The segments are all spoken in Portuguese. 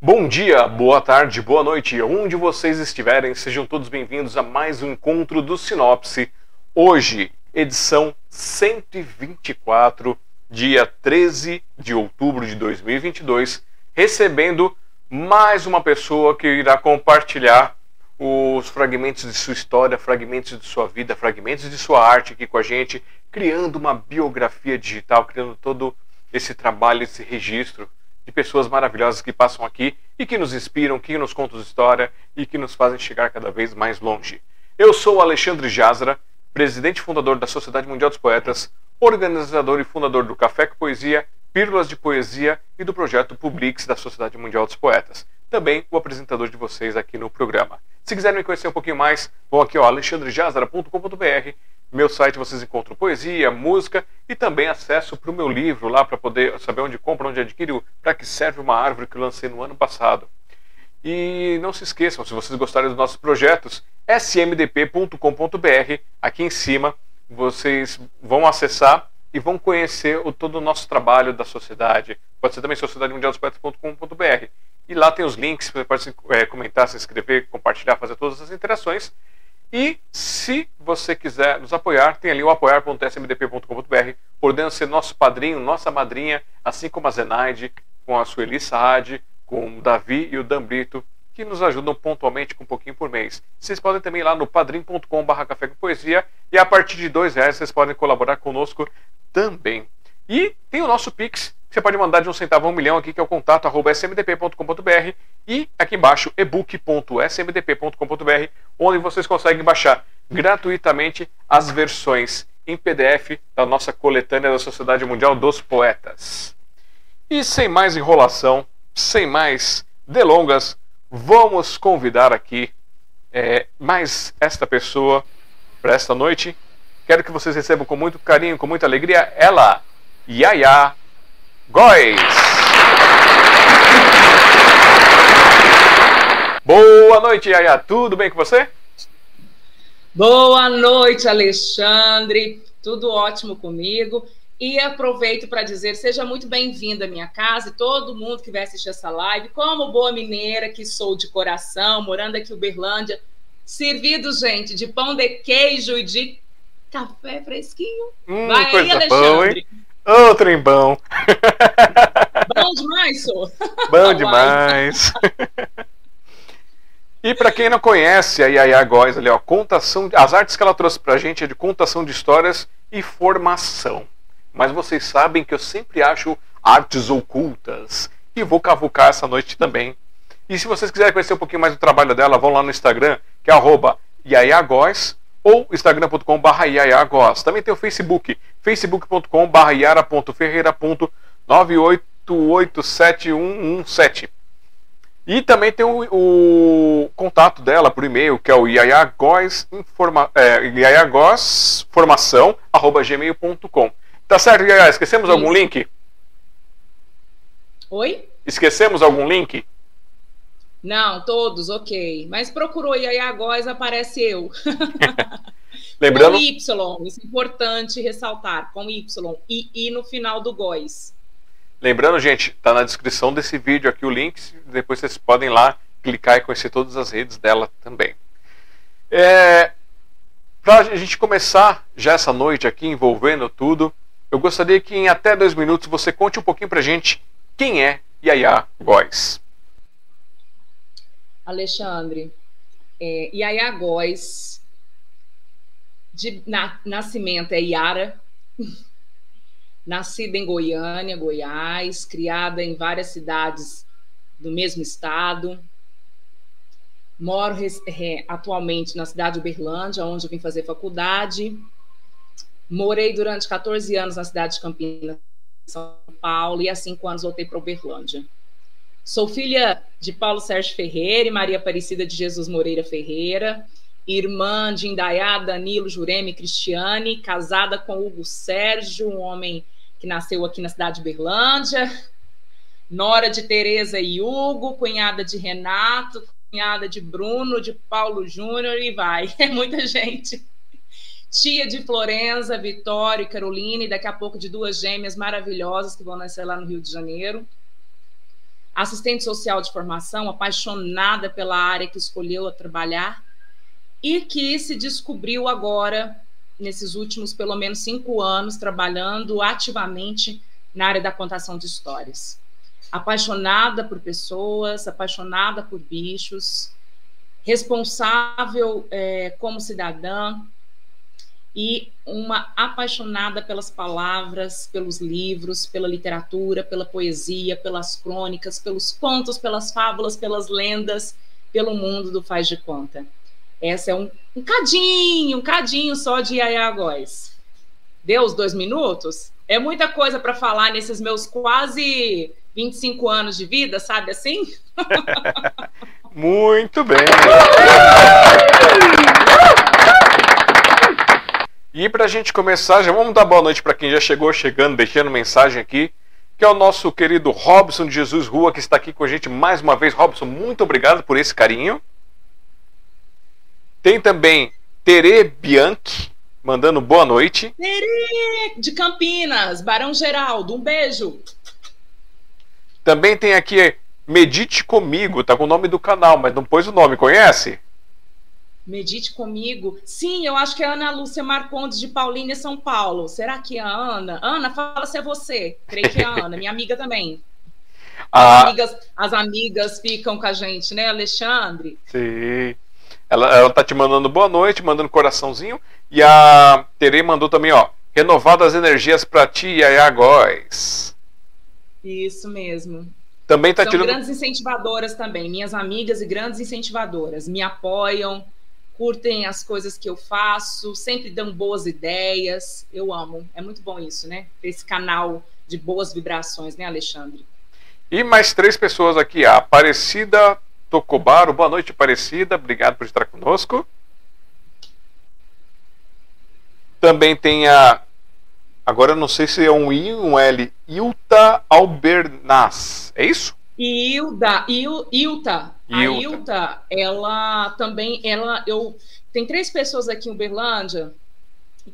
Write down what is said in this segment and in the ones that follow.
Bom dia, boa tarde, boa noite, onde vocês estiverem, sejam todos bem-vindos a mais um encontro do Sinopse. Hoje, edição 124, dia 13 de outubro de 2022, recebendo mais uma pessoa que irá compartilhar os fragmentos de sua história, fragmentos de sua vida, fragmentos de sua arte aqui com a gente, criando uma biografia digital, criando todo esse trabalho, esse registro de pessoas maravilhosas que passam aqui e que nos inspiram, que nos contam história e que nos fazem chegar cada vez mais longe. Eu sou Alexandre Jazra, presidente e fundador da Sociedade Mundial dos Poetas, organizador e fundador do Café com Poesia, Pílulas de Poesia e do projeto Publix da Sociedade Mundial dos Poetas. Também o apresentador de vocês aqui no programa. Se quiserem me conhecer um pouquinho mais, vão aqui ó, alexandrejazara.com.br meu site vocês encontram poesia, música e também acesso para o meu livro lá para poder saber onde compra, onde adquire, para que serve uma árvore que lancei no ano passado. E não se esqueçam, se vocês gostarem dos nossos projetos, smdp.com.br, aqui em cima, vocês vão acessar e vão conhecer o, todo o nosso trabalho da sociedade. Pode ser também sociedademundialdospoetas.com.br. E lá tem os links, você pode é, comentar, se inscrever, compartilhar, fazer todas as interações. E se você quiser nos apoiar, tem ali o apoiar.smdp.com.br, podendo ser nosso padrinho, nossa madrinha, assim como a Zenaide, com a Sueli Saad, com o Davi e o Dan Brito, que nos ajudam pontualmente com um pouquinho por mês. Vocês podem também ir lá no padrim.com.br café com poesia e a partir de dois reais vocês podem colaborar conosco também. E tem o nosso Pix, você pode mandar de um centavo a um milhão aqui, que é o contato arroba smdp.com.br e aqui embaixo ebook.smdp.com.br, onde vocês conseguem baixar gratuitamente as versões em PDF da nossa coletânea da Sociedade Mundial dos Poetas. E sem mais enrolação, sem mais delongas, vamos convidar aqui é, mais esta pessoa para esta noite. Quero que vocês recebam com muito carinho, com muita alegria, ela, Yaya Góis. Boa noite, Yaya. Tudo bem com você? Boa noite, Alexandre. Tudo ótimo comigo. E aproveito para dizer, seja muito bem-vindo à minha casa e todo mundo que vai assistir essa live. Como boa mineira que sou de coração, morando aqui em Uberlândia, servido, gente, de pão de queijo e de café fresquinho. Hum, vai aí, Alexandre. Bom, Ô, trembão. Bom demais, sou. Bom demais. e para quem não conhece a Yaya Góes ali, ó, contação, as artes que ela trouxe pra gente é de contação de histórias e formação. Mas vocês sabem que eu sempre acho artes ocultas e vou cavucar essa noite também. E se vocês quiserem conhecer um pouquinho mais do trabalho dela, vão lá no Instagram, que é arroba Góes, ou instagram.com.br iaiagos. Também tem o Facebook, facebook.com.br iara.ferreira.9887117. E também tem o, o, contato dela por e-mail, que é o iaiagosformação.gmail.com. Tá certo, Yaya? Esquecemos Sim. algum link? Oi? Esquecemos algum link? Não, todos, ok. Mas procurou Yaya Góes, aparece eu. Lembrando... Com Y, isso é importante ressaltar, com Y, e I no final do Góes. Lembrando, gente, tá na descrição desse vídeo aqui o link, depois vocês podem lá clicar e conhecer todas as redes dela também. É, Para a gente começar já essa noite aqui envolvendo tudo, eu gostaria que em até dois minutos você conte um pouquinho pra gente quem é Yaya Góes. Alexandre, é, Yaya Góes, de na, nascimento é Yara, nascida em Goiânia, Goiás, criada em várias cidades do mesmo estado. Moro é, atualmente na cidade de Uberlândia, onde vim fazer faculdade. Morei durante 14 anos na cidade de Campinas, São Paulo, e há cinco anos voltei para Uberlândia. Sou filha de Paulo Sérgio Ferreira e Maria Aparecida de Jesus Moreira Ferreira, irmã de Indaiá, Danilo, Jureme Cristiane, casada com Hugo Sérgio, um homem que nasceu aqui na cidade de Berlândia, nora de Tereza e Hugo, cunhada de Renato, cunhada de Bruno, de Paulo Júnior e vai, é muita gente. tia de Florença, Vitória e Carolina, e daqui a pouco de duas gêmeas maravilhosas que vão nascer lá no Rio de Janeiro. Assistente social de formação, apaixonada pela área que escolheu a trabalhar e que se descobriu agora, nesses últimos pelo menos cinco anos, trabalhando ativamente na área da contação de histórias. Apaixonada por pessoas, apaixonada por bichos, responsável é, como cidadã, e uma apaixonada pelas palavras, pelos livros, pela literatura, pela poesia, pelas crônicas, pelos contos, pelas fábulas, pelas lendas, pelo mundo do faz de conta. Essa é um, um cadinho, um cadinho só de Yaya Góes. Deu os dois minutos? É muita coisa para falar nesses meus quase 25 anos de vida, sabe assim? Muito bem. E para a gente começar, já vamos dar boa noite para quem já chegou chegando, deixando mensagem aqui, que é o nosso querido Robson de Jesus Rua, que está aqui com a gente mais uma vez. Robson, muito obrigado por esse carinho. Tem também Tere Bianchi, mandando boa noite. Tere, de Campinas, Barão Geraldo, um beijo. Também tem aqui Medite Comigo, tá com o nome do canal, mas não pôs o nome, conhece? Medite comigo. Sim, eu acho que é Ana Lúcia Marcondes de Paulínia, São Paulo. Será que é a Ana? Ana, fala se é você. Creio que é a Ana, minha amiga também. Ah. As, amigas, as amigas ficam com a gente, né, Alexandre? Sim. Ela, ela tá te mandando boa noite, mandando coraçãozinho. E a Tere mandou também, ó. Renovadas energias para ti, Yaya Góes. Isso mesmo. Também tá São tirando... grandes incentivadoras também, minhas amigas e grandes incentivadoras. Me apoiam, curtem as coisas que eu faço, sempre dão boas ideias. Eu amo. É muito bom isso, né? Esse canal de boas vibrações, né, Alexandre? E mais três pessoas aqui. A Aparecida Tocobaro. Boa noite, Aparecida. Obrigado por estar conosco. Também tem a. Agora eu não sei se é um I ou um L. Ilta Albernaz. É isso? Ilda, Il, Ilta. A Ilta, ela também, ela, eu, tem três pessoas aqui em Uberlândia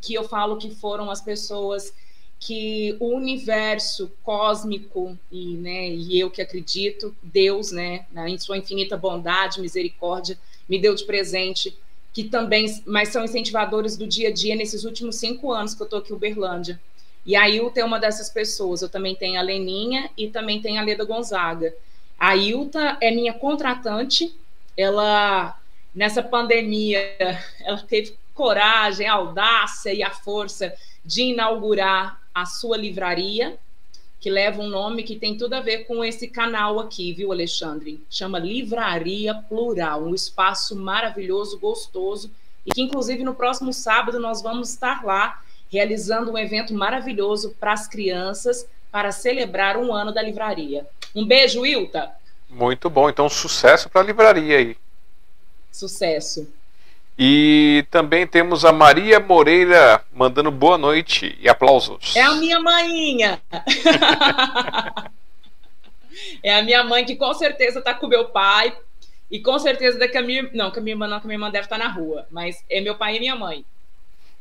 que eu falo que foram as pessoas que o universo cósmico e, né, e eu que acredito, Deus, né, em sua infinita bondade, misericórdia, me deu de presente, que também, mas são incentivadores do dia a dia nesses últimos cinco anos que eu estou aqui em Uberlândia. E a Ilta é uma dessas pessoas. Eu também tenho a Leninha e também tenho a Leda Gonzaga. A Ilta é minha contratante. Ela, nessa pandemia, ela teve coragem, audácia e a força de inaugurar a sua livraria, que leva um nome que tem tudo a ver com esse canal aqui, viu, Alexandre? Chama Livraria Plural, um espaço maravilhoso, gostoso, e que, inclusive, no próximo sábado nós vamos estar lá realizando um evento maravilhoso para as crianças para celebrar um ano da livraria. Um beijo, Wilta. Muito bom. Então, sucesso para a livraria aí. Sucesso. E também temos a Maria Moreira mandando boa noite e aplausos. É a minha mainha. é a minha mãe que com certeza está com meu pai. E com certeza daqui a minha. Não, que a minha irmã não, que a minha irmã deve estar tá na rua. Mas é meu pai e minha mãe.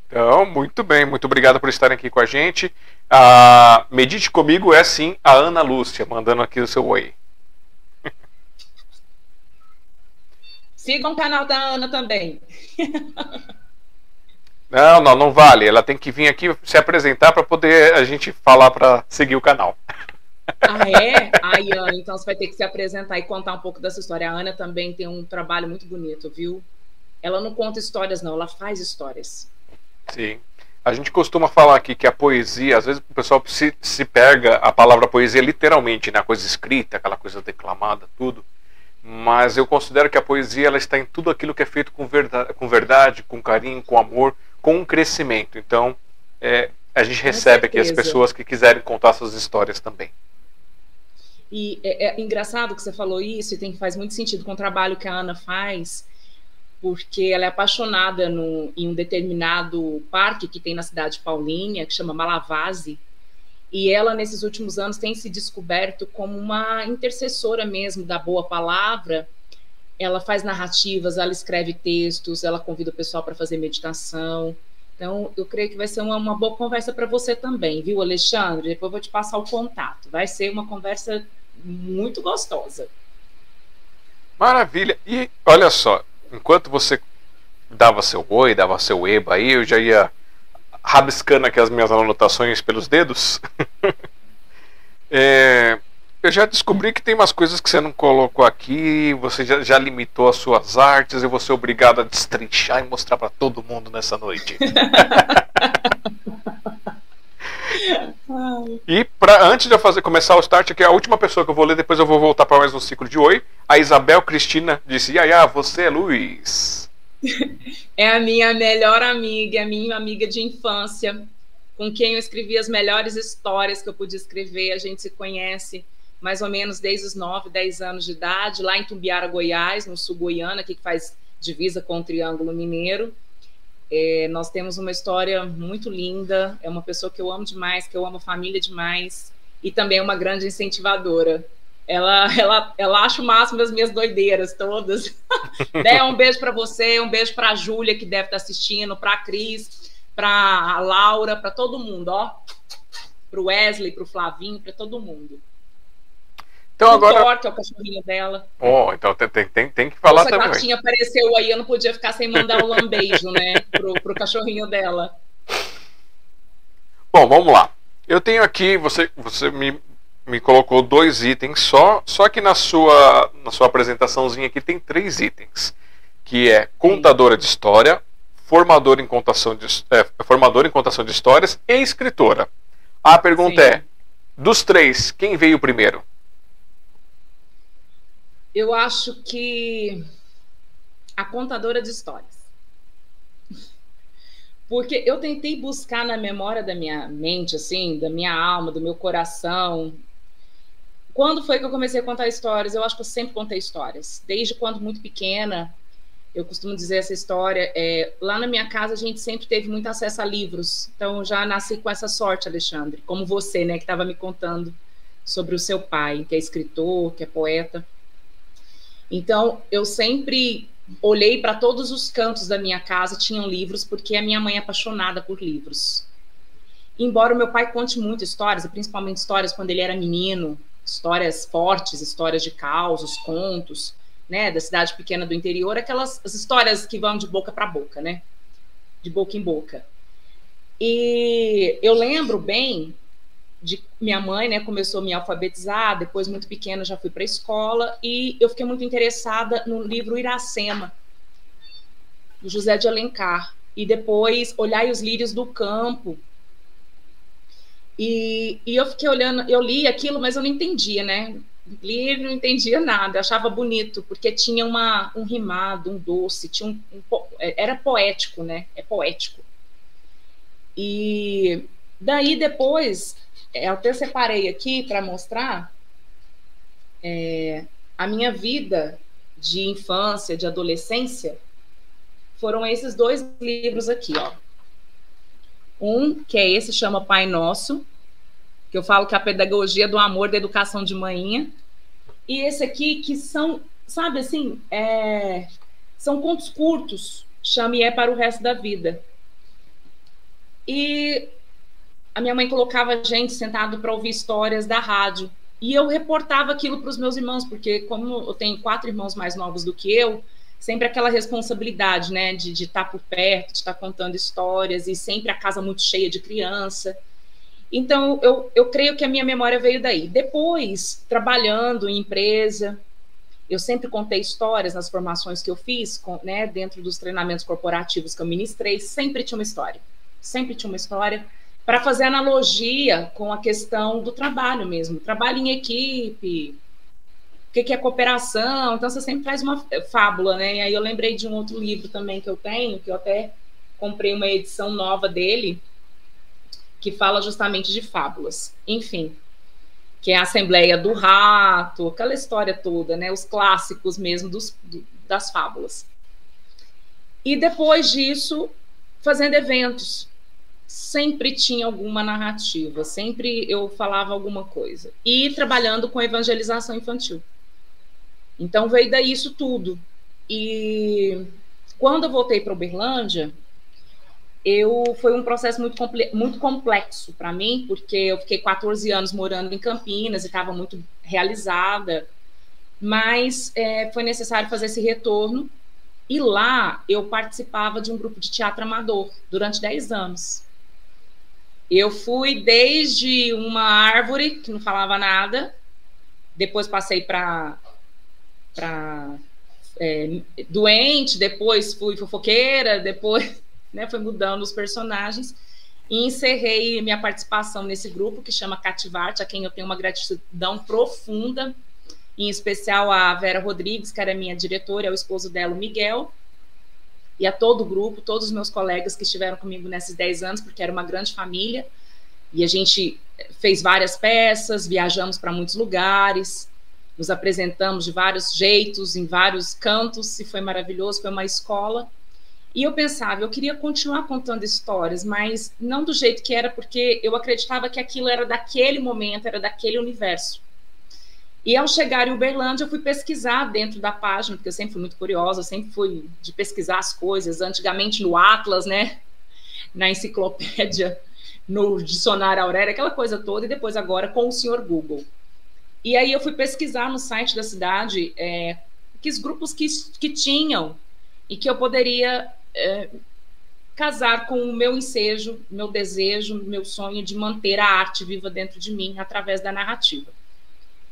Então, muito bem, muito obrigado por estarem aqui com a gente. Ah, medite comigo é sim a Ana Lúcia, mandando aqui o seu oi. Sigam o canal da Ana também. Não, não, não vale. Ela tem que vir aqui se apresentar para poder a gente falar para seguir o canal. Ah, é? Ai, Ana, então você vai ter que se apresentar e contar um pouco dessa história. A Ana também tem um trabalho muito bonito, viu? Ela não conta histórias, não, ela faz histórias. Sim. A gente costuma falar aqui que a poesia, às vezes o pessoal se, se pega a palavra poesia literalmente, né? A coisa escrita, aquela coisa declamada, tudo. Mas eu considero que a poesia ela está em tudo aquilo que é feito com verdade, com, verdade, com carinho, com amor, com um crescimento. Então, é, a gente recebe aqui as pessoas que quiserem contar suas histórias também. E é, é, engraçado que você falou isso, e tem, faz muito sentido com o trabalho que a Ana faz, porque ela é apaixonada no, em um determinado parque que tem na cidade de Paulínia, que chama Malavase, e ela, nesses últimos anos, tem se descoberto como uma intercessora mesmo da boa palavra. Ela faz narrativas, ela escreve textos, ela convida o pessoal para fazer meditação. Então, eu creio que vai ser uma, uma boa conversa para você também, viu, Alexandre? Depois eu vou te passar o contato. Vai ser uma conversa muito gostosa. Maravilha. E olha só, enquanto você dava seu oi, dava seu eba aí, eu já ia rabiscando aqui as minhas anotações pelos dedos. é, eu já descobri que tem umas coisas que você não colocou aqui, você já, já limitou as suas artes, eu vou ser obrigado a destrinchar e mostrar para todo mundo nessa noite. e pra, antes de eu fazer, começar o start aqui, a última pessoa que eu vou ler, depois eu vou voltar para mais um ciclo de oi. A Isabel Cristina disse: Yaya, você é Luiz. É a minha melhor amiga, a minha amiga de infância, com quem eu escrevi as melhores histórias que eu pude escrever. A gente se conhece mais ou menos desde os 9, 10 anos de idade, lá em Tumbiara, Goiás, no sul Goiânia, que faz divisa com o Triângulo Mineiro. É, nós temos uma história muito linda, é uma pessoa que eu amo demais, que eu amo a família demais, e também é uma grande incentivadora. Ela, ela, ela acha o máximo das minhas doideiras todas. né? Um beijo para você, um beijo para a Júlia, que deve estar assistindo, para a Cris, para a Laura, para todo mundo, ó. Para o Wesley, para o Flavinho, para todo mundo. Então agora. Thor, que é o cachorrinho dela. Oh, então tem, tem, tem que falar Essa também. A gatinha apareceu aí, eu não podia ficar sem mandar um lambejo, né? Pro, pro cachorrinho dela. Bom, vamos lá. Eu tenho aqui, você, você me, me colocou dois itens só, só que na sua, na sua apresentaçãozinha aqui tem três itens. Que é contadora de história, formadora em contação de, é, formadora em contação de histórias e escritora. A pergunta Sim. é: dos três, quem veio primeiro? Eu acho que a contadora de histórias. Porque eu tentei buscar na memória da minha mente, assim, da minha alma, do meu coração. Quando foi que eu comecei a contar histórias? Eu acho que eu sempre contei histórias. Desde quando muito pequena, eu costumo dizer essa história. É, lá na minha casa, a gente sempre teve muito acesso a livros. Então, eu já nasci com essa sorte, Alexandre. Como você, né, que estava me contando sobre o seu pai, que é escritor, que é poeta. Então, eu sempre olhei para todos os cantos da minha casa, tinham livros, porque a minha mãe é apaixonada por livros. Embora o meu pai conte muitas histórias, principalmente histórias quando ele era menino, histórias fortes, histórias de causos, contos, né, da cidade pequena do interior, aquelas as histórias que vão de boca para boca, né? De boca em boca. E eu lembro bem de minha mãe, né, começou a me alfabetizar, depois muito pequena já fui para a escola e eu fiquei muito interessada no livro Iracema do José de Alencar e depois Olhai os lírios do campo. E, e eu fiquei olhando, eu li aquilo, mas eu não entendia, né? Li não entendia nada, achava bonito, porque tinha uma, um rimado, um doce, tinha um, um era poético, né? É poético. E daí depois é, eu até separei aqui para mostrar é, a minha vida de infância, de adolescência, foram esses dois livros aqui, ó. Um, que é esse, chama Pai Nosso, que eu falo que é a pedagogia do amor da educação de manhã. E esse aqui, que são, sabe assim, é, são contos curtos, chame é para o resto da vida. E a minha mãe colocava a gente sentado para ouvir histórias da rádio. E eu reportava aquilo para os meus irmãos, porque como eu tenho quatro irmãos mais novos do que eu, sempre aquela responsabilidade, né, de, estar tá por perto, de estar tá contando histórias, e sempre a casa muito cheia de criança. Então, eu, eu creio que a minha memória veio daí. Depois, trabalhando em empresa, eu sempre contei histórias nas formações que eu fiz, com, né, dentro dos treinamentos corporativos que eu ministrei, sempre tinha uma história. Sempre tinha uma história para fazer analogia com a questão do trabalho mesmo, trabalho em equipe, o que, que é cooperação, então você sempre traz uma fábula, né? E aí eu lembrei de um outro livro também que eu tenho, que eu até comprei uma edição nova dele, que fala justamente de fábulas. Enfim, que é a Assembleia do Rato, aquela história toda, né? Os clássicos mesmo dos, do, das fábulas. E depois disso, fazendo eventos sempre tinha alguma narrativa, sempre eu falava alguma coisa. E trabalhando com evangelização infantil. Então veio daí isso tudo. E quando eu voltei para Uberlândia, eu foi um processo muito, muito complexo para mim, porque eu fiquei 14 anos morando em Campinas e estava muito realizada, mas é, foi necessário fazer esse retorno. E lá eu participava de um grupo de teatro amador durante 10 anos. Eu fui desde uma árvore que não falava nada, depois passei para é, doente, depois fui fofoqueira, depois né, foi mudando os personagens. E encerrei minha participação nesse grupo que chama Cativarte, a quem eu tenho uma gratidão profunda, em especial a Vera Rodrigues, que era minha diretora, e ao esposo dela, o Miguel, e a todo o grupo, todos os meus colegas que estiveram comigo nesses 10 anos, porque era uma grande família. E a gente fez várias peças, viajamos para muitos lugares, nos apresentamos de vários jeitos, em vários cantos, e foi maravilhoso, foi uma escola. E eu pensava, eu queria continuar contando histórias, mas não do jeito que era, porque eu acreditava que aquilo era daquele momento, era daquele universo. E ao chegar em Uberlândia, eu fui pesquisar dentro da página, porque eu sempre fui muito curiosa, sempre fui de pesquisar as coisas, antigamente no Atlas, né? Na enciclopédia, no dicionário Aurélia, aquela coisa toda, e depois agora com o senhor Google. E aí eu fui pesquisar no site da cidade é, que os grupos que, que tinham e que eu poderia é, casar com o meu ensejo, meu desejo, meu sonho de manter a arte viva dentro de mim através da narrativa.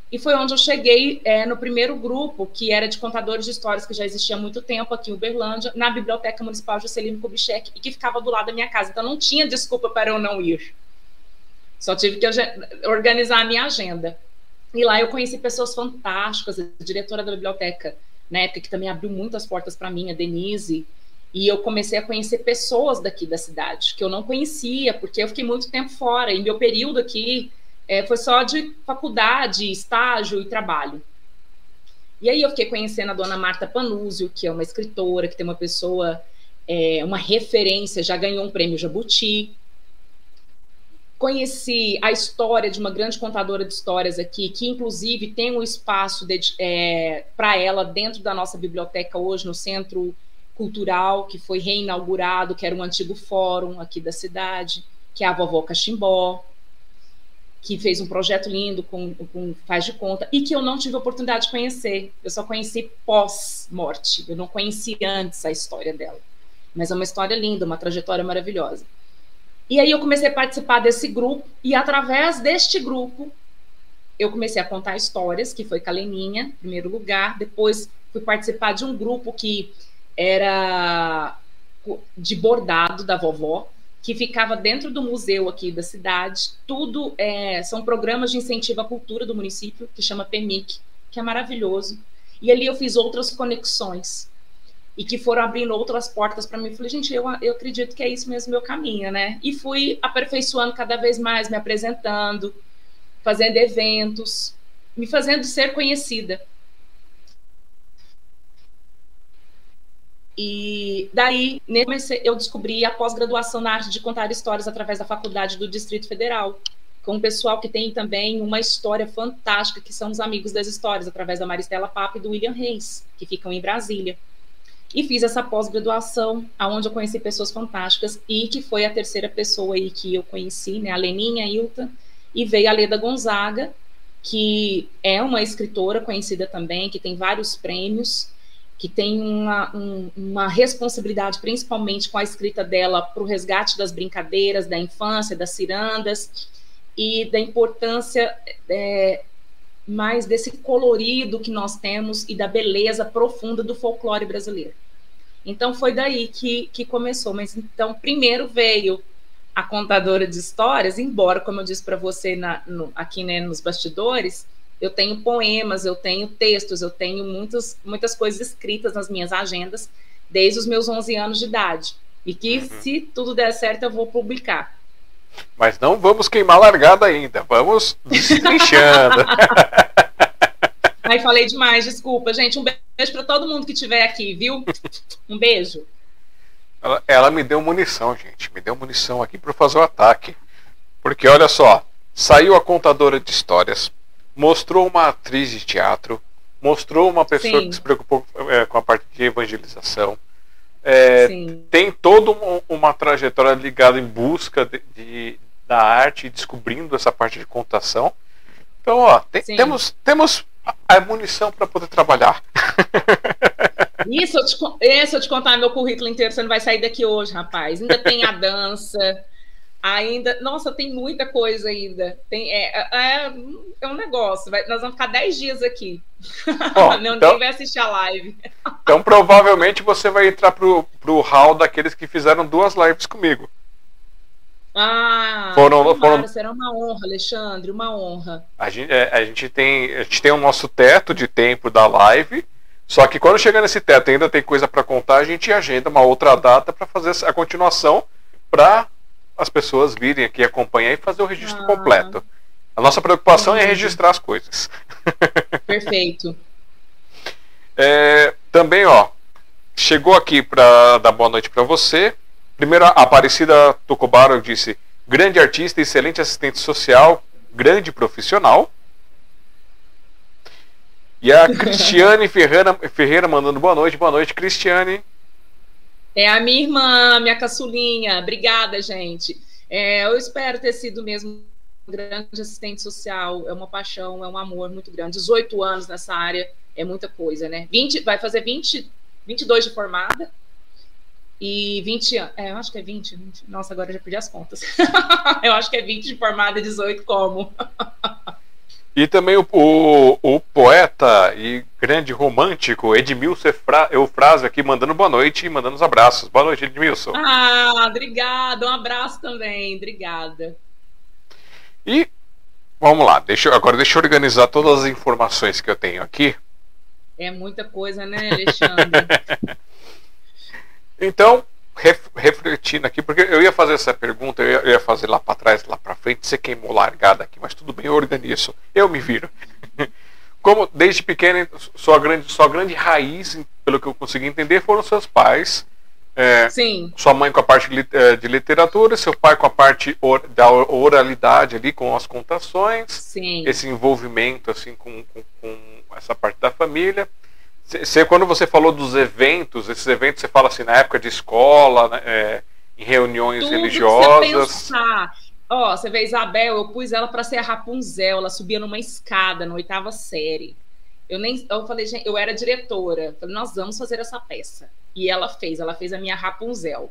E foi onde eu cheguei é, no primeiro grupo, que era de contadores de histórias, que já existia há muito tempo aqui em Uberlândia, na Biblioteca Municipal Juscelino Kubitschek, e que ficava do lado da minha casa. Então não tinha desculpa para eu não ir. Só tive que organizar a minha agenda. E lá eu conheci pessoas fantásticas, a diretora da biblioteca, na época que também abriu muitas portas para mim, a Denise, e eu comecei a conhecer pessoas daqui da cidade, que eu não conhecia, porque eu fiquei muito tempo fora, e meu período aqui é, foi só de faculdade, estágio e trabalho. E aí eu fiquei conhecendo a dona Marta Panúzio, que é uma escritora, que tem uma pessoa, é, uma referência, já ganhou um prêmio Jabuti. Conheci a história de uma grande contadora de histórias aqui, que inclusive tem um espaço é, para ela dentro da nossa biblioteca hoje, no Centro Cultural, que foi reinaugurado, que era um antigo fórum aqui da cidade, que é a Vovó Cachimbó que fez um projeto lindo com, com Faz de Conta, e que eu não tive oportunidade de conhecer. Eu só conheci pós-morte, eu não conheci antes a história dela. Mas é uma história linda, uma trajetória maravilhosa. E aí eu comecei a participar desse grupo, e através deste grupo, eu comecei a contar histórias, que foi Caleninha, em primeiro lugar. Depois fui participar de um grupo que era de bordado da vovó, que ficava dentro do museu aqui da cidade. Tudo é, são programas de incentivo à cultura do município, que chama PEMIC, que é maravilhoso. E ali eu fiz outras conexões e que foram abrindo outras portas para mim. Falei, gente, eu, eu acredito que é isso mesmo meu caminho, né? E fui aperfeiçoando cada vez mais, me apresentando, fazendo eventos, me fazendo ser conhecida. E daí eu descobri a pós-graduação na arte de contar histórias através da faculdade do Distrito Federal, com um pessoal que tem também uma história fantástica, que são os amigos das histórias, através da Maristela Papa e do William Reis, que ficam em Brasília. E fiz essa pós-graduação, aonde eu conheci pessoas fantásticas, e que foi a terceira pessoa aí que eu conheci, né, a Leninha Hilton, e veio a Leda Gonzaga, que é uma escritora conhecida também, que tem vários prêmios, que tem uma, um, uma responsabilidade, principalmente com a escrita dela, para o resgate das brincadeiras, da infância, das cirandas, e da importância é, mais desse colorido que nós temos e da beleza profunda do folclore brasileiro. Então foi daí que, que começou. Mas então, primeiro veio a contadora de histórias, embora, como eu disse para você na, no, aqui né, nos bastidores, eu tenho poemas, eu tenho textos, eu tenho muitas, muitas coisas escritas nas minhas agendas desde os meus 11 anos de idade. E que, uhum. se tudo der certo, eu vou publicar. Mas não vamos queimar largada ainda, vamos destrinchando. Aí falei demais, desculpa, gente. Um beijo para todo mundo que estiver aqui, viu? Um beijo. Ela, ela, me deu munição, gente. Me deu munição aqui para fazer o ataque. Porque olha só, saiu a contadora de histórias, mostrou uma atriz de teatro, mostrou uma pessoa Sim. que se preocupou é, com a parte de evangelização, é, tem toda uma trajetória ligada em busca de, de, da arte, descobrindo essa parte de contação. Então, ó, tem, temos, temos a munição para poder trabalhar. Isso eu, te, isso eu te contar meu currículo inteiro, você não vai sair daqui hoje, rapaz. Ainda tem a dança, ainda. Nossa, tem muita coisa ainda. Tem, é, é, é um negócio. Vai, nós vamos ficar 10 dias aqui. Bom, Ninguém então, vai assistir a live. Então, provavelmente, você vai entrar pro, pro hall daqueles que fizeram duas lives comigo. Ah, foram, foram... será uma honra, Alexandre, uma honra. A gente, é, a gente tem a gente tem o nosso teto de tempo da live, só que quando chegar nesse teto ainda tem coisa para contar, a gente agenda uma outra data para fazer a continuação para as pessoas virem aqui acompanhar e fazer o registro ah. completo. A nossa preocupação é registrar as coisas. Perfeito. é, também, ó, chegou aqui para dar boa noite para você. Primeiro, a Aparecida Tocobaro disse: grande artista, excelente assistente social, grande profissional. E a Cristiane Ferreira, Ferreira mandando boa noite. Boa noite, Cristiane. É a minha irmã, minha caçulinha. Obrigada, gente. É, eu espero ter sido mesmo um grande assistente social. É uma paixão, é um amor muito grande. 18 anos nessa área é muita coisa, né? 20, vai fazer 20, 22 de formada. E 20 anos. É, eu acho que é 20, 20. Nossa, agora já perdi as contas. eu acho que é 20 de formada e 18 como. e também o, o, o, poeta e grande romântico Edmilson Eufrásio aqui mandando boa noite e mandando os abraços. Boa noite, Edmilson. Ah, obrigada. Um abraço também. Obrigada. E vamos lá. Deixa, agora deixa eu organizar todas as informações que eu tenho aqui. É muita coisa, né, Alexandre? Então, ref, refletindo aqui, porque eu ia fazer essa pergunta, eu ia, eu ia fazer lá para trás, lá para frente, você queimou largada aqui, mas tudo bem, eu organizo, eu me viro. Como desde pequena, sua grande, sua grande raiz, pelo que eu consegui entender, foram seus pais. É, Sim. Sua mãe com a parte é, de literatura, seu pai com a parte or, da oralidade ali, com as contações. Sim. Esse envolvimento assim com, com, com essa parte da família. Você, quando você falou dos eventos, esses eventos você fala assim na época de escola, né, é, em reuniões Tudo religiosas. Que você pensar. Ó, você vê Isabel, eu pus ela para ser a Rapunzel, ela subia numa escada na oitava série. Eu nem, eu falei, gente, eu era diretora, falei, nós vamos fazer essa peça. E ela fez, ela fez a minha Rapunzel.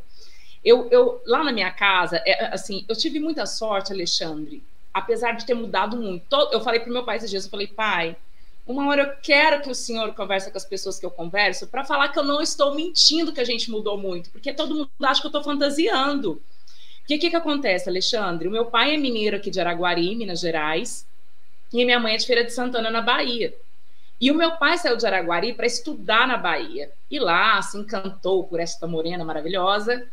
Eu, eu lá na minha casa, é, assim, eu tive muita sorte, Alexandre, apesar de ter mudado muito. Eu falei pro meu pai esses dias, eu falei, pai, uma hora eu quero que o senhor converse com as pessoas que eu converso para falar que eu não estou mentindo que a gente mudou muito, porque todo mundo acha que eu estou fantasiando. O que, que, que acontece, Alexandre? O meu pai é mineiro aqui de Araguari, Minas Gerais, e minha mãe é de Feira de Santana, na Bahia. E o meu pai saiu de Araguari para estudar na Bahia. E lá se encantou por esta morena maravilhosa,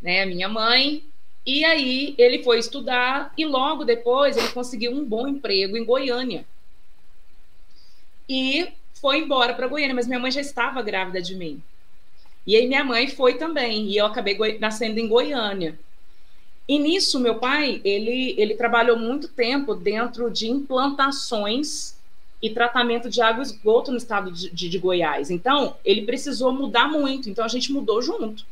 né, minha mãe. E aí ele foi estudar e logo depois ele conseguiu um bom emprego em Goiânia e foi embora para Goiânia, mas minha mãe já estava grávida de mim. E aí minha mãe foi também, e eu acabei nascendo em Goiânia. E nisso, meu pai, ele, ele trabalhou muito tempo dentro de implantações e tratamento de água e esgoto no estado de, de, de, Goiás. Então, ele precisou mudar muito, então a gente mudou junto.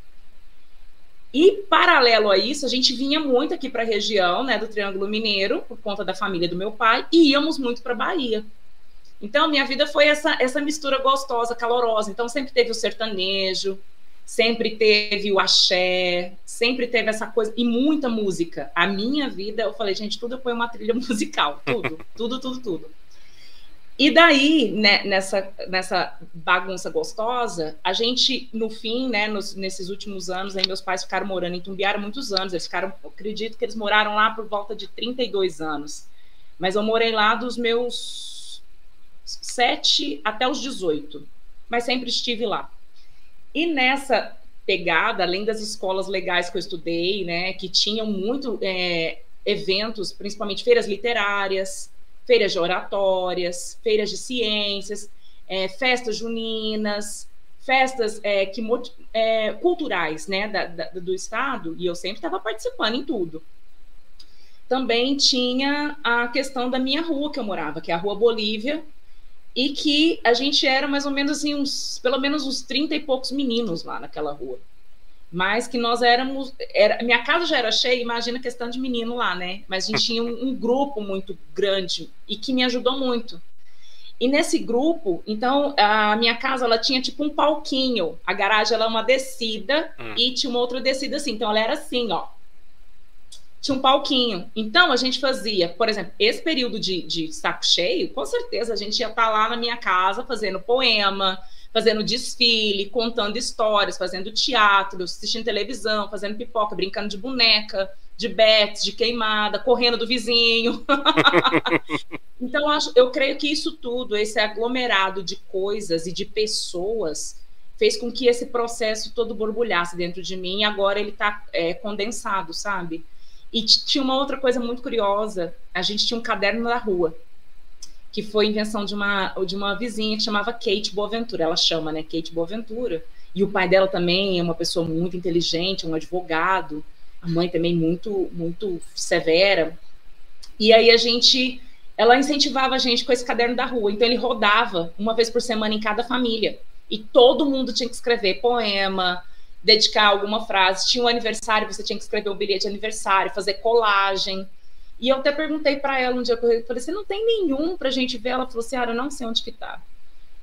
E, paralelo a isso, a gente vinha muito aqui para a região né, do Triângulo Mineiro, por conta da família do meu pai, e íamos muito para Bahia. Então, minha vida foi essa, essa mistura gostosa, calorosa. Então, sempre teve o sertanejo, sempre teve o axé, sempre teve essa coisa, e muita música. A minha vida, eu falei, gente, tudo foi uma trilha musical, tudo, tudo, tudo, tudo. E daí, né, nessa, nessa bagunça gostosa, a gente, no fim, né, nos, nesses últimos anos, aí meus pais ficaram morando em Tumbiara muitos anos, eles ficaram, acredito que eles moraram lá por volta de 32 anos. Mas eu morei lá dos meus 7 até os 18, mas sempre estive lá. E nessa pegada, além das escolas legais que eu estudei, né, que tinham muito é, eventos, principalmente feiras literárias, feiras de oratórias, feiras de ciências, é, festas juninas, festas é, que, é, culturais né, da, da, do estado, e eu sempre estava participando em tudo. Também tinha a questão da minha rua que eu morava, que é a Rua Bolívia, e que a gente era mais ou menos assim, uns, pelo menos uns 30 e poucos meninos lá naquela rua. Mas que nós éramos. Era, minha casa já era cheia, imagina a questão de menino lá, né? Mas a gente tinha um, um grupo muito grande e que me ajudou muito. E nesse grupo, então, a minha casa, ela tinha tipo um palquinho. A garagem, ela é uma descida hum. e tinha uma outra descida assim. Então, ela era assim, ó tinha um palquinho. Então, a gente fazia, por exemplo, esse período de, de saco cheio, com certeza a gente ia estar tá lá na minha casa fazendo poema, fazendo desfile, contando histórias, fazendo teatro, assistindo televisão, fazendo pipoca, brincando de boneca, de bets, de queimada, correndo do vizinho. então, eu creio que isso tudo, esse aglomerado de coisas e de pessoas, fez com que esse processo todo borbulhasse dentro de mim e agora ele está é, condensado, sabe? E tinha uma outra coisa muito curiosa: a gente tinha um caderno na rua, que foi invenção de uma, de uma vizinha que chamava Kate Boaventura. Ela chama, né? Kate Boaventura. E o pai dela também é uma pessoa muito inteligente, um advogado. A mãe também muito, muito severa. E aí a gente, ela incentivava a gente com esse caderno da rua. Então ele rodava uma vez por semana em cada família. E todo mundo tinha que escrever poema, dedicar alguma frase. Tinha um aniversário, você tinha que escrever um bilhete de aniversário, fazer colagem. E eu até perguntei para ela um dia, eu falei, você não tem nenhum para a gente ver? Ela falou assim, eu não sei onde que tá.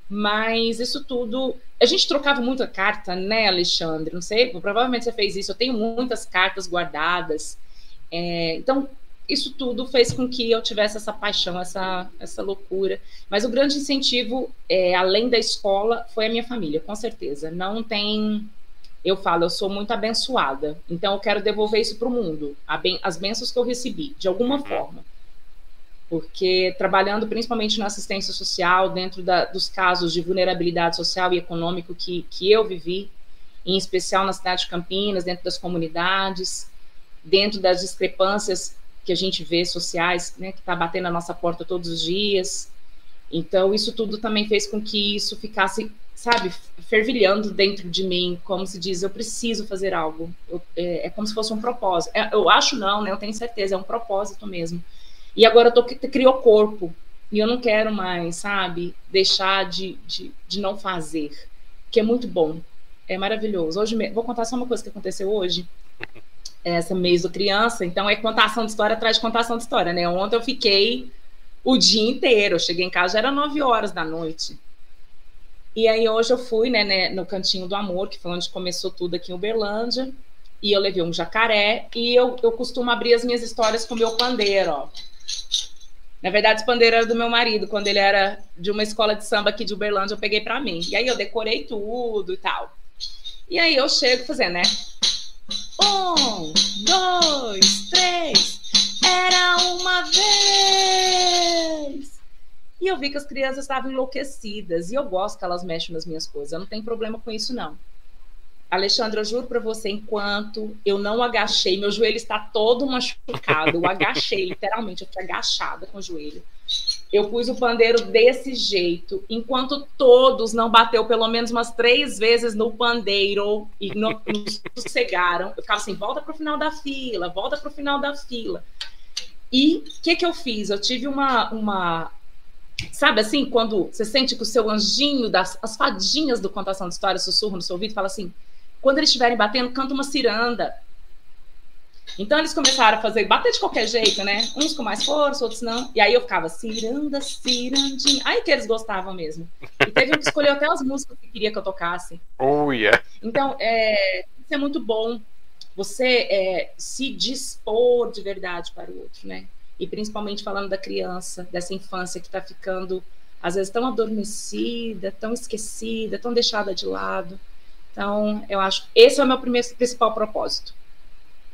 Mas isso tudo, a gente trocava muita carta, né, Alexandre? Não sei, provavelmente você fez isso. Eu tenho muitas cartas guardadas. É, então, isso tudo fez com que eu tivesse essa paixão, essa, essa loucura. Mas o grande incentivo, é, além da escola, foi a minha família, com certeza. Não tem eu falo, eu sou muito abençoada, então eu quero devolver isso para o mundo, as bênçãos que eu recebi, de alguma uhum. forma. Porque trabalhando principalmente na assistência social, dentro da, dos casos de vulnerabilidade social e econômico que, que eu vivi, em especial na cidade de Campinas, dentro das comunidades, dentro das discrepâncias que a gente vê sociais, né, que está batendo na nossa porta todos os dias. Então, isso tudo também fez com que isso ficasse sabe, fervilhando dentro de mim, como se diz, eu preciso fazer algo. Eu, é, é, como se fosse um propósito. É, eu acho não, né? Eu tenho certeza, é um propósito mesmo. E agora eu tô criou corpo e eu não quero mais, sabe, deixar de, de, de não fazer, que é muito bom, é maravilhoso. Hoje vou contar só uma coisa que aconteceu hoje. Essa mês do criança, então é contação de história atrás de contação de história, né? Ontem eu fiquei o dia inteiro. Eu cheguei em casa já era 9 horas da noite. E aí hoje eu fui, né, né, no Cantinho do Amor, que foi onde começou tudo aqui em Uberlândia, e eu levei um jacaré, e eu, eu costumo abrir as minhas histórias com o meu pandeiro, ó. Na verdade, esse pandeiro era do meu marido, quando ele era de uma escola de samba aqui de Uberlândia, eu peguei para mim. E aí eu decorei tudo e tal. E aí eu chego fazendo, né? Um, dois, três, era uma vez e eu vi que as crianças estavam enlouquecidas. E eu gosto que elas mexem nas minhas coisas. Eu não tenho problema com isso, não. Alexandre, eu juro para você, enquanto eu não agachei, meu joelho está todo machucado. Eu agachei, literalmente, eu fiquei agachada com o joelho. Eu pus o pandeiro desse jeito, enquanto todos não bateu pelo menos umas três vezes no pandeiro e não, não sossegaram. Eu ficava assim: volta para o final da fila, volta para o final da fila. E o que, que eu fiz? Eu tive uma, uma Sabe assim, quando você sente que o seu anjinho, das, as fadinhas do contação de história sussurram no seu ouvido e fala assim: quando eles estiverem batendo, canta uma ciranda. Então eles começaram a fazer, bater de qualquer jeito, né? Uns com mais força, outros não. E aí eu ficava ciranda, cirandinha. Aí que eles gostavam mesmo. E teve um que escolheu até as músicas que queria que eu tocasse. Oh, yeah. Então, é, isso é muito bom. Você é, se dispor de verdade para o outro, né? E principalmente falando da criança, dessa infância que está ficando, às vezes, tão adormecida, tão esquecida, tão deixada de lado. Então, eu acho que esse é o meu primeiro, principal propósito.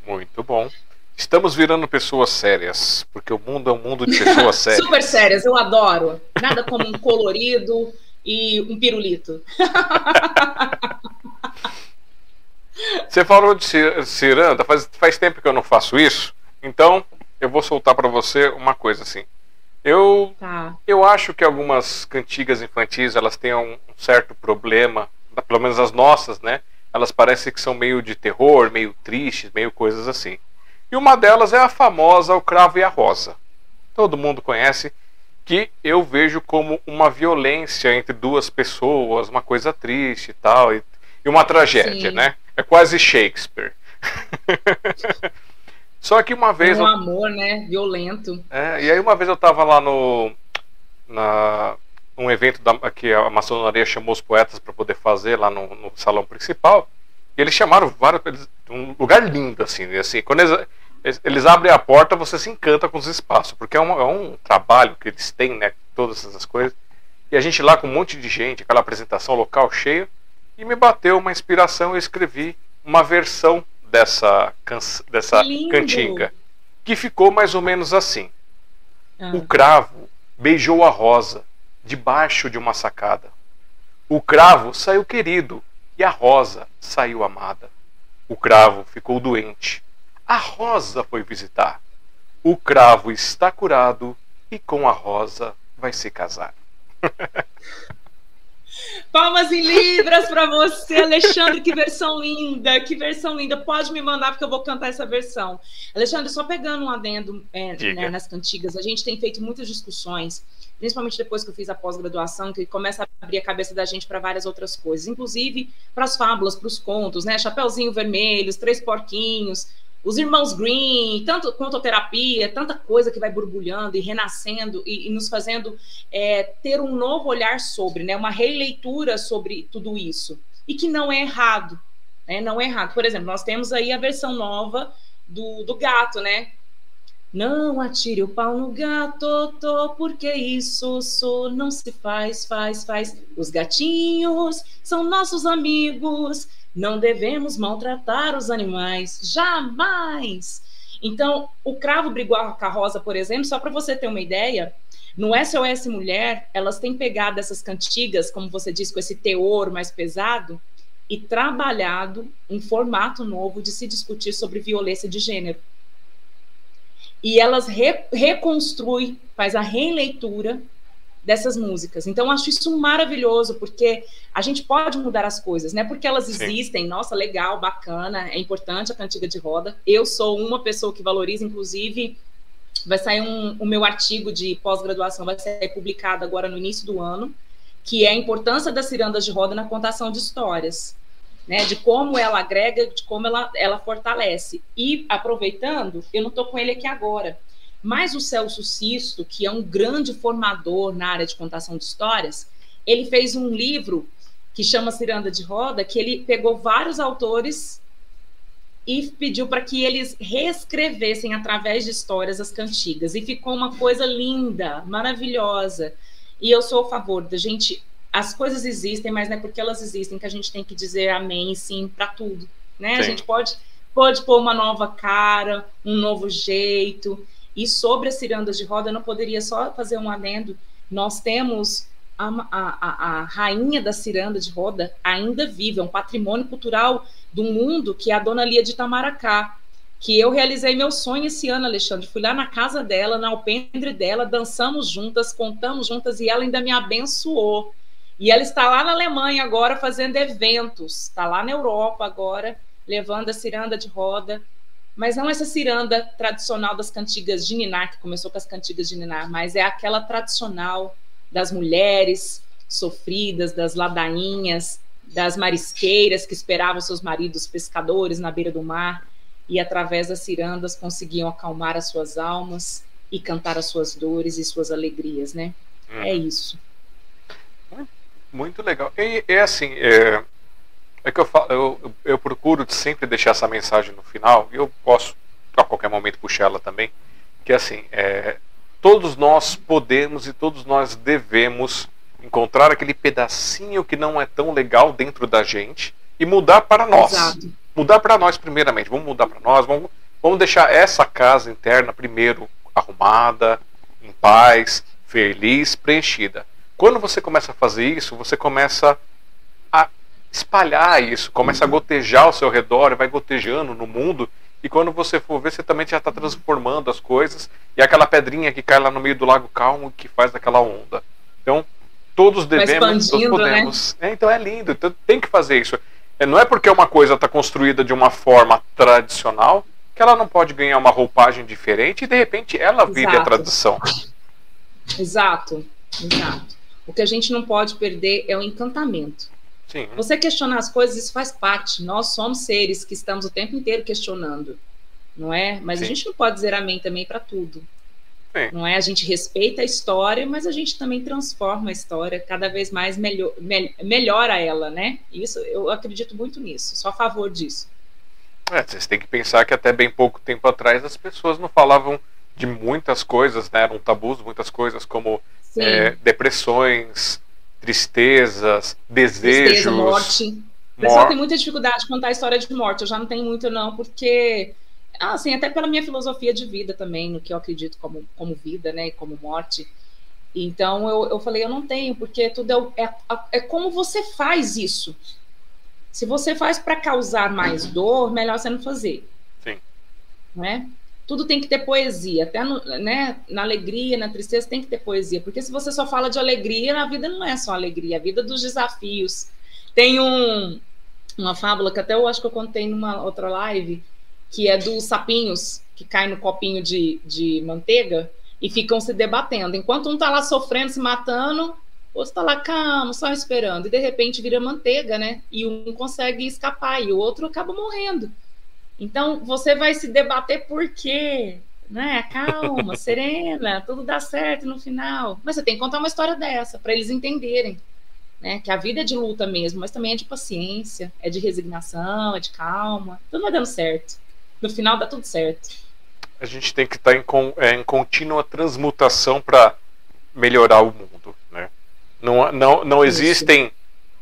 Muito bom. Estamos virando pessoas sérias, porque o mundo é um mundo de pessoas sérias. Super sérias, eu adoro. Nada como um colorido e um pirulito. Você falou de ciranda, faz, faz tempo que eu não faço isso, então eu vou soltar para você uma coisa assim. Eu, tá. eu acho que algumas cantigas infantis elas têm um certo problema, pelo menos as nossas, né? Elas parecem que são meio de terror, meio tristes, meio coisas assim. E uma delas é a famosa O Cravo e a Rosa. Todo mundo conhece. que eu vejo como uma violência entre duas pessoas, uma coisa triste e tal, e, e uma tragédia, Sim. né? É quase Shakespeare. Só que uma vez. Um eu... amor, né? Violento. É, e aí uma vez eu tava lá no. Na, num evento da, que a maçonaria chamou os poetas para poder fazer lá no, no, salão principal. E eles chamaram vários. Um lugar lindo, assim. assim quando eles, eles, abrem a porta, você se encanta com os espaços, porque é um, é um trabalho que eles têm, né? Todas essas coisas. E a gente lá com um monte de gente, aquela apresentação local cheio, e me bateu uma inspiração. Eu escrevi uma versão dessa, dessa cantiga, que ficou mais ou menos assim: ah. O cravo beijou a rosa debaixo de uma sacada. O cravo saiu querido e a rosa saiu amada. O cravo ficou doente. A rosa foi visitar. O cravo está curado e com a rosa vai se casar. Palmas em libras para você, Alexandre. Que versão linda, que versão linda. Pode me mandar, porque eu vou cantar essa versão. Alexandre, só pegando um adendo é, né, nas cantigas, a gente tem feito muitas discussões principalmente depois que eu fiz a pós-graduação, que começa a abrir a cabeça da gente para várias outras coisas, inclusive para as fábulas, para os contos, né? Chapeuzinho Vermelho, Três Porquinhos, os Irmãos Green, tanto contoterapia, tanta coisa que vai borbulhando e renascendo e, e nos fazendo é, ter um novo olhar sobre, né? Uma releitura sobre tudo isso. E que não é errado, né? Não é errado. Por exemplo, nós temos aí a versão nova do, do gato, né? Não atire o pau no gato, tô, porque isso não se faz, faz, faz. Os gatinhos são nossos amigos, não devemos maltratar os animais, jamais. Então, o cravo brigou a carroça, por exemplo, só para você ter uma ideia, no SOS Mulher, elas têm pegado essas cantigas, como você disse, com esse teor mais pesado, e trabalhado um formato novo de se discutir sobre violência de gênero e elas re, reconstruem, faz a releitura dessas músicas. Então, acho isso maravilhoso, porque a gente pode mudar as coisas, né? Porque elas existem, Sim. nossa, legal, bacana, é importante a cantiga de roda. Eu sou uma pessoa que valoriza, inclusive, vai sair um, o meu artigo de pós-graduação, vai ser publicado agora no início do ano, que é a importância das cirandas de roda na contação de histórias né, de como ela agrega, de como ela, ela fortalece. E aproveitando, eu não estou com ele aqui agora, mas o Celso Sisto, que é um grande formador na área de contação de histórias, ele fez um livro que chama Ciranda de Roda, que ele pegou vários autores e pediu para que eles reescrevessem através de histórias as cantigas. E ficou uma coisa linda, maravilhosa. E eu sou a favor da gente as coisas existem, mas não é porque elas existem que a gente tem que dizer amém e sim para tudo, né? Sim. A gente pode pode pôr uma nova cara, um novo jeito. E sobre as cirandas de roda, eu não poderia só fazer um adendo. Nós temos a, a, a, rainha da ciranda de roda ainda viva, é um patrimônio cultural do mundo, que é a dona Lia de Itamaracá, que eu realizei meu sonho esse ano, Alexandre. Fui lá na casa dela, na alpendre dela, dançamos juntas, contamos juntas e ela ainda me abençoou. E ela está lá na Alemanha agora fazendo eventos, está lá na Europa agora, levando a ciranda de roda, mas não essa ciranda tradicional das cantigas de Ninar, que começou com as cantigas de Ninar, mas é aquela tradicional das mulheres sofridas, das ladainhas, das marisqueiras que esperavam seus maridos pescadores na beira do mar e através das cirandas conseguiam acalmar as suas almas e cantar as suas dores e suas alegrias, né? Hum. É isso. Muito legal. E é assim, é, é que eu, falo, eu, eu procuro sempre deixar essa mensagem no final, e eu posso a qualquer momento puxar ela também, que é assim, é, todos nós podemos e todos nós devemos encontrar aquele pedacinho que não é tão legal dentro da gente e mudar para nós. Exato. Mudar para nós primeiramente. Vamos mudar para nós, vamos, vamos deixar essa casa interna primeiro arrumada, em paz, feliz, preenchida. Quando você começa a fazer isso, você começa a espalhar isso, começa a gotejar ao seu redor, vai gotejando no mundo, e quando você for ver, você também já está transformando as coisas, e é aquela pedrinha que cai lá no meio do lago calmo que faz aquela onda. Então, todos devemos, todos né? podemos. Né? É, então é lindo, então tem que fazer isso. É, não é porque uma coisa está construída de uma forma tradicional que ela não pode ganhar uma roupagem diferente e de repente ela vive Exato. a tradição. Exato, exato. O que a gente não pode perder é o encantamento. Sim. Você questionar as coisas, isso faz parte. Nós somos seres que estamos o tempo inteiro questionando, não é? Mas Sim. a gente não pode dizer amém também para tudo. Sim. Não é? A gente respeita a história, mas a gente também transforma a história cada vez mais melhor, me, melhora ela, né? Isso eu acredito muito nisso. Sou a favor disso. É, vocês têm que pensar que até bem pouco tempo atrás as pessoas não falavam de muitas coisas, né? Eram tabus, muitas coisas como é, depressões, tristezas, desejos. Tristeza, morte. O pessoal tem muita dificuldade de contar a história de morte. Eu já não tenho muito, não, porque. Assim, até pela minha filosofia de vida também, no que eu acredito como, como vida, né? Como morte. Então eu, eu falei, eu não tenho, porque tudo é, é, é como você faz isso. Se você faz para causar mais dor, melhor você não fazer. Sim. Não é? Tudo tem que ter poesia, até no, né, na alegria, na tristeza tem que ter poesia, porque se você só fala de alegria, a vida não é só alegria, a vida é dos desafios. Tem um, uma fábula que até eu acho que eu contei numa outra live, que é dos sapinhos que caem no copinho de, de manteiga e ficam se debatendo. Enquanto um tá lá sofrendo, se matando, o outro tá lá calmo, só esperando, e de repente vira manteiga, né? E um consegue escapar e o outro acaba morrendo. Então, você vai se debater por quê? Né? Calma, serena, tudo dá certo no final. Mas você tem que contar uma história dessa para eles entenderem. Né? Que a vida é de luta mesmo, mas também é de paciência, é de resignação, é de calma. Tudo vai dando certo. No final dá tudo certo. A gente tem que estar em, é, em contínua transmutação para melhorar o mundo. Né? Não, não, não existem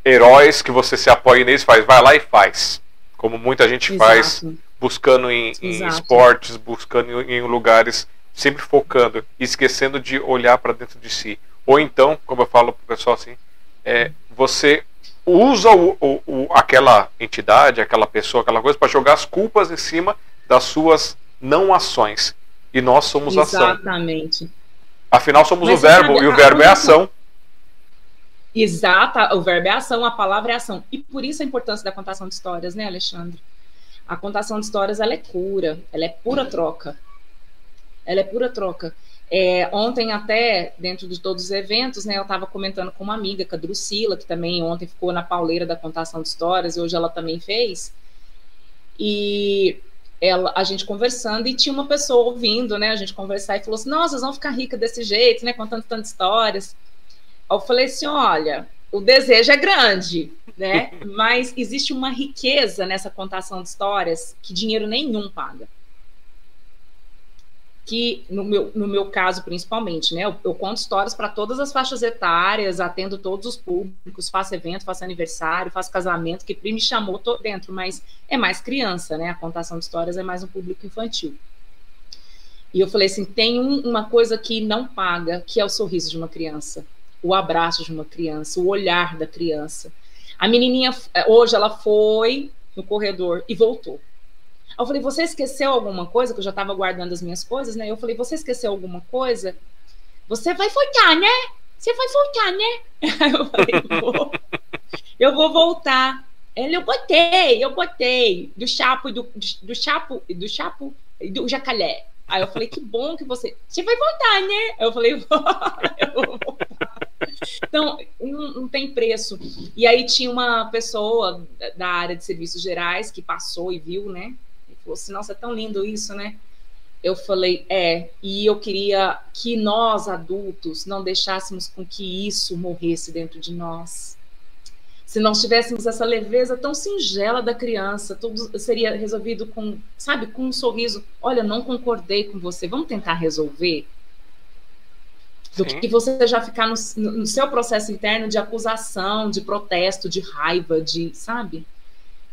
heróis que você se apoie neles faz, vai lá e faz como muita gente Exato. faz, buscando em, em esportes, buscando em, lugares, sempre focando, esquecendo de olhar para dentro de si. Ou então, como eu falo para o pessoal assim, é, você usa o, o, o, aquela entidade, aquela pessoa, aquela coisa para jogar as culpas em cima das suas não ações. E nós somos Exatamente. ação. Exatamente. Afinal, somos Mas o verbo, e o verbo é ação. Exata, o verbo é ação, a palavra é ação. E por isso a importância da contação de histórias, né, Alexandre? A contação de histórias, ela é cura, ela é pura troca. Ela é pura troca. É, ontem até, dentro de todos os eventos, né, eu estava comentando com uma amiga, com a Drusila, que também ontem ficou na pauleira da contação de histórias, e hoje ela também fez. E ela, a gente conversando, e tinha uma pessoa ouvindo, né, a gente conversar, e falou assim, nossa, vocês vão ficar ricas desse jeito, né, contando tantas histórias eu falei assim: olha, o desejo é grande, né? Mas existe uma riqueza nessa contação de histórias que dinheiro nenhum paga. Que no meu, no meu caso, principalmente, né? Eu, eu conto histórias para todas as faixas etárias, atendo todos os públicos, faço evento, faço aniversário, faço casamento, que me chamou, tô dentro, mas é mais criança, né? A contação de histórias é mais um público infantil. E eu falei assim: tem um, uma coisa que não paga, que é o sorriso de uma criança o abraço de uma criança, o olhar da criança. A menininha, eh, hoje, ela foi no corredor e voltou. Eu falei, você esqueceu alguma coisa? Que eu já estava guardando as minhas coisas, né? Eu falei, você esqueceu alguma coisa? Você vai voltar, né? Você vai voltar, né? eu falei, vou. Eu vou voltar. Ele, eu botei, eu botei. Do chapo, do, do chapo, do chapo, do jacalé. Aí eu falei, que bom que você. Você vai voltar, né? Eu falei, vou, eu vou voltar. Então, não, não, tem preço. E aí tinha uma pessoa da área de serviços gerais que passou e viu, né? E falou assim: nossa, é tão lindo isso, né? Eu falei, é, e eu queria que nós, adultos, não deixássemos com que isso morresse dentro de nós se nós tivéssemos essa leveza tão singela da criança, tudo seria resolvido com, sabe, com um sorriso. Olha, não concordei com você, vamos tentar resolver? Do Sim. que você já ficar no, no, seu processo interno de acusação, de protesto, de raiva, de, sabe?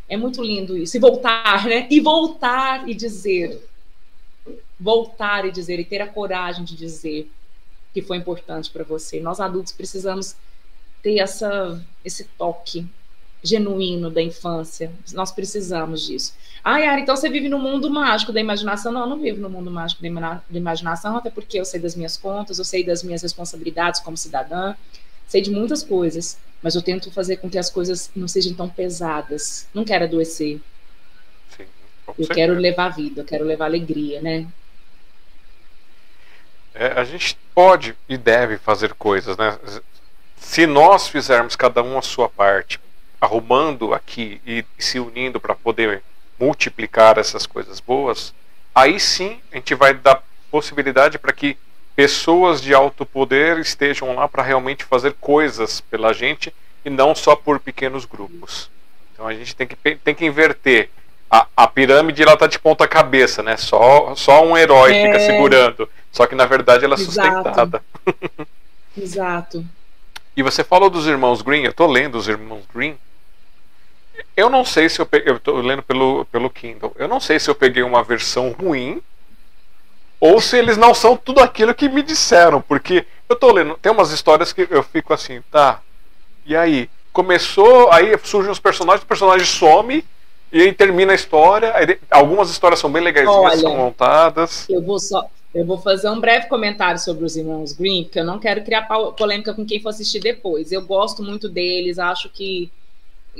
É muito lindo isso. E voltar, né? E voltar e dizer. Voltar e dizer, e ter a coragem de dizer que foi importante para você. Nós adultos precisamos ter essa, esse toque genuíno da infância. Nós precisamos disso. Ah, Yara, então você vive no mundo mágico da imaginação? Não, eu não vivo no mundo mágico da imaginação, até porque eu sei das minhas contas, eu sei das minhas responsabilidades como cidadã, sei de muitas coisas, mas eu tento fazer com que as coisas não sejam tão pesadas. Não quero adoecer. Sim, eu quero levar vida, eu quero levar alegria, né? É, a gente pode e deve fazer coisas, né? Se nós fizermos cada um a sua parte, arrumando aqui e se unindo para poder multiplicar essas coisas boas, aí sim a gente vai dar possibilidade para que pessoas de alto poder estejam lá para realmente fazer coisas pela gente e não só por pequenos grupos. Então a gente tem que, tem que inverter. A, a pirâmide ela tá de ponta cabeça, né? Só, só um herói é... fica segurando. Só que na verdade ela é sustentada. Exato. E você falou dos irmãos Green, eu tô lendo os irmãos Green. Eu não sei se eu peguei, eu tô lendo pelo, pelo Kindle. Eu não sei se eu peguei uma versão ruim ou se eles não são tudo aquilo que me disseram, porque eu tô lendo, tem umas histórias que eu fico assim, tá. E aí, começou, aí surgem os personagens, o personagem some e aí termina a história. Aí, algumas histórias são bem legais, são montadas. Eu vou só eu vou fazer um breve comentário sobre os irmãos Green, porque eu não quero criar polêmica com quem for assistir depois. Eu gosto muito deles, acho que,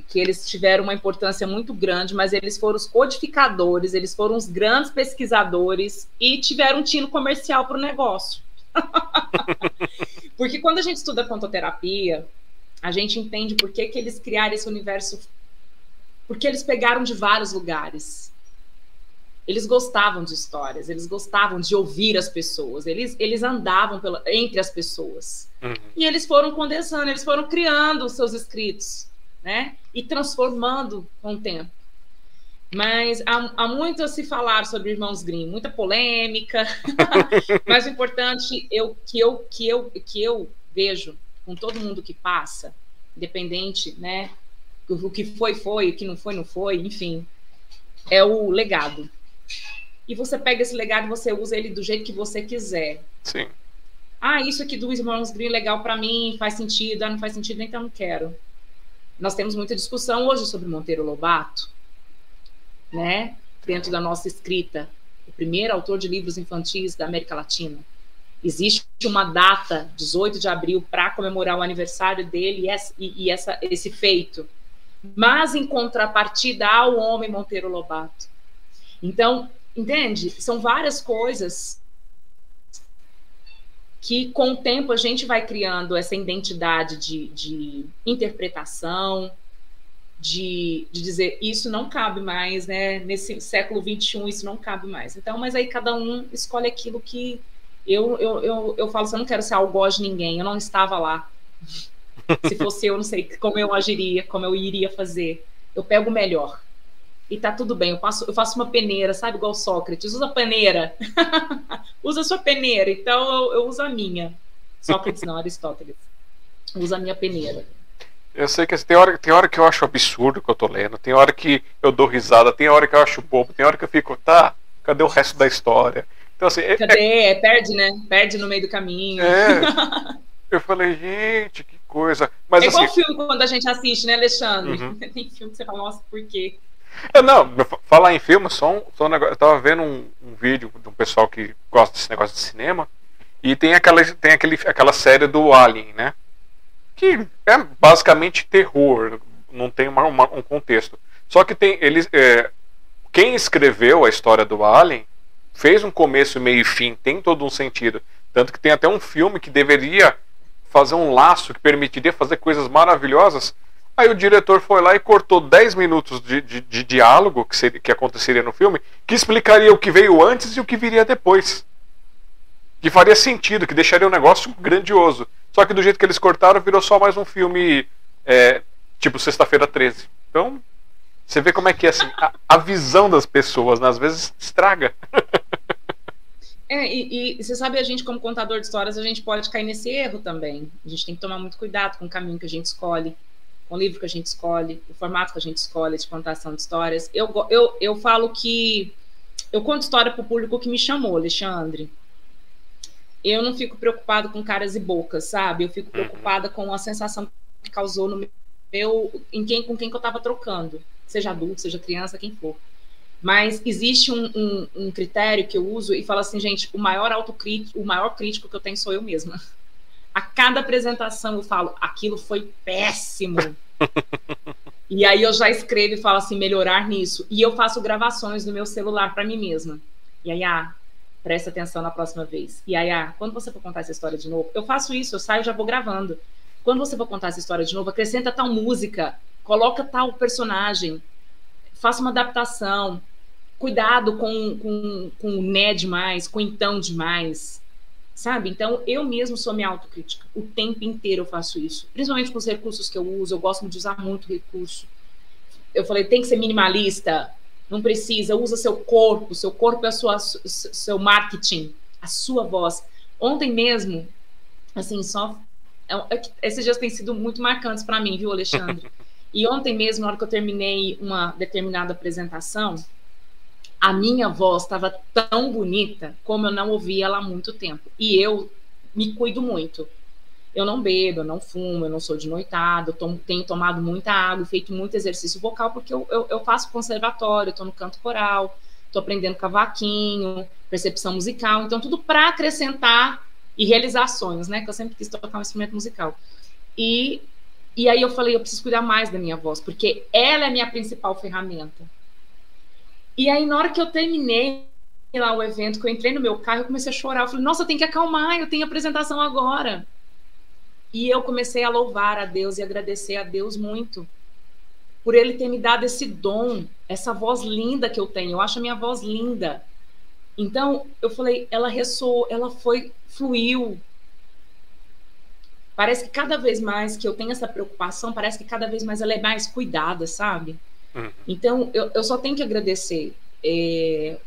que eles tiveram uma importância muito grande, mas eles foram os codificadores, eles foram os grandes pesquisadores e tiveram um tino comercial para o negócio. porque quando a gente estuda contoterapia, a gente entende por que, que eles criaram esse universo, porque eles pegaram de vários lugares eles gostavam de histórias, eles gostavam de ouvir as pessoas, eles, eles andavam pela, entre as pessoas. Uhum. E eles foram condensando, eles foram criando os seus escritos, né? E transformando com o tempo. Mas há, há muito a se falar sobre Irmãos Grimm, muita polêmica. Mas o importante eu, que, eu, que, eu, que eu vejo com todo mundo que passa, independente, né? O que foi, foi, o que não foi, não foi, enfim, é o legado e você pega esse legado e você usa ele do jeito que você quiser. Sim. Ah, isso aqui do Irmãos Green é legal para mim, faz sentido, ah, não faz sentido, então não quero. Nós temos muita discussão hoje sobre Monteiro Lobato, né? Dentro da nossa escrita, o primeiro autor de livros infantis da América Latina. Existe uma data, 18 de abril, para comemorar o aniversário dele e, essa, e, essa, esse feito. Mas, em contrapartida ao homem Monteiro Lobato. Então, Entende? São várias coisas que com o tempo a gente vai criando essa identidade de, de interpretação, de, de, dizer isso não cabe mais, né? Nesse século XXI isso não cabe mais. Então, mas aí cada um escolhe aquilo que eu, eu, eu, eu falo, assim, eu não quero ser algoz de ninguém, eu não estava lá. Se fosse eu, não sei como eu agiria, como eu iria fazer. Eu pego o melhor e tá tudo bem. Eu faço, eu faço uma peneira, sabe? Igual Sócrates. Usa peneira. usa sua peneira. Então eu, eu, uso a minha. Sócrates não, Aristóteles. Usa a minha peneira. Eu sei que tem hora, tem hora que eu acho absurdo que eu tô lendo, tem hora que eu dou risada, tem hora que eu acho bobo, tem hora que eu fico, tá, cadê o resto da história? Então, assim, é, cadê? É, é, perde, né? Perde no meio do caminho. É. eu falei, gente, que coisa. Mas, é igual assim, filme quando a gente assiste, né, Alexandre? Uhum. Tem filme que você fala, nossa, por quê? Eu, não, falar em filme, só um, só um negócio. Eu tava vendo um, um, vídeo de um pessoal que gosta desse negócio de cinema. E tem aquela, tem aquele, aquela série do Alien, né? Que é basicamente terror, não tem uma, uma, um contexto. Só que tem. Eles, é, quem escreveu a história do Alien fez um começo, meio e fim, tem todo um sentido. Tanto que tem até um filme que deveria fazer um laço que permitiria fazer coisas maravilhosas Aí o diretor foi lá e cortou 10 minutos de, de, de diálogo que, seria, que aconteceria no filme, que explicaria o que veio antes e o que viria depois. Que faria sentido, que deixaria um negócio grandioso. Só que do jeito que eles cortaram, virou só mais um filme é, tipo Sexta-feira 13. Então, você vê como é que é assim, a, a visão das pessoas, né, às vezes estraga. É, e, e, você sabe, a gente, como contador de histórias, a gente pode cair nesse erro também. A gente tem que tomar muito cuidado com o caminho que a gente escolhe o livro que a gente escolhe, o formato que a gente escolhe de contação de histórias. Eu, eu, eu falo que eu conto história para o público que me chamou, Alexandre. Eu não fico preocupado com caras e bocas, sabe? Eu fico uhum. preocupada com a sensação que causou no meu, em quem, com quem que eu estava trocando, seja adulto, seja criança, quem for. Mas existe um, um, um, critério que eu uso e falo assim, gente, o maior autocrítico, o maior crítico que eu tenho sou eu mesma. A cada apresentação eu falo, aquilo foi péssimo. e aí eu já escrevo e falo assim, melhorar nisso. E eu faço gravações no meu celular para mim mesma. E aí, ah, Presta atenção na próxima vez. E aí, ah, quando você for contar essa história de novo, eu faço isso, eu saio e já vou gravando. Quando você for contar essa história de novo, acrescenta tal música, coloca tal personagem, faça uma adaptação. Cuidado com, com, com o né demais, com então demais, sabe? Então, eu mesmo sou minha autocrítica. O tempo inteiro eu faço isso. Principalmente com os recursos que eu uso, eu gosto de usar muito recurso. Eu falei, tem que ser minimalista, não precisa, usa seu corpo, seu corpo é sua, seu marketing, a sua voz. Ontem mesmo, assim, só. É é esses dias têm sido muito marcantes para mim, viu, Alexandre? E ontem mesmo, na hora que eu terminei uma determinada apresentação, a minha voz estava tão bonita como eu não ouvia ela há muito tempo. E eu me cuido muito. Eu não bebo, eu não fumo, eu não sou de noitado, tomo, tenho tomado muita água, feito muito exercício vocal, porque eu, eu, eu faço conservatório, estou no canto coral, estou aprendendo cavaquinho, percepção musical, então tudo para acrescentar e realizar sonhos, né? Que eu sempre quis tocar um instrumento musical. E, e aí eu falei, eu preciso cuidar mais da minha voz, porque ela é a minha principal ferramenta. E aí, na hora que eu terminei lá o evento, que eu entrei no meu carro, eu comecei a chorar. Eu falei, nossa, tenho que acalmar, eu tenho apresentação agora. E eu comecei a louvar a Deus e agradecer a Deus muito por ele ter me dado esse dom, essa voz linda que eu tenho. Eu acho a minha voz linda. Então, eu falei, ela ressoou, ela foi, fluiu. Parece que cada vez mais que eu tenho essa preocupação, parece que cada vez mais ela é mais cuidada, sabe? Uhum. Então, eu, eu só tenho que agradecer é,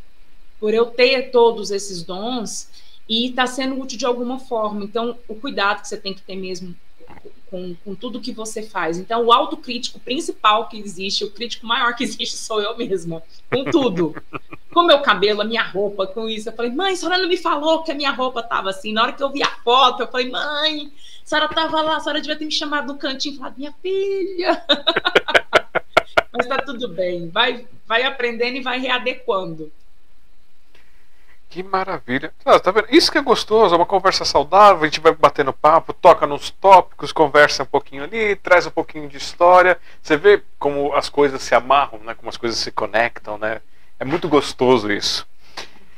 por eu ter todos esses dons e está sendo útil de alguma forma. Então, o cuidado que você tem que ter mesmo com, com tudo que você faz. Então, o autocrítico principal que existe, o crítico maior que existe sou eu mesma, com tudo. com meu cabelo, a minha roupa, com isso. Eu falei, mãe, a senhora não me falou que a minha roupa estava assim. Na hora que eu vi a foto, eu falei, mãe, a senhora estava lá, a senhora devia ter me chamado no cantinho e falado, minha filha. Mas está tudo bem, vai, vai aprendendo e vai readequando. Que maravilha. Ah, tá vendo? Isso que é gostoso, é uma conversa saudável, a gente vai batendo papo, toca nos tópicos, conversa um pouquinho ali, traz um pouquinho de história. Você vê como as coisas se amarram, né? como as coisas se conectam, né? É muito gostoso isso.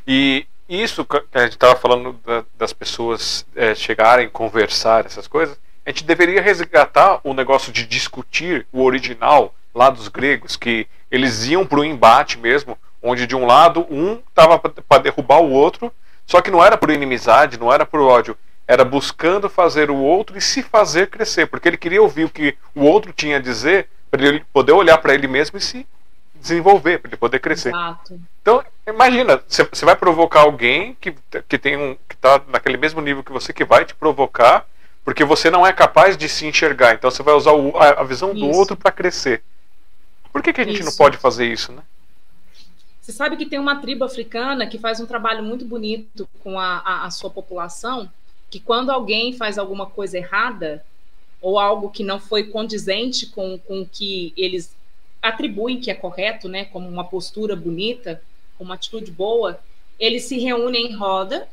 E isso que a gente estava falando da, das pessoas é, chegarem, conversar, essas coisas, a gente deveria resgatar o negócio de discutir o original lá dos gregos, que eles iam para o embate mesmo, onde de um lado um estava para derrubar o outro, só que não era por inimizade, não era por ódio, era buscando fazer o outro e se fazer crescer, porque ele queria ouvir o que o outro tinha a dizer para ele poder olhar para ele mesmo e se desenvolver, para ele poder crescer. Exato. Então, imagina, você vai provocar alguém que, que tem um que está naquele mesmo nível que você que vai te provocar, porque você não é capaz de se enxergar. Então você vai usar o, a, a, visão do outro para crescer. Por que, que a gente isso. não pode fazer isso, né? Você sabe que tem uma tribo africana que faz um trabalho muito bonito com a, a, a sua população, que quando alguém faz alguma coisa errada, ou algo que não foi condizente com, com o que eles atribuem que é correto, né, como uma postura bonita, uma atitude boa, eles se reúnem em roda,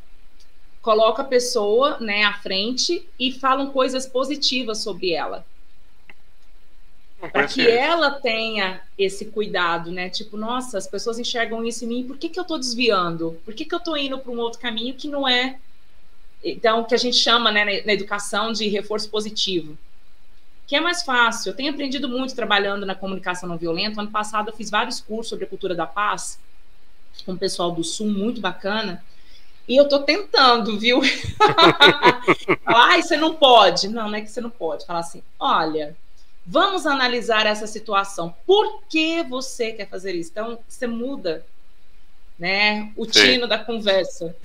colocam a pessoa né, à frente e falam coisas positivas sobre ela para que ela tenha esse cuidado, né? Tipo, nossa, as pessoas enxergam isso em mim, por que, que eu estou desviando? Por que, que eu estou indo para um outro caminho que não é. Então, que a gente chama né, na educação de reforço positivo. Que é mais fácil. Eu tenho aprendido muito trabalhando na comunicação não violenta. Ano passado eu fiz vários cursos sobre a cultura da paz com o pessoal do Sul, muito bacana. E eu tô tentando, viu? Ai, você não pode. Não, não é que você não pode. Falar assim, olha, Vamos analisar essa situação. Por que você quer fazer isso? Então, você muda né, o Sim. tino da conversa.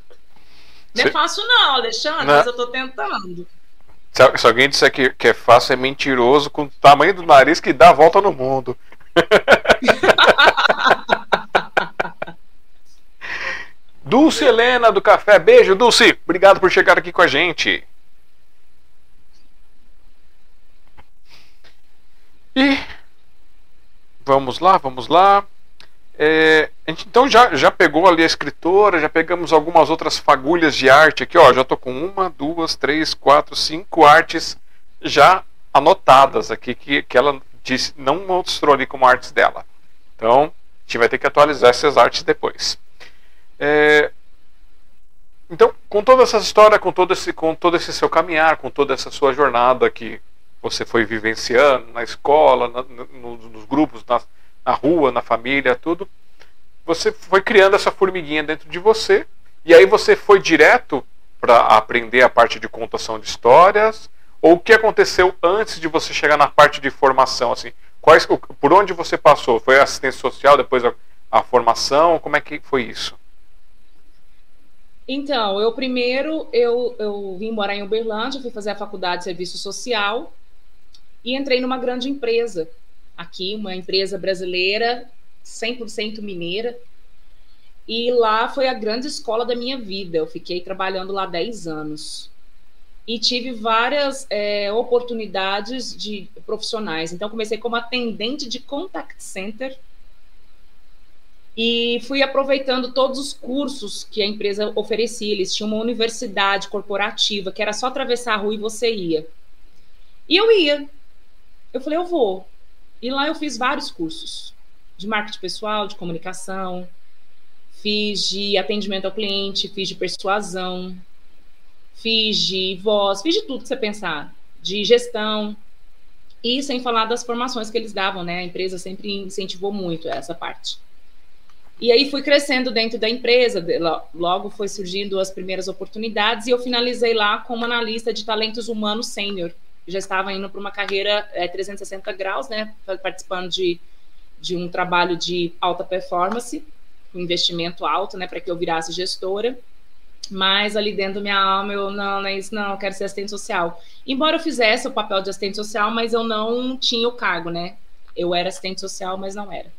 não é fácil, não, Alexandre, não. mas eu estou tentando. Se, se, alguém disser que, que é fácil, é mentiroso com o tamanho do nariz que dá a volta no mundo. Dulce Helena do Café, beijo, Dulce. Obrigado por chegar aqui com a gente. E vamos lá, vamos lá. É, a gente então já, já pegou ali a escritora, já pegamos algumas outras fagulhas de arte aqui, ó. Já tô com uma, duas, três, quatro, cinco artes já anotadas aqui que, que ela disse, não mostrou ali como artes dela. Então, a gente vai ter que atualizar essas artes depois. É, então, com toda essa história, com todo, esse, com todo esse seu caminhar, com toda essa sua jornada que você foi vivenciando na escola, na, no, nos grupos, na, na rua, na família, tudo, você foi criando essa formiguinha dentro de você. E aí você foi direto para aprender a parte de contação de histórias? Ou o que aconteceu antes de você chegar na parte de formação? Assim, quais, por onde você passou? Foi assistência social, depois a, a formação? Como é que foi isso? Então, eu primeiro eu, eu vim morar em Uberlândia, fui fazer a faculdade de serviço social e entrei numa grande empresa aqui, uma empresa brasileira, 100% mineira. E lá foi a grande escola da minha vida. Eu fiquei trabalhando lá 10 anos. E tive várias é, oportunidades de profissionais. Então, comecei como atendente de contact center e fui aproveitando todos os cursos que a empresa oferecia. Eles tinham uma universidade corporativa que era só atravessar a rua e você ia. E eu ia. Eu falei, eu vou. E lá eu fiz vários cursos de marketing pessoal, de comunicação, fiz de atendimento ao cliente, fiz de persuasão, fiz de voz, fiz de tudo que você pensar, de gestão. E sem falar das formações que eles davam, né? A empresa sempre incentivou muito essa parte. E aí fui crescendo dentro da empresa, logo foi surgindo as primeiras oportunidades e eu finalizei lá como analista de talentos humanos sênior. Já estava indo para uma carreira é, 360 graus, né, participando de, de um trabalho de alta performance, um investimento alto, né, para que eu virasse gestora. Mas ali dentro da minha alma, eu não, não é isso, não, eu quero ser assistente social. Embora eu fizesse o papel de assistente social, mas eu não tinha o cargo, né? Eu era assistente social, mas não era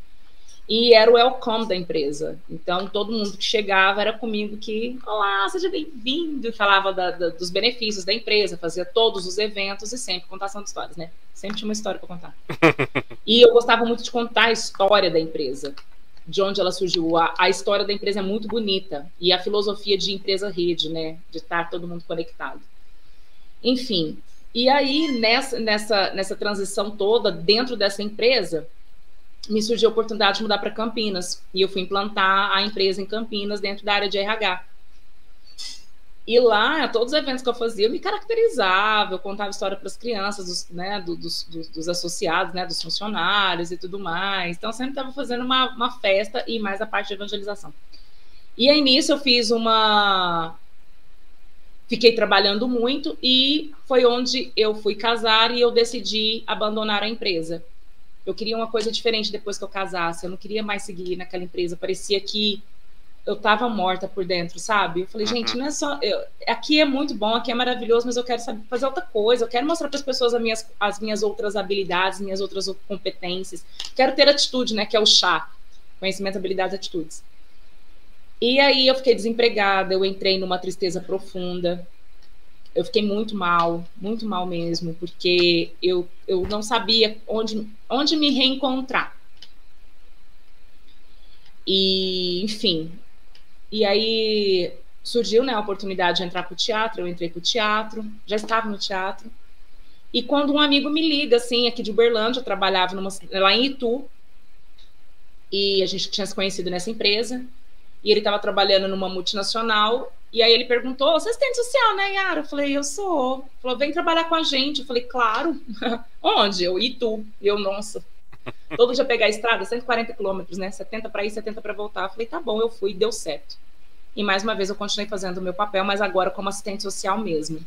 e era o welcome da empresa. Então, todo mundo que chegava era comigo que, olá, seja bem-vindo, falava da, da, dos benefícios da empresa, fazia todos os eventos e sempre contação de histórias, né? Sempre tinha uma história para contar. e eu gostava muito de contar a história da empresa, de onde ela surgiu. A, a história da empresa é muito bonita e a filosofia de empresa-rede, né? De estar todo mundo conectado. Enfim, e aí nessa, nessa, nessa transição toda, dentro dessa empresa, me surgiu a oportunidade de mudar para Campinas. E eu fui implantar a empresa em Campinas dentro da área de RH. E lá, todos os eventos que eu fazia, eu me caracterizava, eu contava história para as crianças, dos, né, dos, dos, dos, associados, né, dos funcionários e tudo mais. Então, sempre estava fazendo uma, uma festa e mais a parte de evangelização. E aí, nisso, eu fiz uma. Fiquei trabalhando muito e foi onde eu fui casar e eu decidi abandonar a empresa eu queria uma coisa diferente depois que eu casasse. Eu não queria mais seguir naquela empresa. Parecia que eu tava morta por dentro, sabe? Eu falei, uhum. gente, não é só. Eu, aqui é muito bom, aqui é maravilhoso, mas eu quero saber, fazer outra coisa. Eu quero mostrar para as pessoas as minhas, as minhas outras habilidades, minhas outras competências. Quero ter atitude, né? Que é o chá. Conhecimento, habilidades, atitudes. E aí eu fiquei desempregada, eu entrei numa tristeza profunda eu fiquei muito mal, muito mal mesmo, porque eu, eu não sabia onde, onde me reencontrar. E, enfim, e aí surgiu né, a oportunidade de entrar para o teatro, eu entrei para o teatro, já estava no teatro. E quando um amigo me liga, assim, aqui de Uberlândia, eu trabalhava numa, lá em Itu, e a gente tinha se conhecido nessa empresa, e ele estava trabalhando numa multinacional, e aí ele perguntou: você é assistente social, né, Yara? Eu falei: eu sou. Ele falou: vem trabalhar com a gente. Eu falei: claro. Onde? Eu, e tu? Eu, nossa. Todo dia pegar a estrada, 140 quilômetros, né? 70 para ir, 70 para voltar. Eu falei: tá bom, eu fui, deu certo. E mais uma vez eu continuei fazendo o meu papel, mas agora como assistente social mesmo,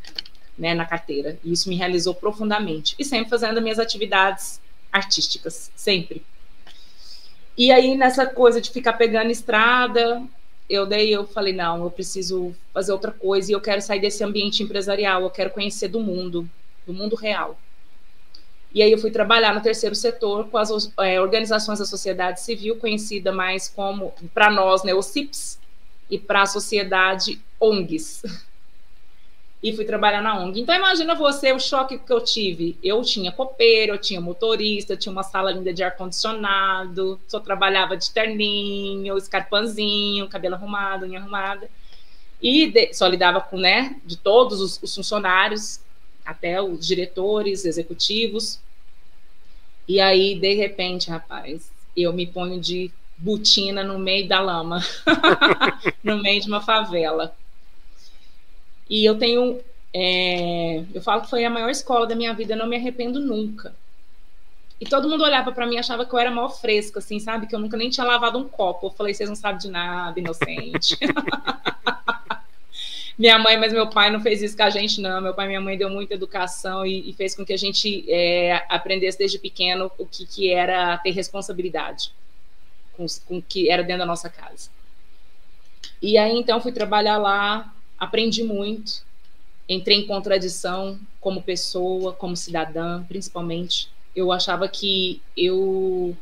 né, na carteira. E isso me realizou profundamente. E sempre fazendo minhas atividades artísticas, sempre. E aí, nessa coisa de ficar pegando estrada, eu daí eu falei, não, eu preciso fazer outra coisa e eu quero sair desse ambiente empresarial, eu quero conhecer do mundo, do mundo real. E aí eu fui trabalhar no terceiro setor com as é, organizações da sociedade civil, conhecida mais como, para nós, né, os CIPs, e para a sociedade ONGs e fui trabalhar na ONG. Então imagina você o choque que eu tive. Eu tinha copeiro, eu tinha motorista, eu tinha uma sala linda de ar condicionado, só trabalhava de terninho, escarpanzinho, cabelo arrumado, unha arrumada. E de, só lidava com, né, de todos os, os funcionários, até os diretores, executivos. E aí, de repente, rapaz, eu me ponho de botina no meio da lama, no meio de uma favela. E eu tenho, é, eu falo que foi a maior escola da minha vida, eu não me arrependo nunca. E todo mundo olhava para mim e achava que eu era mal fresca, assim, sabe? Que eu nunca nem tinha lavado um copo. Eu falei, vocês não sabem de nada, inocente. minha mãe, mas meu pai não fez isso com a gente, não. Meu pai e minha mãe deu muita educação e, e fez com que a gente é, aprendesse desde pequeno o que, que era ter responsabilidade com o que era dentro da nossa casa. E aí, então, fui trabalhar lá, aprendi muito, entrei em contradição como pessoa, como cidadã, principalmente. Eu achava que eu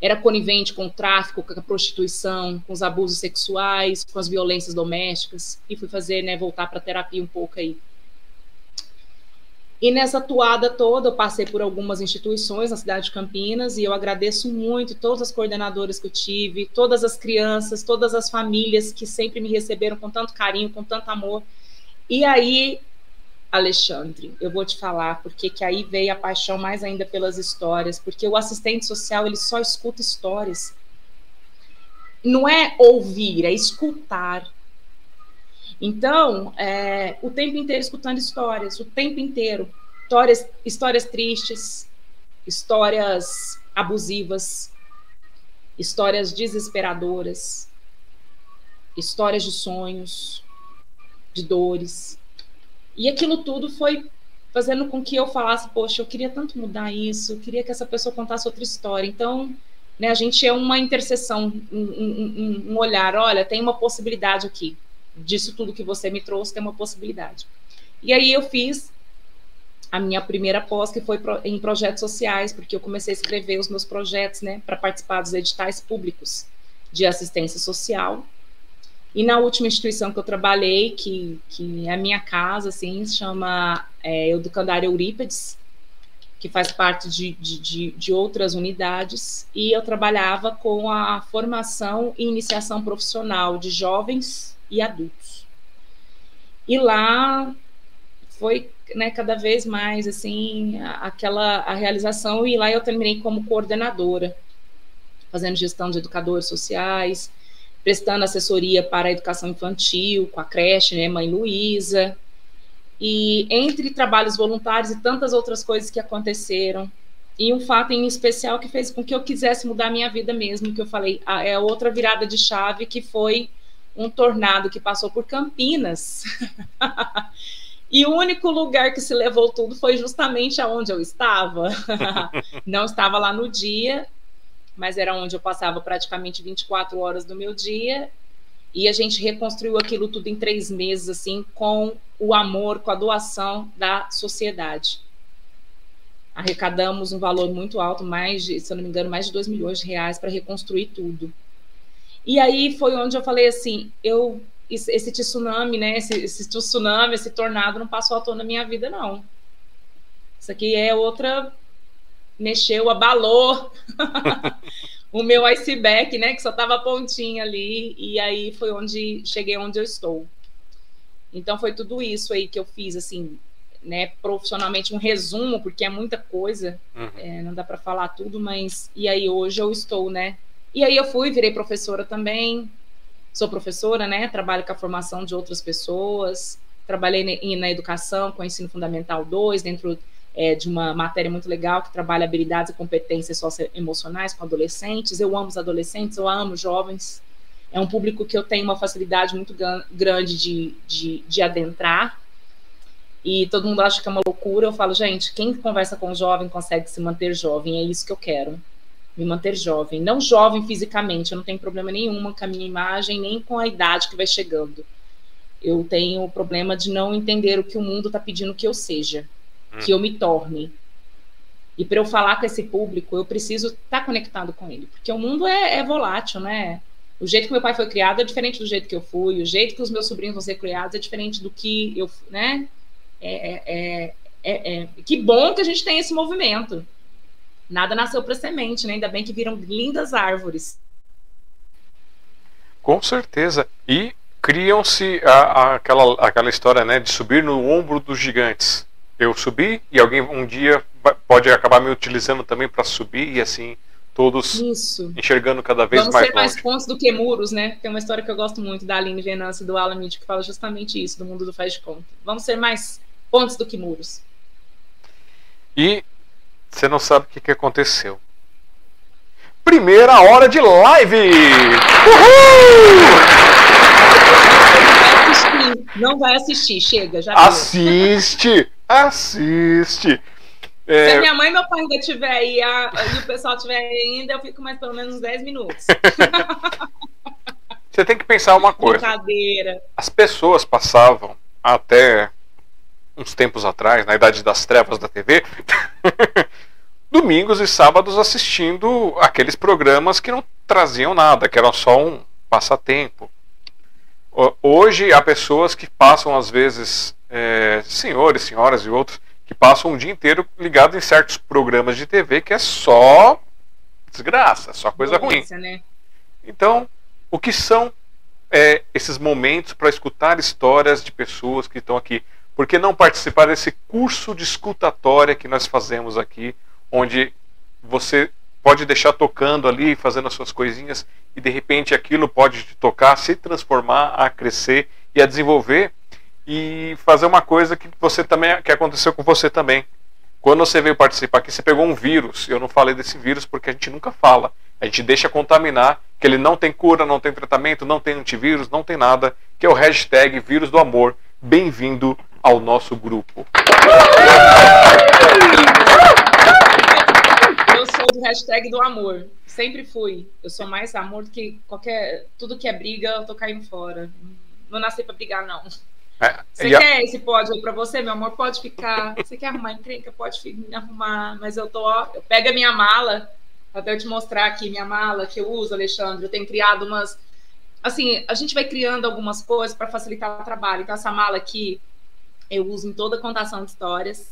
era conivente com o tráfico, com a prostituição, com os abusos sexuais, com as violências domésticas, e fui fazer, né, voltar para terapia um pouco aí. E nessa toada toda, eu passei por algumas instituições na cidade de Campinas, e eu agradeço muito todas as coordenadoras que eu tive, todas as crianças, todas as famílias que sempre me receberam com tanto carinho, com tanto amor. E aí Alexandre, eu vou te falar porque que aí veio a paixão mais ainda pelas histórias, porque o assistente social ele só escuta histórias. Não é ouvir, é escutar. Então, é, o tempo inteiro escutando histórias, o tempo inteiro. Histórias, histórias tristes, histórias abusivas, histórias desesperadoras, histórias de sonhos, de dores. E aquilo tudo foi fazendo com que eu falasse, poxa, eu queria tanto mudar isso, eu queria que essa pessoa contasse outra história. Então, né, a gente é uma interseção, um, um, um olhar, olha, tem uma possibilidade aqui. Disso tudo que você me trouxe, tem uma possibilidade. E aí eu fiz a minha primeira pós, que foi em projetos sociais, porque eu comecei a escrever os meus projetos, né, para participar dos editais públicos de assistência social. E na última instituição que eu trabalhei, que, que é a minha casa, assim, se chama é, Educandária Eurípedes, que faz parte de, de, de, outras unidades, e eu trabalhava com a formação e iniciação profissional de jovens e adultos. E lá foi né, cada vez mais assim aquela a realização e lá eu terminei como coordenadora fazendo gestão de educadores sociais prestando assessoria para a educação infantil, com a creche, né, Mãe Luísa, e entre trabalhos voluntários e tantas outras coisas que aconteceram, e um fato em especial que fez com que eu quisesse mudar minha vida mesmo, que eu falei, ah, é outra virada de chave, que foi um tornado que passou por Campinas. e o único lugar que se levou tudo foi justamente aonde eu estava. Não estava lá no dia, mas era onde eu passava praticamente 24 horas do meu dia. E a gente reconstruiu aquilo tudo em três meses, assim, com o amor, com a doação da sociedade. Arrecadamos um valor muito alto, mais de, se eu não me engano, mais de 2 milhões de reais para reconstruir tudo. E aí foi onde eu falei assim, eu esse tsunami, né, esse, esse tsunami, esse tornado não passou à toa na minha vida, não. Isso aqui é outra mexeu, abalou o meu iceberg, né? Que só tava pontinha ali. E aí foi onde cheguei onde eu estou. Então foi tudo isso aí que eu fiz, assim, né? Profissionalmente um resumo, porque é muita coisa, uhum. é, não dá para falar tudo, mas e aí hoje eu estou, né? E aí eu fui, virei professora também. Sou professora, né? Trabalho com a formação de outras pessoas. Trabalhei na educação, com o ensino fundamental 2, dentro é, de uma matéria muito legal que trabalha habilidades e competências socioemocionais com adolescentes. Eu amo os adolescentes, eu amo jovens. É um público que eu tenho uma facilidade muito grande de, de, de adentrar. E todo mundo acha que é uma loucura. Eu falo, gente, quem conversa com jovem consegue se manter jovem. É isso que eu quero. Me manter jovem. Não jovem fisicamente, eu não tenho problema nenhum com a minha imagem, nem com a idade que vai chegando. Eu tenho o problema de não entender o que o mundo está pedindo que eu seja que eu me torne. E para eu falar com esse público, eu preciso estar tá conectado com ele, porque o mundo é, é, volátil, né? O jeito que meu pai foi criado é diferente do jeito que eu fui, o jeito que os meus sobrinhos vão ser criados é diferente do que eu, né? É, é, é, é que bom que a gente tem esse movimento. Nada nasceu para semente, né? Ainda bem que viram lindas árvores. Com certeza. E criam-se aquela, aquela história né, de subir no ombro dos gigantes eu subi e alguém um dia pode acabar me utilizando também para subir e assim todos Isso. enxergando cada vez Vamos mais ser longe. mais pontos do que muros, né? Tem uma história que eu gosto muito da Aline Venâncio e do Alan Mitchell que fala justamente isso, do mundo do faz de conta. Vamos ser mais pontos do que muros. E você não sabe o que, que aconteceu. Primeira hora de live! Uhul! Não vai assistir, não vai assistir, chega, já. Assiste! Assiste! Se É, a minha mãe e meu pai ainda tiver aí a- e o pessoal tiver ainda, eu fico mais pelo menos uns 10 minutos. você tem que pensar uma coisa. Brincadeira. As pessoas passavam até uns tempos atrás, na idade das trevas da TV, domingos e sábados assistindo aqueles programas que não traziam nada, que eram só um passatempo. Ho- Hoje há pessoas que passam, às vezes, é, senhores, senhoras e outros, que passam um dia inteiro ligados em certos programas de TV que é só desgraça, só coisa ruim. Né? Então, o que são é, esses momentos para escutar histórias de pessoas que estão aqui? Por que não participar desse curso de escutatória que nós fazemos aqui, onde você pode deixar tocando ali, fazendo as suas coisinhas, e de repente aquilo pode te tocar, se transformar, a crescer e a desenvolver e fazer uma coisa que você também que aconteceu com você também. Quando você veio participar aqui, você pegou um vírus. Eu não falei desse vírus porque a gente nunca fala. A gente deixa contaminar, que ele não tem cura, não tem tratamento, não tem antivírus, não tem nada, que é o hashtag vírus do amor. Bem-vindo ao nosso grupo. Eu sou do hashtag do amor. Sempre fui. Eu sou mais amor do que qualquer. Tudo que é briga, eu tô caindo fora. Não nasci pra brigar, não. É, Você a- quer esse pódio pra você, meu amor? Pode ficar. Você quer arrumar encrenca? Pode arrumar. Mas eu tô, ó. Eu pego a minha mala, até eu te mostrar aqui minha mala que eu uso, Alexandre. Eu tenho criado umas. Assim, a gente vai criando algumas coisas para facilitar o trabalho. Então, essa mala aqui eu uso em toda contação de histórias.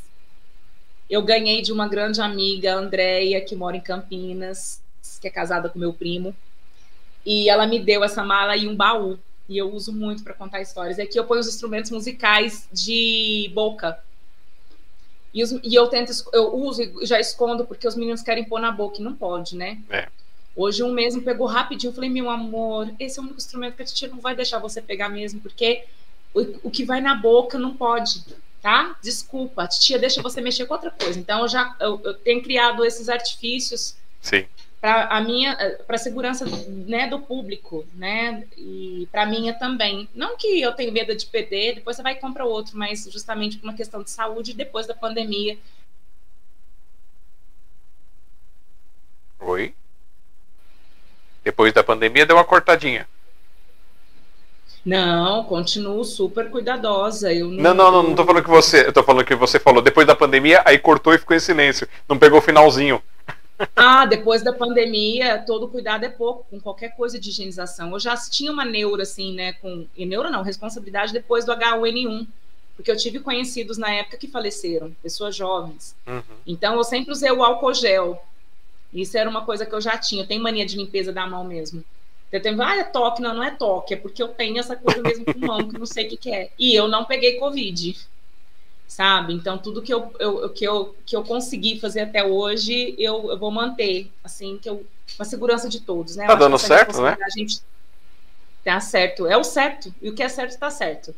Eu ganhei de uma grande amiga, Andréia, que mora em Campinas, que é casada com meu primo. E ela me deu essa mala e um baú. E eu uso muito para contar histórias. E aqui eu ponho os instrumentos musicais de boca. E, os- e eu tento, eu uso e já escondo porque os meninos querem pôr na boca e não pode, né? É. Hoje um mesmo pegou rapidinho. Eu falei, meu amor, esse é o único instrumento que a tia não vai deixar você pegar mesmo, porque o, o que vai na boca não pode, tá? Desculpa, tia deixa você mexer com outra coisa. Então eu já eu, eu tenho criado esses artifícios Sim. para a minha para segurança né do público né e para minha também não que eu tenho medo de perder depois você vai e compra outro mas justamente por uma questão de saúde depois da pandemia Oi? Depois da pandemia deu uma cortadinha. Não continuo super cuidadosa eu Não, não, não, não tô falando que você. Eu tô falando que você falou depois da pandemia, aí cortou e ficou em silêncio. Não pegou o finalzinho. ah depois da pandemia todo cuidado é pouco com qualquer coisa de higienização eu já tinha uma neura assim né com e neura não responsabilidade depois do H1N1 porque eu tive conhecidos na época que faleceram pessoas jovens Uhum. Então eu sempre usei o álcool gel. Isso era uma coisa que eu já tinha. Eu tenho mania de limpeza da mão mesmo. Eu tenho, ah, é toque, não, não é toque, é porque eu tenho essa coisa mesmo com mão, que não sei o que, que é. E eu não peguei Covid, sabe? Então tudo que eu, eu, que eu, que eu consegui fazer até hoje, eu, eu vou manter, assim, que eu, com a segurança de todos, né? Tá dando certo, né? A gente tá certo, é o certo, e o que é certo tá certo.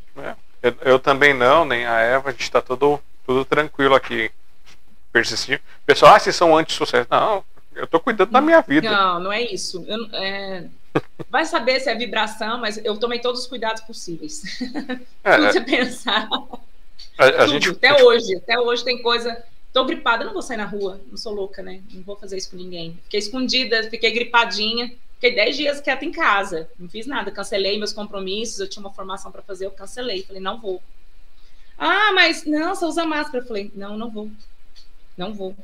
Eu, eu também não, nem a Eva, a gente tá tudo, tudo tranquilo aqui. Persistindo. Pessoal, ah, vocês são antissociais. Não, eu tô cuidando da minha vida. Não, não é isso. Eu, é, Vai saber se é vibração, mas eu tomei todos os cuidados possíveis. É, Tudo é, você pensar. a, a Tudo. gente, Até hoje. Até hoje tem coisa. Tô gripada, não vou sair na rua. Não sou louca, né? Não vou fazer isso com ninguém. Fiquei escondida, fiquei gripadinha. Fiquei 10 dias quieta em casa. Não fiz nada. Cancelei meus compromissos. Eu tinha uma formação para fazer, eu cancelei. Falei, não vou. Ah, mas não, você usa máscara. Eu falei, não, não vou. Não vou.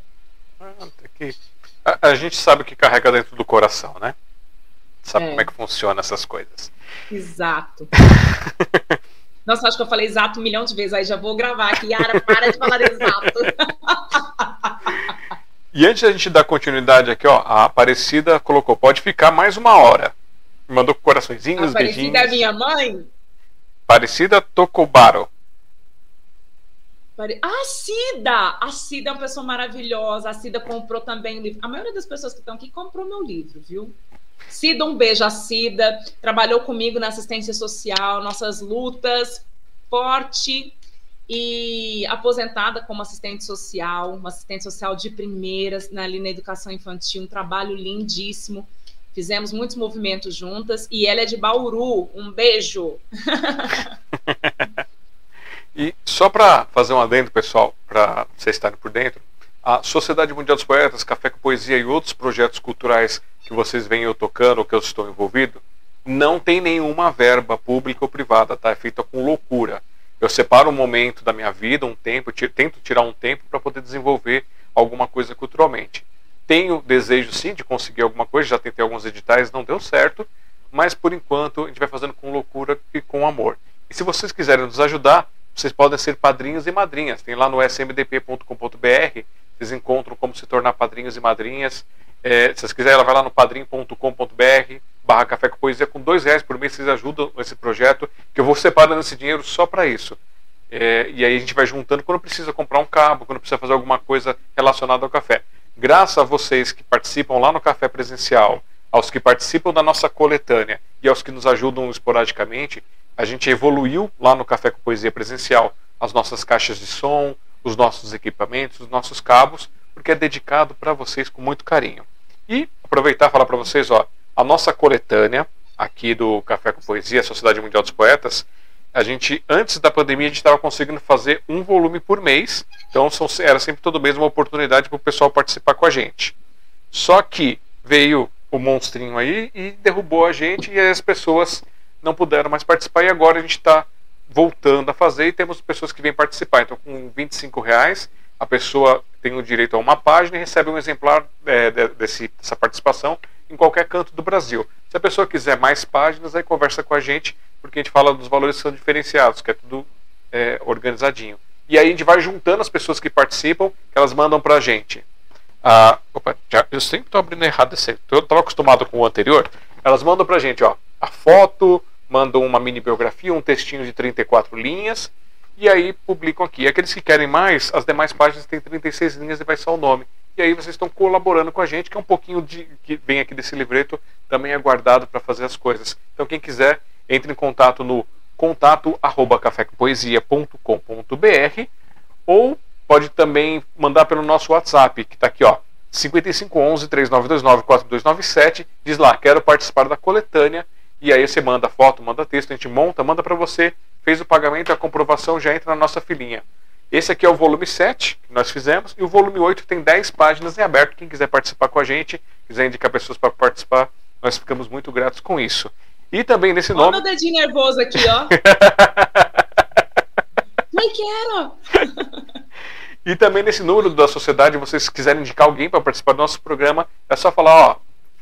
Ah, que- a, a gente sabe o que carrega dentro do coração, né? Sabe É. como é que funciona essas coisas. Exato. Nossa, acho que eu falei exato um milhão de vezes. Aí já vou gravar aqui. Yara, para de falar exato. E antes da gente dar continuidade aqui, ó, a Aparecida colocou, pode ficar mais uma hora. Mandou coraçõezinhos, Aparecida beijinhos. é minha mãe? Aparecida Tokobaro. A Cida! A Cida é uma pessoa maravilhosa. A Cida comprou também o livro. A maioria das pessoas que estão aqui comprou meu livro, viu? Cida, um beijo. A Cida trabalhou comigo na assistência social, nossas lutas, forte e aposentada como assistente social, uma assistente social de primeiras ali na educação infantil, um trabalho lindíssimo. Fizemos muitos movimentos juntas e ela é de Bauru. Um beijo. e só para fazer um adendo, pessoal, para vocês estarem por dentro, a Sociedade Mundial dos Poetas, Café com Poesia e outros projetos culturais que vocês veem eu tocando ou que eu estou envolvido, não tem nenhuma verba pública ou privada, tá? É feita com loucura. Eu separo um momento da minha vida, um tempo, tento tirar um tempo para poder desenvolver alguma coisa culturalmente tenho desejo sim de conseguir alguma coisa, já tentei alguns editais, não deu certo, mas por enquanto a gente vai fazendo com loucura e com amor. E se vocês quiserem nos ajudar, vocês podem ser padrinhos e madrinhas. Tem lá no smdp.com.br, vocês encontram como se tornar padrinhos e madrinhas. É, se vocês quiserem, ela vai lá no padrim.com.br barra café com poesia, com dois reais por mês vocês ajudam nesse projeto, que eu vou separando esse dinheiro só para isso. É, e aí a gente vai juntando quando precisa comprar um cabo, quando precisa fazer alguma coisa relacionada ao café graças a vocês que participam lá no Café Presencial, aos que participam da nossa coletânea e aos que nos ajudam esporadicamente, a gente evoluiu lá no Café com Poesia Presencial as nossas caixas de som, os nossos equipamentos, os nossos cabos, porque é dedicado para vocês com muito carinho. E aproveitar e falar para vocês, ó, a nossa coletânea aqui do Café com Poesia, Sociedade Mundial dos Poetas, a gente, antes da pandemia, a gente estava conseguindo fazer um volume por mês. Então são, era sempre todo mês uma oportunidade para o pessoal participar com a gente. Só que veio o monstrinho aí e derrubou a gente e as pessoas não puderam mais participar. E agora a gente está voltando a fazer e temos pessoas que vêm participar. Então, com 25 reais, a pessoa tem o direito a uma página e recebe um exemplar é, desse, dessa participação em qualquer canto do Brasil. Se a pessoa quiser mais páginas, aí conversa com a gente porque a gente fala dos valores que são diferenciados, que é tudo é, organizadinho. E aí a gente vai juntando as pessoas que participam, que elas mandam pra gente. Ah, opa, já, eu sempre estou abrindo errado esse. Eu estava acostumado com o anterior. Elas mandam pra gente ó, a foto, mandam uma mini biografia, um textinho de 34 linhas, e aí publicam aqui. Aqueles que querem mais, as demais páginas têm 36 linhas e vai só o nome. E aí vocês estão colaborando com a gente, que é um pouquinho de que vem aqui desse livreto, também é guardado para fazer as coisas. Então quem quiser entre em contato no contato arroba cafécompoesia.com.br ou pode também mandar pelo nosso WhatsApp, que está aqui, ó, 5511 3929 4297, diz lá, quero participar da coletânea, e aí você manda foto, manda texto, a gente monta, manda para você, fez o pagamento, a comprovação já entra na nossa filinha. Esse aqui é o volume 7 que nós fizemos, e o volume 8 tem 10 páginas em aberto. Quem quiser participar com a gente, quiser indicar pessoas para participar, nós ficamos muito gratos com isso. E também nesse nome. Olha o dedinho nervoso aqui, ó. Nem quero! e também nesse número da sociedade, vocês quiserem indicar alguém para participar do nosso programa, é só falar, ó,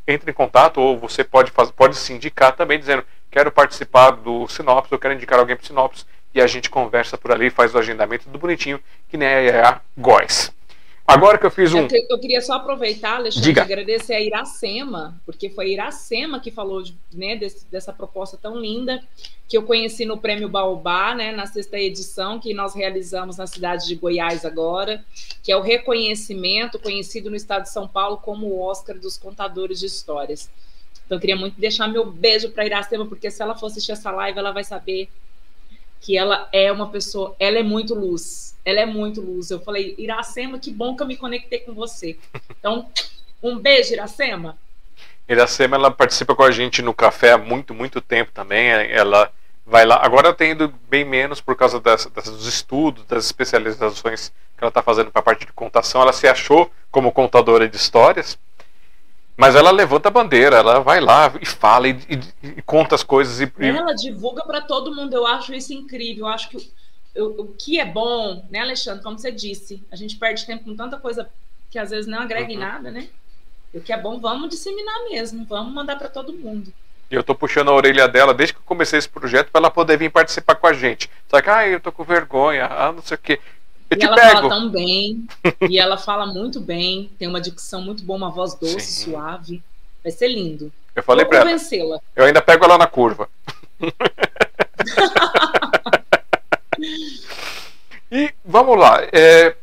entre em contato, ou você pode, pode se indicar também, dizendo, quero participar do Sinopse, eu quero indicar alguém para o Sinopse, e a gente conversa por ali, faz o agendamento tudo bonitinho, que nem a Góis. Agora que eu fiz um. Eu, queria só aproveitar, Alexandre, e agradecer a Iracema, porque foi a Iracema que falou né, desse, dessa proposta tão linda que eu conheci no Prêmio Baobá, né, na sexta edição, que nós realizamos na cidade de Goiás agora, que é o reconhecimento conhecido no estado de São Paulo como o Oscar dos Contadores de Histórias. Então, eu queria muito deixar meu beijo para Iracema, porque se ela for assistir essa live, ela vai saber que ela é uma pessoa, ela é muito luz, ela é muito luz. Eu falei, Iracema, que bom que eu me conectei com você. Então, um beijo, Iracema. Iracema, ela participa com a gente no café há muito, muito tempo também. Ela vai lá, agora tem ido bem menos por causa das, dos estudos, das especializações que ela está fazendo para a parte de contação. Ela se achou como contadora de histórias, mas ela levanta a bandeira, ela vai lá e fala e, e, e conta as coisas. E, ela divulga para todo mundo. Eu acho isso incrível. Eu acho que o, o, o, que é bom, né, Alexandre? Como você disse, a gente perde tempo com tanta coisa que às vezes não agrega uhum. em nada, né? E o que é bom, vamos disseminar mesmo, vamos mandar para todo mundo. E eu tô puxando a orelha dela desde que eu comecei esse projeto para ela poder vir participar com a gente. Só que, ah, eu tô com vergonha, ah, não sei o quê. E ela pego. fala tão bem, e ela fala muito bem, tem uma dicção muito boa, uma voz doce, Sim. suave. Vai ser lindo. Eu falei Vou pra ela. Eu ainda pego ela na curva. E vamos lá, é,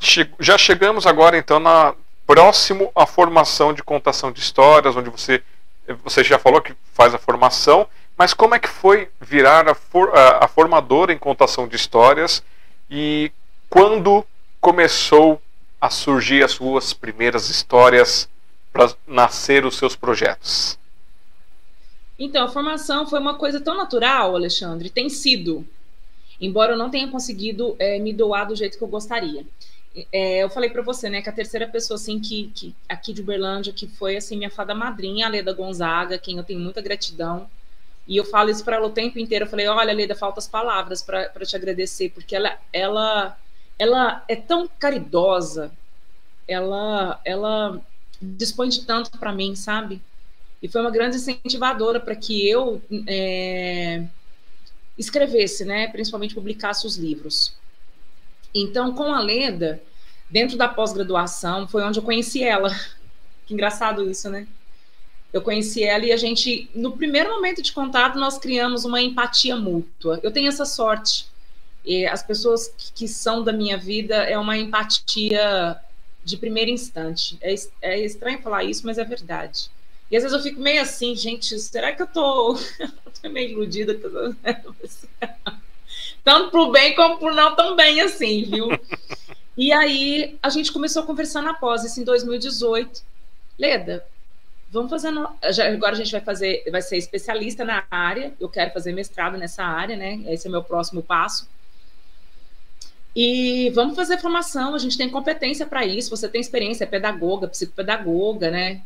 gente, já chegamos agora então na próximo à formação de contação de histórias, onde você você já falou que faz a formação, mas como é que foi virar a, for, a, a formadora em contação de histórias e quando começou a surgir as suas primeiras histórias para nascer os seus projetos? Então, a formação foi uma coisa tão natural, Alexandre, tem sido, embora eu não tenha conseguido é, me doar do jeito que eu gostaria. É, eu falei para você, né, que a terceira pessoa, assim, que, que aqui de Uberlândia, que foi, assim, minha fada madrinha, a Leda Gonzaga, quem eu tenho muita gratidão, e eu falo isso para ela o tempo inteiro. Eu falei, olha, Leda, faltam as palavras para te agradecer, porque ela, ela, ela é tão caridosa, ela, ela dispõe de tanto para mim, sabe? E foi uma grande incentivadora para que eu é, escrevesse, né? Principalmente publicasse os livros. Então, com a Leda, dentro da pós-graduação, foi onde eu conheci ela. Que engraçado isso, né? Eu conheci ela e a gente, no primeiro momento de contato, nós criamos uma empatia mútua. Eu tenho essa sorte. E as pessoas que são da minha vida é uma empatia de primeiro instante. É, é estranho falar isso, mas é verdade. E às vezes eu fico meio assim, gente, será que eu tô, eu tô meio iludida? Tanto pro bem como pro não tão bem assim, viu? E aí a gente começou a conversar na pós, isso em 2018. Leda, vamos fazer. No... Agora a gente vai fazer, vai ser especialista na área. Eu quero fazer mestrado nessa área, né? Esse é o meu próximo passo. E vamos fazer formação, a gente tem competência para isso, você tem experiência, é pedagoga, psicopedagoga, né?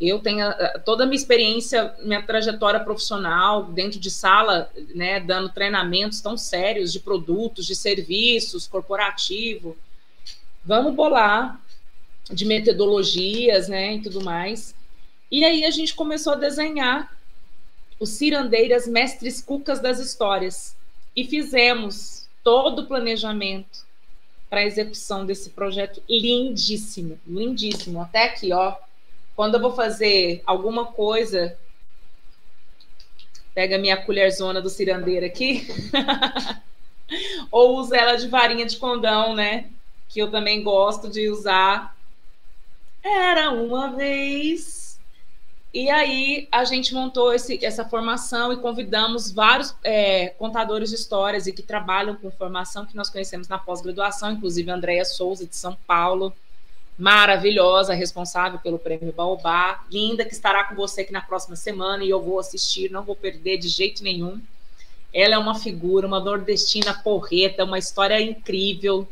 Eu tenho toda a minha experiência, minha trajetória profissional dentro de sala, né, dando treinamentos tão sérios de produtos, de serviços, corporativo. Vamos bolar de metodologias, né, e tudo mais. E aí a gente começou a desenhar os cirandeiras mestres cucas das histórias e fizemos todo o planejamento para a execução desse projeto lindíssimo, lindíssimo. Até aqui, ó, quando eu vou fazer alguma coisa, pega minha colherzona do cirandeiro aqui, ou usa ela de varinha de condão, né? Que eu também gosto de usar. Era uma vez. E aí a gente montou esse, essa formação e convidamos vários é, contadores de histórias e que trabalham com formação que nós conhecemos na pós-graduação, inclusive Andréia Souza de São Paulo, maravilhosa, responsável pelo prêmio Baobá, linda, que estará com você aqui na próxima semana e eu vou assistir, não vou perder de jeito nenhum. Ela é uma figura, uma nordestina porreta, uma história incrível,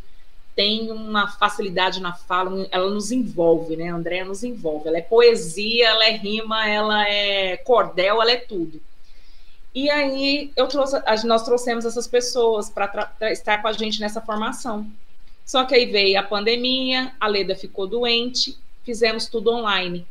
tem uma facilidade na fala, ela nos envolve, né? A Andréa nos envolve. Ela é poesia, ela é rima, ela é cordel, ela é tudo. E aí eu trouxe, nós trouxemos essas pessoas para estar com a gente nessa formação. Só que aí veio a pandemia, a Leda ficou doente, fizemos tudo online.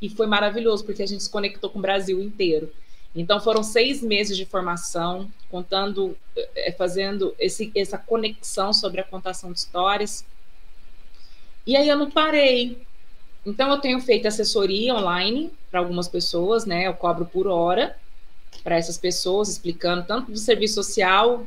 E foi maravilhoso, porque a gente se conectou com o Brasil inteiro. Então foram seis meses de formação, contando, é, fazendo esse, essa conexão sobre a contação de histórias. E aí eu não parei. Então eu tenho feito assessoria online para algumas pessoas, né? Eu cobro por hora para essas pessoas, explicando tanto do serviço social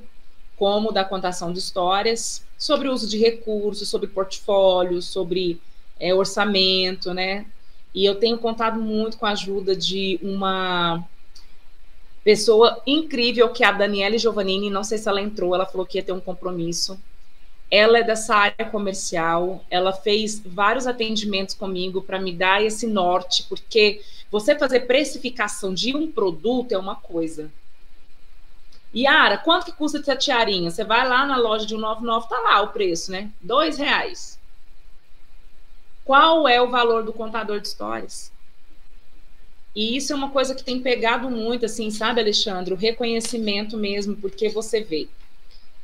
como da contação de histórias sobre o uso de recursos, sobre portfólio, sobre é, orçamento, né? E eu tenho contado muito com a ajuda de uma pessoa incrível que é a Daniele Giovannini, não sei se ela entrou, ela falou que ia ter um compromisso. Ela é dessa área comercial, ela fez vários atendimentos comigo para me dar esse norte, porque você fazer precificação de um produto é uma coisa, Yara, quanto que custa essa tiarinha? Você vai lá na loja de 199, tá lá o preço, né? Dois reais. Qual é o valor do contador de histórias? E isso é uma coisa que tem pegado muito, assim, sabe, Alexandre? O reconhecimento mesmo, porque você vê.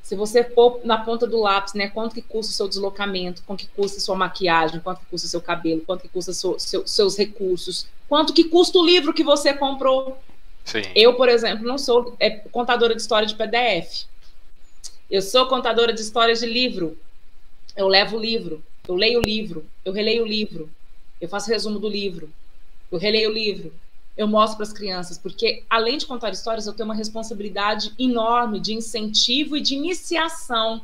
Se você pôr na ponta do lápis, né, quanto que custa o seu deslocamento, quanto que custa a sua maquiagem, quanto que custa o seu cabelo, quanto que custa seu, seu, seus recursos, quanto que custa o livro que você comprou, Sim. Eu, por exemplo, não sou é, contadora de história de PDF. Eu sou contadora de histórias de livro. Eu levo o livro, eu leio o livro, eu releio o livro, eu faço resumo do livro, eu releio o livro, eu mostro para as crianças, porque além de contar histórias, eu tenho uma responsabilidade enorme de incentivo e de iniciação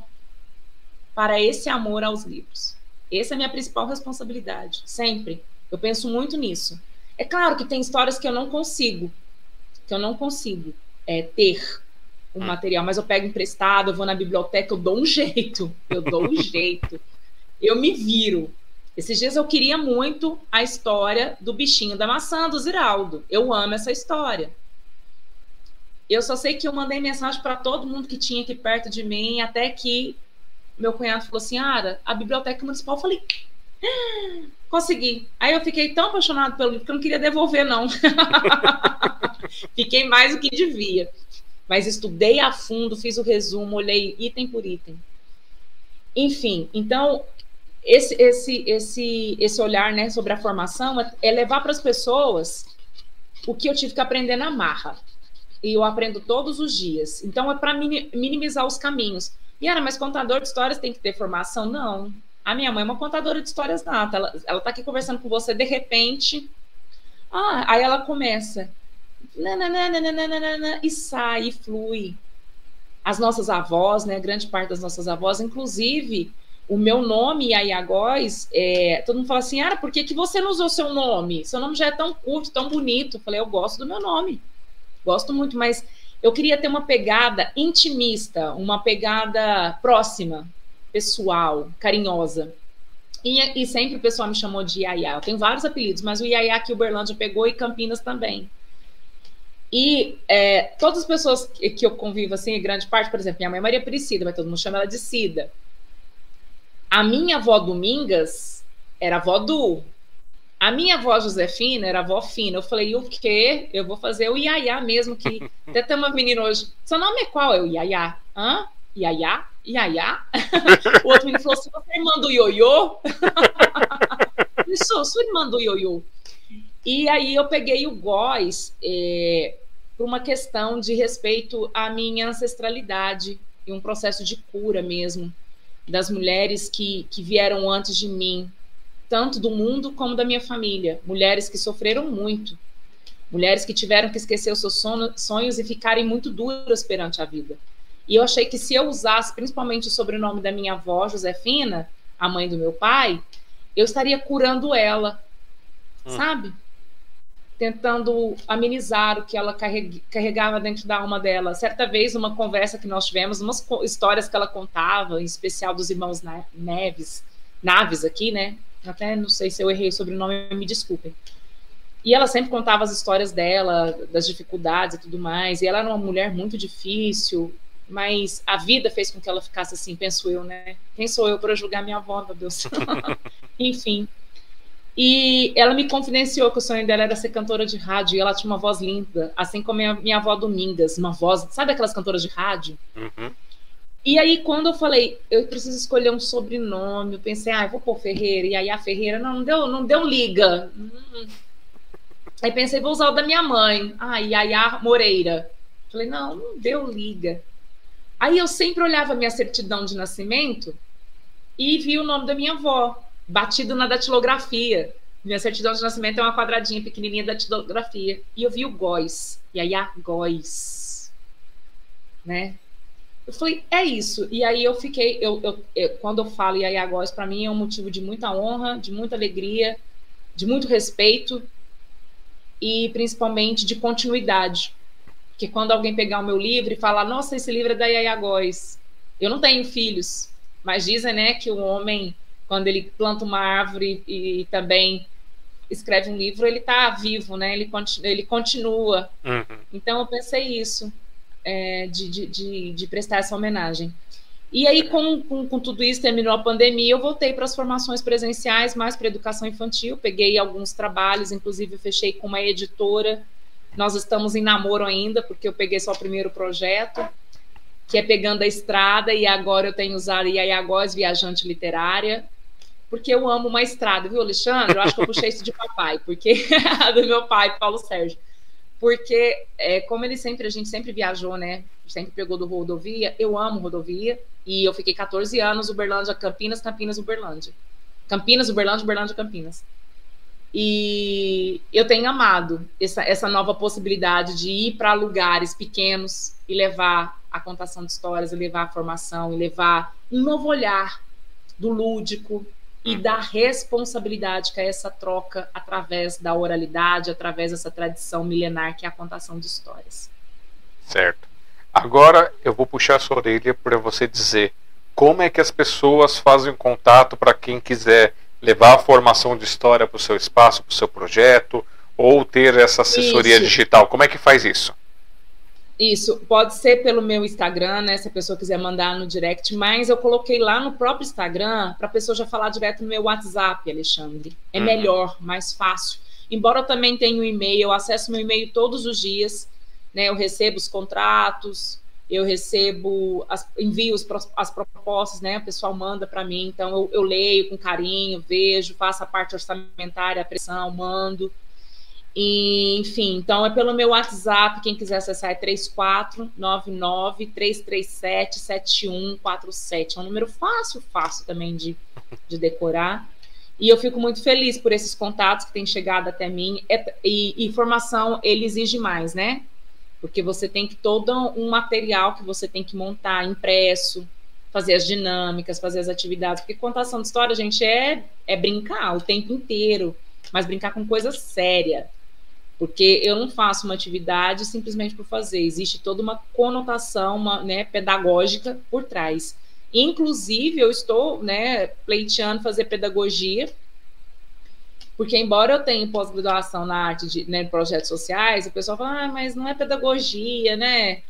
para esse amor aos livros. Essa é a minha principal responsabilidade, sempre. Eu penso muito nisso. É claro que tem histórias que eu não consigo, que eu não consigo é, ter o hum. material, mas eu pego emprestado, eu vou na biblioteca, eu dou um jeito, eu dou um jeito. Eu me viro. Esses dias eu queria muito a história do bichinho da maçã, do Ziraldo. Eu amo essa história. Eu só sei que eu mandei mensagem para todo mundo que tinha aqui perto de mim, até que meu cunhado falou assim: Ara, a biblioteca municipal. Eu falei: ah, consegui. Aí eu fiquei tão apaixonado pelo livro que eu não queria devolver, não. fiquei mais do que devia. Mas estudei a fundo, fiz o resumo, olhei item por item. Enfim, então esse esse esse esse olhar, né, sobre a formação é levar para as pessoas o que eu tive que aprender na marra e eu aprendo todos os dias. Então é para minimizar os caminhos. E era, mas contador de histórias tem que ter formação? Não. A minha mãe é uma contadora de histórias nata. Ela, ela tá aqui conversando com você, de repente. Ah, aí ela começa. Nananana, e sai, e flui. As nossas avós, né? Grande parte das nossas avós, inclusive, o meu nome, Ayagóis, é, todo mundo fala assim: ah, por que, que você não usou seu nome? Seu nome já é tão curto, tão bonito. Eu falei, eu gosto do meu nome gosto muito, mas eu queria ter uma pegada intimista, uma pegada próxima, pessoal, carinhosa. E, e sempre o pessoal me chamou de Iaiá. Eu tenho vários apelidos, mas o Iaiá que o Berlândia pegou e Campinas também. E é, todas as pessoas que, que eu convivo, assim, grande parte, por exemplo, minha mãe é Maria Priscida, mas todo mundo chama ela de Cida. A minha avó Domingas era avó do, a minha avó Josefina era avó fina. Eu falei, o quê? Eu vou fazer o Iaiá mesmo, que até tem uma menina hoje. Seu nome é qual? Eu, Iaiá. Hã? Iaiá? Iaiá? o outro menino falou você é irmã do ioiô? sou, sou irmã do ioiô. E aí eu peguei o góis é, por uma questão de respeito à minha ancestralidade e um processo de cura mesmo das mulheres que, que vieram antes de mim, tanto do mundo como da minha família. Mulheres que sofreram muito, mulheres que tiveram que esquecer os seus sonhos e ficarem muito duras perante a vida. E eu achei que se eu usasse principalmente o sobrenome da minha avó, Josefina, a mãe do meu pai, eu estaria curando ela, hum. sabe? Tentando amenizar o que ela carregava dentro da alma dela. Certa vez, uma conversa que nós tivemos, umas histórias que ela contava, em especial dos irmãos Neves, Naves aqui, né? até não sei se eu errei sobre o nome, me desculpem. E ela sempre contava as histórias dela, das dificuldades e tudo mais. E ela era uma mulher muito difícil, mas a vida fez com que ela ficasse assim, penso eu, né? Quem sou eu para julgar minha avó, meu Deus? Enfim. E ela me confidenciou que o sonho dela era ser cantora de rádio e ela tinha uma voz linda, assim como a minha avó Domingas, uma voz, sabe aquelas cantoras de rádio? Uhum. E aí, quando eu falei, eu preciso escolher um sobrenome, eu pensei, ah, eu vou pôr Ferreira. E aí a Ferreira, não, não deu, não deu liga. Hum. Aí pensei, vou usar o da minha mãe. Ah, Yaya Moreira. Falei, não, não deu liga. Aí eu sempre olhava minha certidão de nascimento e vi o nome da minha avó, batido na datilografia. Minha certidão de nascimento é uma quadradinha pequenininha da datilografia. E eu vi o Góis, Yaya Góis. Né? Eu falei, é isso. E aí eu fiquei, eu, eu, eu quando eu falo Yaya Góes, para mim é um motivo de muita honra, de muita alegria, de muito respeito e principalmente de continuidade. Porque quando alguém pegar o meu livro e falar, nossa, esse livro é da Yaya Góes, eu não tenho filhos, mas dizem, né, que o homem, quando ele planta uma árvore e, e também escreve um livro, ele está vivo, né? Ele, continua, ele continua. Uhum. Então eu pensei isso é, de, de, de, de, prestar essa homenagem. E aí, com, com, com, tudo isso, terminou a pandemia, eu voltei para as formações presenciais, mais para educação infantil, peguei alguns trabalhos, inclusive fechei com uma editora. Nós estamos em namoro ainda, porque eu peguei só o primeiro projeto, que é Pegando a Estrada, e agora eu tenho usado Iaiagós Viajante Literária, porque eu amo uma estrada, viu, Alexandre? Eu acho que eu puxei isso de papai, porque do meu pai, Paulo Sérgio porque é, como ele sempre, a gente sempre viajou, né? Sempre pegou do rodovia, eu amo rodovia, e eu fiquei 14 anos, Uberlândia, Campinas, Campinas, Uberlândia. Campinas, Uberlândia, Uberlândia, Campinas. E eu tenho amado essa, essa nova possibilidade de ir para lugares pequenos e levar a contação de histórias, e levar a formação, e levar um novo olhar do lúdico e da responsabilidade que é essa troca através da oralidade, através dessa tradição milenar que é a contação de histórias. Certo. Agora eu vou puxar a sua orelha para você dizer como é que as pessoas fazem contato para quem quiser levar a formação de história para o seu espaço, para o seu projeto, ou ter essa assessoria isso. digital. Como é que faz isso? Isso, pode ser pelo meu Instagram, né? Se a pessoa quiser mandar no direct, mas eu coloquei lá no próprio Instagram para a pessoa já falar direto no meu WhatsApp, Alexandre. É uhum. melhor, mais fácil. Embora eu também tenha um e-mail, eu acesso meu e-mail todos os dias, né? Eu recebo os contratos, eu recebo, as, envio as propostas, né? O pessoal manda para mim, então eu, eu leio com carinho, vejo, faço a parte orçamentária, a pressão, mando. E, enfim, então é pelo meu WhatsApp, quem quiser acessar é 3499-337-7147. É um número fácil, fácil também de, de decorar. E eu fico muito feliz por esses contatos que têm chegado até mim. É, e informação, ele exige mais, né? Porque você tem que todo um material que você tem que montar impresso, fazer as dinâmicas, fazer as atividades. Porque contação de história, gente, é, é brincar o tempo inteiro, mas brincar com coisa séria porque eu não faço uma atividade simplesmente por fazer, existe toda uma conotação uma, né, pedagógica por trás. Inclusive, eu estou né, pleiteando fazer pedagogia, porque embora eu tenha pós-graduação na arte de né, projetos sociais, o pessoal fala, ah, mas não é pedagogia, né?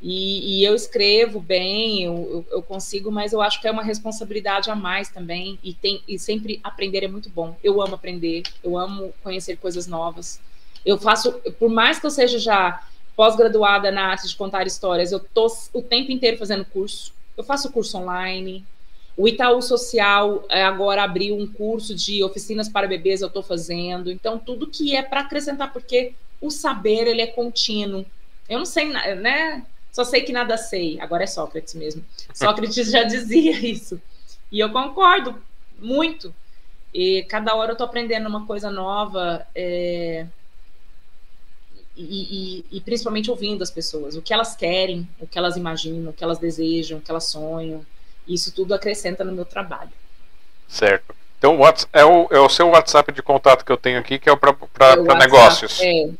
E, e eu escrevo bem, eu, eu, consigo, mas eu acho que é uma responsabilidade a mais também, e, tem, e sempre aprender é muito bom. Eu amo aprender, eu amo conhecer coisas novas. Eu faço, por mais que eu seja já pós-graduada na arte de contar histórias, eu tô o tempo inteiro fazendo curso. Eu faço curso online. O Itaú Social é, agora abriu um curso de oficinas para bebês, eu estou fazendo. Então, tudo que é para acrescentar, porque o saber ele é contínuo. Eu não sei, né? Só sei que nada sei. Agora é Sócrates mesmo. Sócrates já dizia isso. E eu concordo muito. E cada hora eu estou aprendendo uma coisa nova. É e, e, e, principalmente ouvindo as pessoas, o que elas querem, o que elas imaginam, o que elas desejam, o que elas sonham. Isso tudo acrescenta no meu trabalho. Certo. Então, é o, é o seu WhatsApp de contato que eu tenho aqui, que é para negócios. É.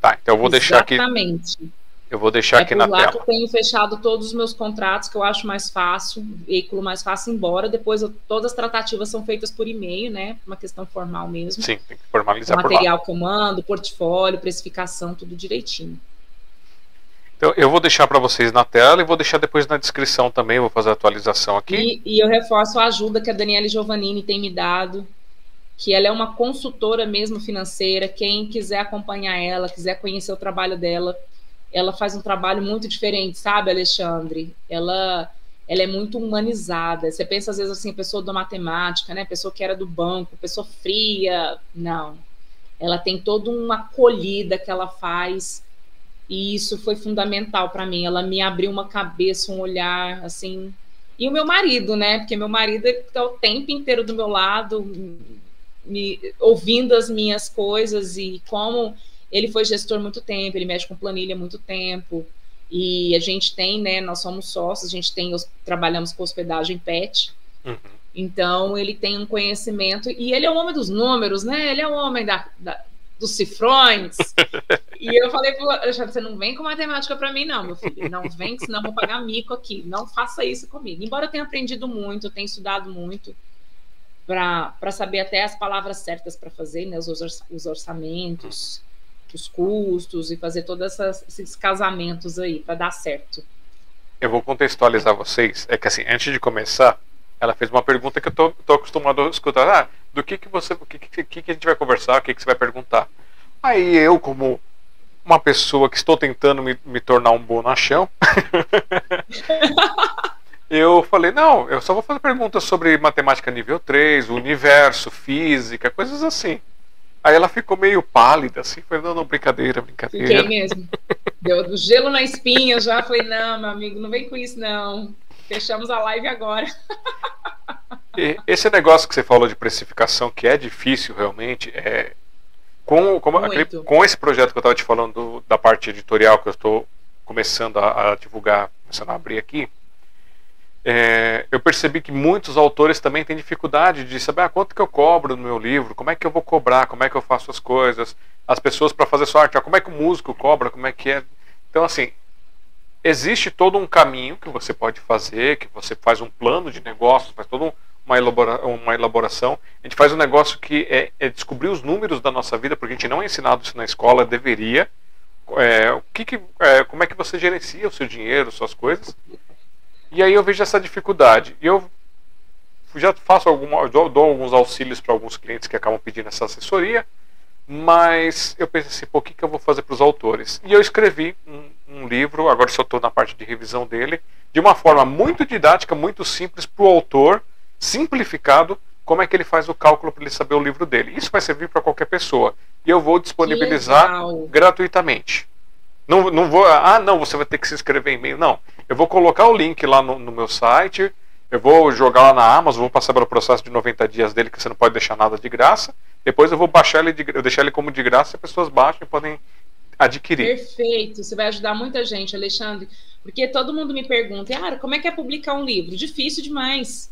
Tá, então eu vou Exatamente. deixar aqui. Exatamente. Eu vou deixar é aqui na lá tela. Que eu tenho fechado todos os meus contratos, que eu acho mais fácil, veículo mais fácil, embora depois eu, todas as tratativas são feitas por e-mail, né? Uma questão formal mesmo. Sim, tem que formalizar o material que eu mando, portfólio, precificação, tudo direitinho. Então, eu vou deixar para vocês na tela e vou deixar depois na descrição também, vou fazer a atualização aqui. E, e eu reforço a ajuda que a Daniela Giovannini tem me dado, que ela é uma consultora mesmo financeira. Quem quiser acompanhar ela, quiser conhecer o trabalho dela, ela faz um trabalho muito diferente, sabe, Alexandre? Ela ela é muito humanizada. Você pensa às vezes assim, pessoa da matemática, né? Pessoa que era do banco, pessoa fria. Não. Ela tem toda uma acolhida que ela faz. E isso foi fundamental para mim. Ela me abriu uma cabeça, um olhar assim. E o meu marido, né? Porque meu marido está o tempo inteiro do meu lado, me ouvindo as minhas coisas e como ele foi gestor muito tempo, ele mexe com planilha muito tempo. E a gente tem, né? Nós somos sócios, a gente tem, trabalhamos com hospedagem pet. Uhum. Então ele tem um conhecimento e ele é o homem dos números, né? Ele é o homem da, da dos cifrões. e eu falei pro Alexandre, você não vem com matemática para mim, não, meu filho. Não vem, senão eu vou pagar mico aqui. Não faça isso comigo. Embora eu tenha aprendido muito, eu tenha estudado muito para saber até as palavras certas para fazer, né? Os, os orçamentos os custos e fazer todos esses casamentos aí para dar certo. Eu vou contextualizar vocês. É que assim, antes de começar, ela fez uma pergunta que eu tô, tô acostumado a escutar. Ah, do que que você, o que, que, que a gente vai conversar, o que que você vai perguntar? Aí eu, como uma pessoa que estou tentando me, me tornar um bonachão, eu falei, não, eu só vou fazer perguntas sobre matemática nível 3, universo, física, coisas assim. Aí ela ficou meio pálida, assim, foi, não, não, brincadeira, brincadeira. Fiquei mesmo. Deu gelo na espinha já, falei, não, meu amigo, não vem com isso, não. Fechamos a live agora. E esse negócio que você falou de precificação, que é difícil realmente, é com, com, com esse projeto que eu estava te falando do, da parte editorial que eu estou começando a, a, divulgar, começando a abrir aqui, é, eu percebi que muitos autores também têm dificuldade de saber ah, quanto que eu cobro no meu livro, como é que eu vou cobrar, como é que eu faço as coisas, as pessoas para fazer sua arte, ah, como é que o músico cobra, como é que é. Então, assim, existe todo um caminho que você pode fazer, que você faz um plano de negócio, faz toda uma, elabora, uma elaboração. A gente faz um negócio que é, é, descobrir os números da nossa vida, porque a gente não é ensinado isso na escola, deveria. É, o que, que é, como é que você gerencia o seu dinheiro, suas coisas. E aí eu vejo essa dificuldade. Eu já faço alguma, dou alguns auxílios para alguns clientes que acabam pedindo essa assessoria, mas eu pensei assim, pô, o que, que eu vou fazer para os autores? E eu escrevi um, um livro, agora só estou na parte de revisão dele, de uma forma muito didática, muito simples para o autor, simplificado, como é que ele faz o cálculo para ele saber o livro dele. Isso vai servir para qualquer pessoa. E eu vou disponibilizar gratuitamente. Não, não vou, ah, não, você vai ter que se inscrever em e-mail. Não. Eu vou colocar o link lá no, no meu site, eu vou jogar lá na Amazon, vou passar pelo processo de 90 dias dele, que você não pode deixar nada de graça. Depois eu vou baixar ele, de, eu deixar ele como de graça, e as pessoas baixam e podem adquirir. Perfeito, você vai ajudar muita gente, Alexandre. Porque todo mundo me pergunta, ah, como é que é publicar um livro? Difícil demais.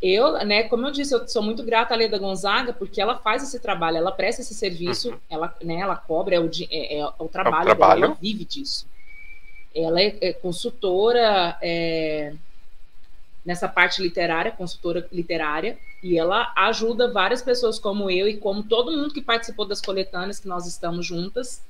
Eu, né, como eu disse, eu sou muito grata à Leda Gonzaga, porque ela faz esse trabalho, ela presta esse serviço, uhum. ela, né, ela cobra, é o, é, é o trabalho, é o trabalho. Dela, ela vive disso. Ela é, é consultora é, nessa parte literária, consultora literária, e ela ajuda várias pessoas como eu e como todo mundo que participou das coletâneas que nós estamos juntas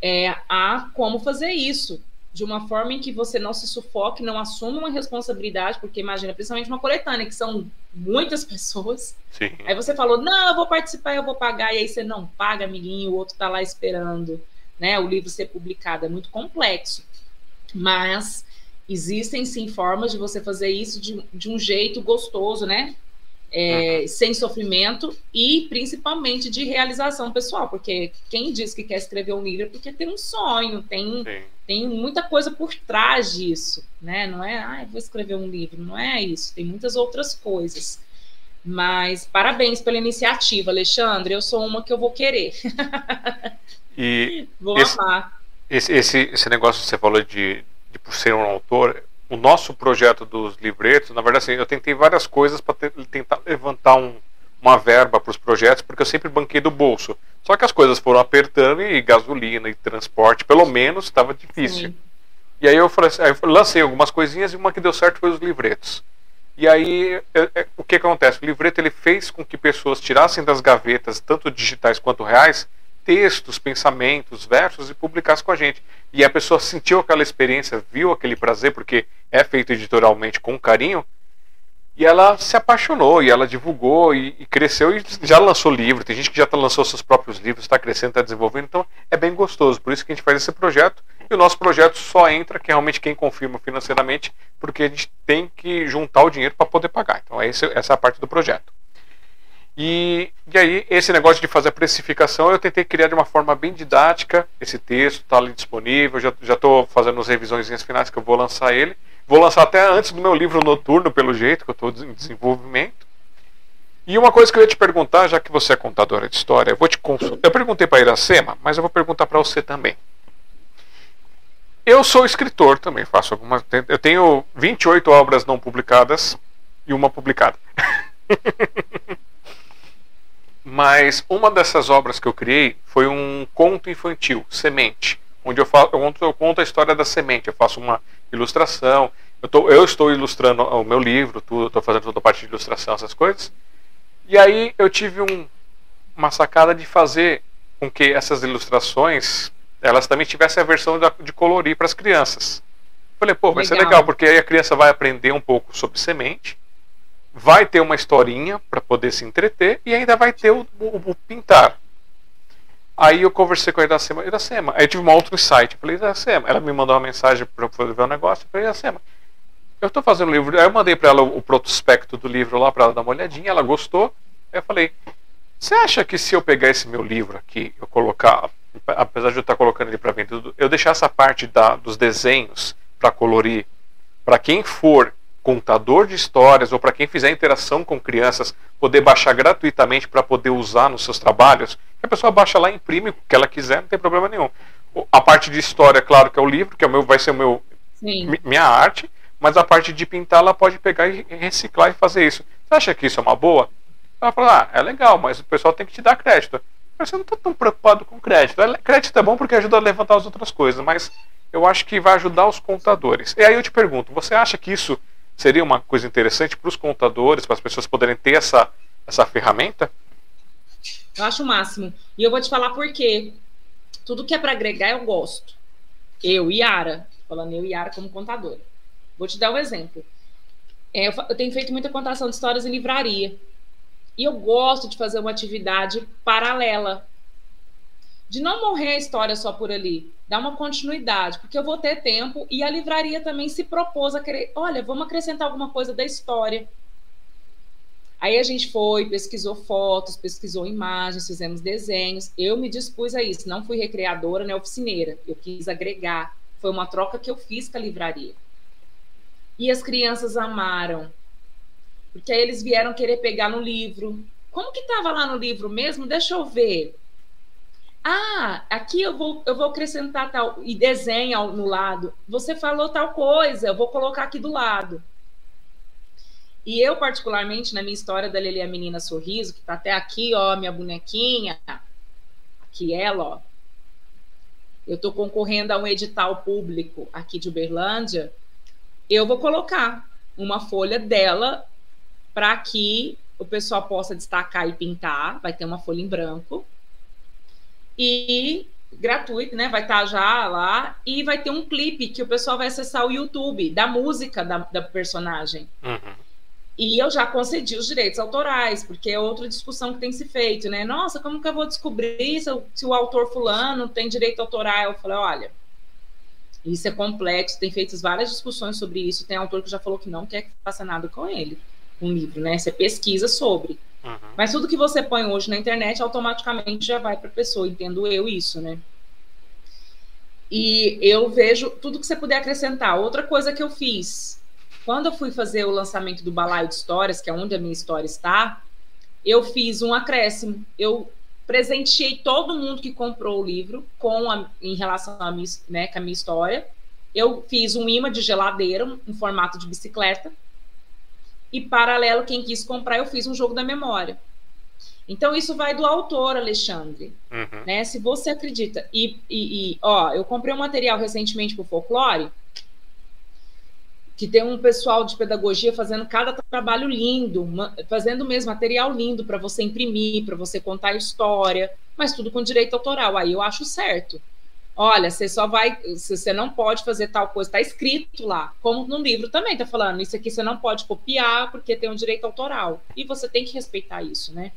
é, a como fazer isso de uma forma em que você não se sufoque, não assuma uma responsabilidade, porque imagina, principalmente uma coletânea, que são muitas pessoas. Sim. Aí você falou, não, eu vou participar, eu vou pagar, e aí você não paga, amiguinho, o outro está lá esperando, né? O livro ser publicado é muito complexo. Mas existem sim formas de você fazer isso de, de um jeito gostoso, né? É, uhum. sem sofrimento e principalmente de realização pessoal, porque quem diz que quer escrever um livro é porque tem um sonho, tem, tem muita coisa por trás disso, né? Não é, ah, vou escrever um livro, não é isso, tem muitas outras coisas. Mas parabéns pela iniciativa, Alexandre. Eu sou uma que eu vou querer. E vou esse, amar. Esse, esse, esse negócio que você falou de, de por ser um autor, o nosso projeto dos livretos, na verdade, assim, eu tentei várias coisas para tentar levantar um, uma verba para os projetos, porque eu sempre banquei do bolso. Só que as coisas foram apertando e gasolina e transporte, pelo menos, estava difícil. Sim. E aí eu, falei assim, aí eu lancei algumas coisinhas e uma que deu certo foi os livretos. E aí, é, é, o que acontece? O livreto ele fez com que pessoas tirassem das gavetas, tanto digitais quanto reais, textos, pensamentos, versos e publicasse com a gente. E a pessoa sentiu aquela experiência, viu aquele prazer, porque é feito editorialmente com carinho, e ela se apaixonou, e ela divulgou, e, e cresceu, e já lançou livro. Tem gente que já tá, lançou seus próprios livros, está crescendo, está desenvolvendo, então é bem gostoso. Por isso que a gente faz esse projeto. E o nosso projeto só entra que realmente quem confirma financeiramente, porque a gente tem que juntar o dinheiro para poder pagar. Então essa é a parte do projeto. E, e aí, esse negócio de fazer a precificação, eu tentei criar de uma forma bem didática. Esse texto está ali disponível. Já estou fazendo as revisões finais que eu vou lançar ele. Vou lançar até antes do meu livro noturno, pelo jeito, que eu estou em desenvolvimento. E uma coisa que eu ia te perguntar, já que você é contadora de história, eu vou te consultar. Eu perguntei para a Iracema, mas eu vou perguntar para você também. Eu sou escritor também, faço algumas. Eu tenho 28 obras não publicadas e uma publicada. Mas uma dessas obras que eu criei foi um conto infantil, Semente, onde eu, faço, eu conto a história da semente. Eu faço uma ilustração, eu, tô, eu estou ilustrando o meu livro, estou fazendo toda a parte de ilustração, essas coisas. E aí eu tive um, uma sacada de fazer com que essas ilustrações elas também tivessem a versão de colorir para as crianças. Falei, pô, vai legal. ser legal, porque aí a criança vai aprender um pouco sobre semente vai ter uma historinha para poder se entreter e ainda vai ter o, o, o, pintar. Aí eu conversei com a Iracema, Iracema, aí eu tive um outro insight, eu falei, Iracema, ela me mandou uma mensagem para poder ver o um negócio, eu falei, Iracema, eu estou fazendo o livro, aí eu mandei para ela o, o prospecto do livro lá para ela dar uma olhadinha, ela gostou, aí eu falei, você acha que se eu pegar esse meu livro aqui, eu colocar, apesar de eu estar colocando ele para vender, eu deixar essa parte da, dos desenhos para colorir, para quem for contador de histórias ou para quem fizer interação com crianças poder baixar gratuitamente para poder usar nos seus trabalhos, a pessoa baixa lá, imprime o que ela quiser, não tem problema nenhum. A parte de história, claro que é o livro, que é o meu, vai ser o meu minha arte, mas a parte de pintar ela pode pegar e reciclar e fazer isso. Você acha que isso é uma boa? Ela fala, ah, é legal, mas o pessoal tem que te dar crédito. Mas você não está tão preocupado com crédito. Crédito é bom porque ajuda a levantar as outras coisas, mas eu acho que vai ajudar os contadores. E aí eu te pergunto, você acha que isso seria uma coisa interessante para os contadores, para as pessoas poderem ter essa, essa ferramenta? Eu acho o máximo. E eu vou te falar por quê. Tudo que é para agregar eu gosto. Eu, Yara, falando eu, Yara, como contadora. Vou te dar um exemplo. É, eu tenho feito muita contação de histórias em livraria. E eu gosto de fazer uma atividade paralela. De não morrer a história só por ali, dar uma continuidade, porque eu vou ter tempo e a livraria também se propôs a querer, olha, vamos acrescentar alguma coisa da história. Aí a gente foi, pesquisou fotos, pesquisou imagens, fizemos desenhos. Eu me dispus a isso, não fui recreadora nem oficineira. Eu quis agregar. Foi uma troca que eu fiz com a livraria. E as crianças amaram. Porque aí eles vieram querer pegar no livro. Como que estava lá no livro mesmo? Deixa eu ver. Ah, aqui eu vou, eu vou acrescentar tal. E desenha no lado. Você falou tal coisa, eu vou colocar aqui do lado. E eu, particularmente, na minha história da Lele a Menina Sorriso, que tá até aqui, ó, minha bonequinha, aqui ela, ó. Eu tô concorrendo a um edital público aqui de Uberlândia. Eu vou colocar uma folha dela para que o pessoal possa destacar e pintar. Vai ter uma folha em branco. E gratuito, né? Vai estar tá já lá. E vai ter um clipe que o pessoal vai acessar o YouTube da música da, da personagem. Uhum. E eu já concedi os direitos autorais, porque é outra discussão que tem se feito, né? Nossa, como que eu vou descobrir se, se o autor fulano tem direito autoral? Eu falei, olha, isso é complexo, tem feito várias discussões sobre isso. Tem autor que já falou que não quer que faça nada com ele um livro, né? Você pesquisa sobre. Uhum. Mas tudo que você põe hoje na internet automaticamente já vai para a pessoa, entendo eu isso, né? E eu vejo tudo que você puder acrescentar. Outra coisa que eu fiz, quando eu fui fazer o lançamento do Balaio de Histórias, que é onde a minha história está, eu fiz um acréscimo. Eu presenteei todo mundo que comprou o livro com a, em relação a minha, né, com a minha história. Eu fiz um imã de geladeira, um formato de bicicleta, e paralelo, quem quis comprar, eu fiz um jogo da memória. Então, isso vai do autor, Alexandre. Uhum. Né? Se você acredita. E, e, e, ó, eu comprei um material recentemente para o folclore, que tem um pessoal de pedagogia fazendo cada trabalho lindo, fazendo mesmo material lindo para você imprimir, para você contar a história, mas tudo com direito autoral. Aí eu acho certo olha, você só vai, você não pode fazer tal coisa, está escrito lá, como no livro também está falando, isso aqui você não pode copiar porque tem um direito autoral, e você tem que respeitar isso, né?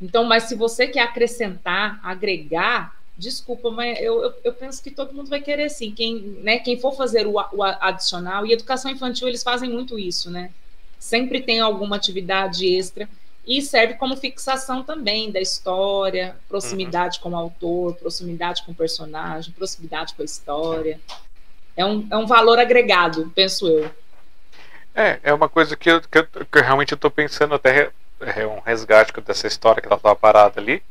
Então, mas se você quer acrescentar, agregar, desculpa, mas eu, eu, eu, penso que todo mundo vai querer sim, quem, né, quem for fazer o, o adicional, e educação infantil eles fazem muito isso, né? Sempre tem alguma atividade extra, e serve como fixação também da história, proximidade uhum. com o autor, proximidade com o personagem, proximidade com a história. É um, é um valor agregado, penso eu. É, é uma coisa que eu, que eu, que eu realmente estou pensando até é um resgate dessa história que ela estava parada ali.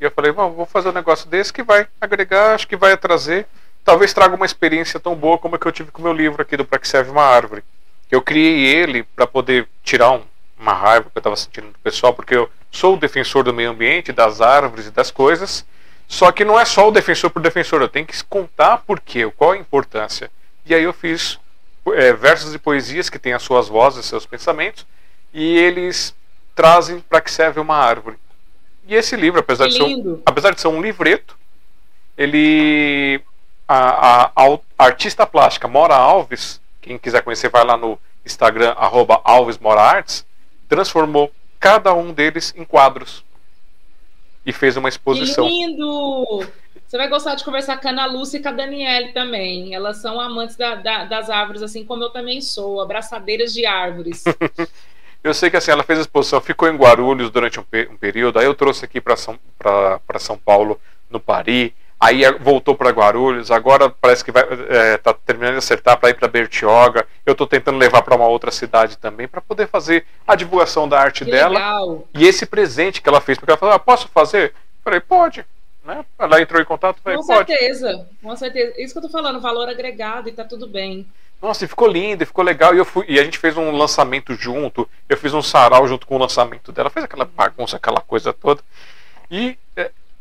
E eu falei, vou fazer um negócio desse que vai agregar, acho que vai trazer, talvez traga uma experiência tão boa como a que eu tive com o meu livro aqui do Para que serve uma árvore. Eu criei ele para poder tirar um, uma raiva que eu estava sentindo do pessoal, porque eu sou o defensor do meio ambiente, das árvores e das coisas. Só que não é só o defensor por defensor, eu tenho que contar por quê, qual a importância. E aí eu fiz é, versos e poesias que têm as suas vozes, seus pensamentos, e eles trazem para que serve uma árvore. E esse livro, apesar, de ser, um, apesar de ser um livreto, ele. A, a, a, artista plástica Mora Alves, quem quiser conhecer, vai lá no Instagram, arroba Alves Mora Artes, transformou cada um deles em quadros e fez uma exposição. Que lindo! Você vai gostar de conversar com a Ana Lúcia e com a Daniele também. Elas são amantes da, da, das árvores, assim como eu também sou, abraçadeiras de árvores. eu sei que assim, ela fez a exposição, ficou em Guarulhos durante um, um período, aí eu trouxe aqui para São, São Paulo, no Paris aí voltou para Guarulhos, agora parece que vai é, tá terminando de acertar para ir para Bertioga. Eu estou tentando levar para uma outra cidade também para poder fazer a divulgação da arte que dela. Legal. E esse presente que ela fez, porque ela falou: ah, "Posso fazer?" Eu falei: "Pode". Né? Ela entrou em contato, falei, com certeza, com certeza. Isso que eu tô falando, valor agregado e tá tudo bem. Nossa, e ficou lindo, e ficou legal. E, eu fui, e a gente fez um lançamento junto. Eu fiz um sarau junto com o lançamento dela. Fez aquela bagunça, aquela coisa toda. E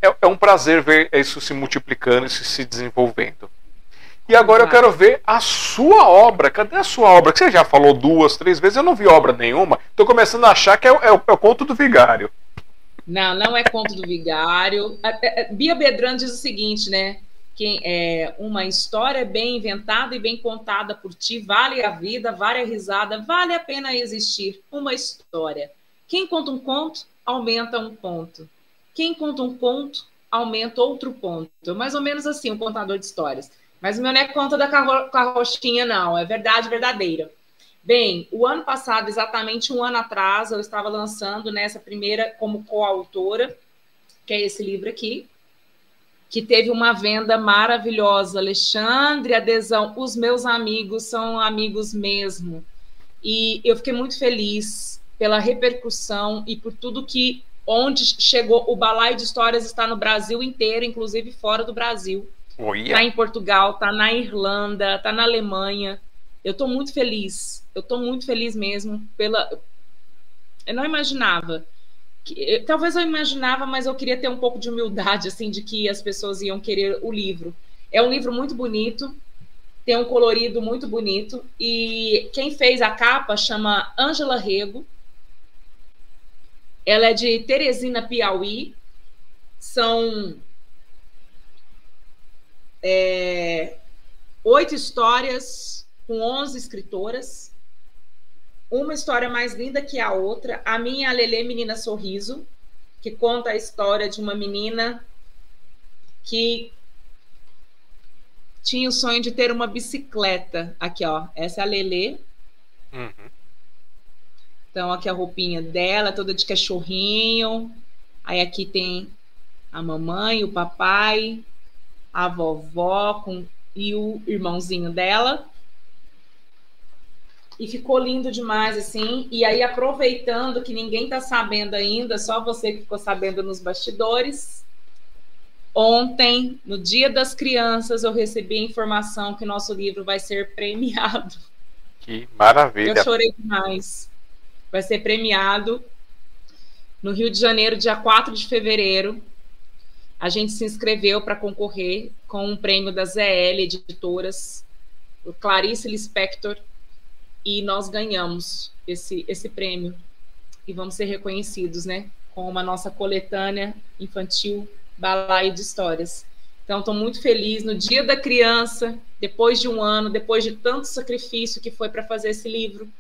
é, é, é um prazer ver isso se multiplicando e se, se desenvolvendo. E agora eu quero ver a sua obra. Cadê a sua obra? Que você já falou duas, três vezes, eu não vi obra nenhuma. Estou começando a achar que é, é, é, o conto do vigário. Não, não é conto do vigário. Bia Bedran diz o seguinte, né? Que é uma história bem inventada e bem contada por ti, vale a vida, vale a risada, vale a pena existir. Uma história. Quem conta um conto, aumenta um ponto. Quem conta um conto, aumenta outro ponto. Mais ou menos assim, um contador de histórias. Mas o meu não é conta da carrochinha, não. É verdade verdadeira. Bem, o ano passado, exatamente um ano atrás, eu estava lançando nessa primeira como coautora, que é esse livro aqui, que teve uma venda maravilhosa. Alexandre, adesão, os meus amigos são amigos mesmo. E eu fiquei muito feliz pela repercussão e por tudo que onde chegou o Balaio de Histórias está no Brasil inteiro, inclusive fora do Brasil. Está em Portugal, está na Irlanda, está na Alemanha. Eu estou muito feliz. Eu estou muito feliz mesmo pela. Eu não imaginava. Que... Talvez eu imaginava, mas eu queria ter um pouco de humildade, assim, de que as pessoas iam querer o livro. É um livro muito bonito, tem um colorido muito bonito. E quem fez a capa chama Ângela Rego. Ela é de Teresina, Piauí. São é, oito histórias com onze escritoras. Uma história mais linda que a outra. A minha, a Lelê Menina Sorriso, que conta a história de uma menina que tinha o sonho de ter uma bicicleta. Aqui, ó. Essa é a Lelê. Uhum. Então, aqui a roupinha dela, toda de cachorrinho. Aí aqui tem a mamãe, o papai, a vovó com, e o irmãozinho dela. E ficou lindo demais, assim. E aí, aproveitando que ninguém tá sabendo ainda, só você que ficou sabendo nos bastidores. Ontem, no Dia das Crianças, eu recebi a informação que nosso livro vai ser premiado. Que maravilha! Eu chorei demais. Vai ser premiado no Rio de Janeiro, dia 4 de fevereiro a gente se inscreveu para concorrer com um prêmio da ZL Editoras, o Clarice Lispector, e nós ganhamos esse, esse prêmio. E vamos ser reconhecidos, né? Com uma nossa coletânea infantil Balaio de Histórias. Então, estou muito feliz no Dia da Criança, depois de um ano, depois de tanto sacrifício que foi para fazer esse livro.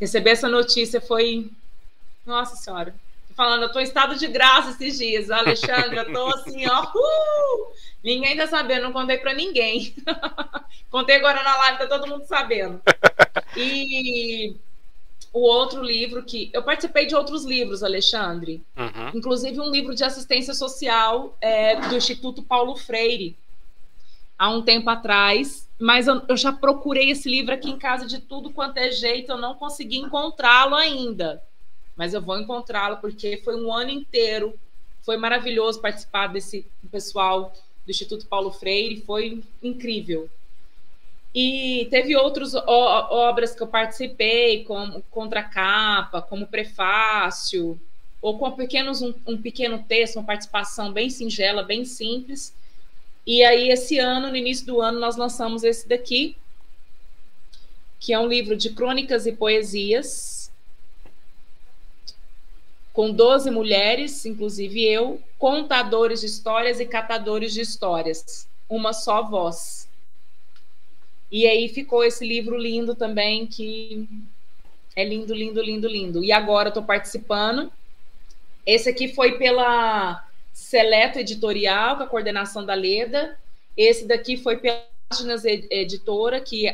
Receber essa notícia foi. Nossa Senhora, falando, eu tô em estado de graça esses dias, Alexandre, eu tô assim, ó, uh! ninguém tá sabendo, não contei para ninguém. contei agora na live, tá todo mundo sabendo. E o outro livro que eu participei de outros livros, Alexandre, uhum. inclusive um livro de assistência social é, do Instituto Paulo Freire, há um tempo atrás, mas eu, eu, já procurei esse livro aqui em casa de tudo quanto é jeito, eu não consegui encontrá-lo ainda mas eu vou encontrá-la porque foi um ano inteiro, foi maravilhoso participar desse pessoal do Instituto Paulo Freire, foi incrível. E teve outras obras que eu participei, como Contracapa, como Prefácio, ou com pequenos, um, um pequeno texto, uma participação bem singela, bem simples. E aí, esse ano, no início do ano, nós lançamos esse daqui, que é um livro de crônicas e poesias, com 12 mulheres, inclusive eu, contadores de histórias e catadores de histórias, uma só voz. E aí ficou esse livro lindo também, que é lindo, lindo, lindo, lindo. E agora estou participando. Esse aqui foi pela Seleto Editorial, com a coordenação da Leda. Esse daqui foi pela Páginas Editora, que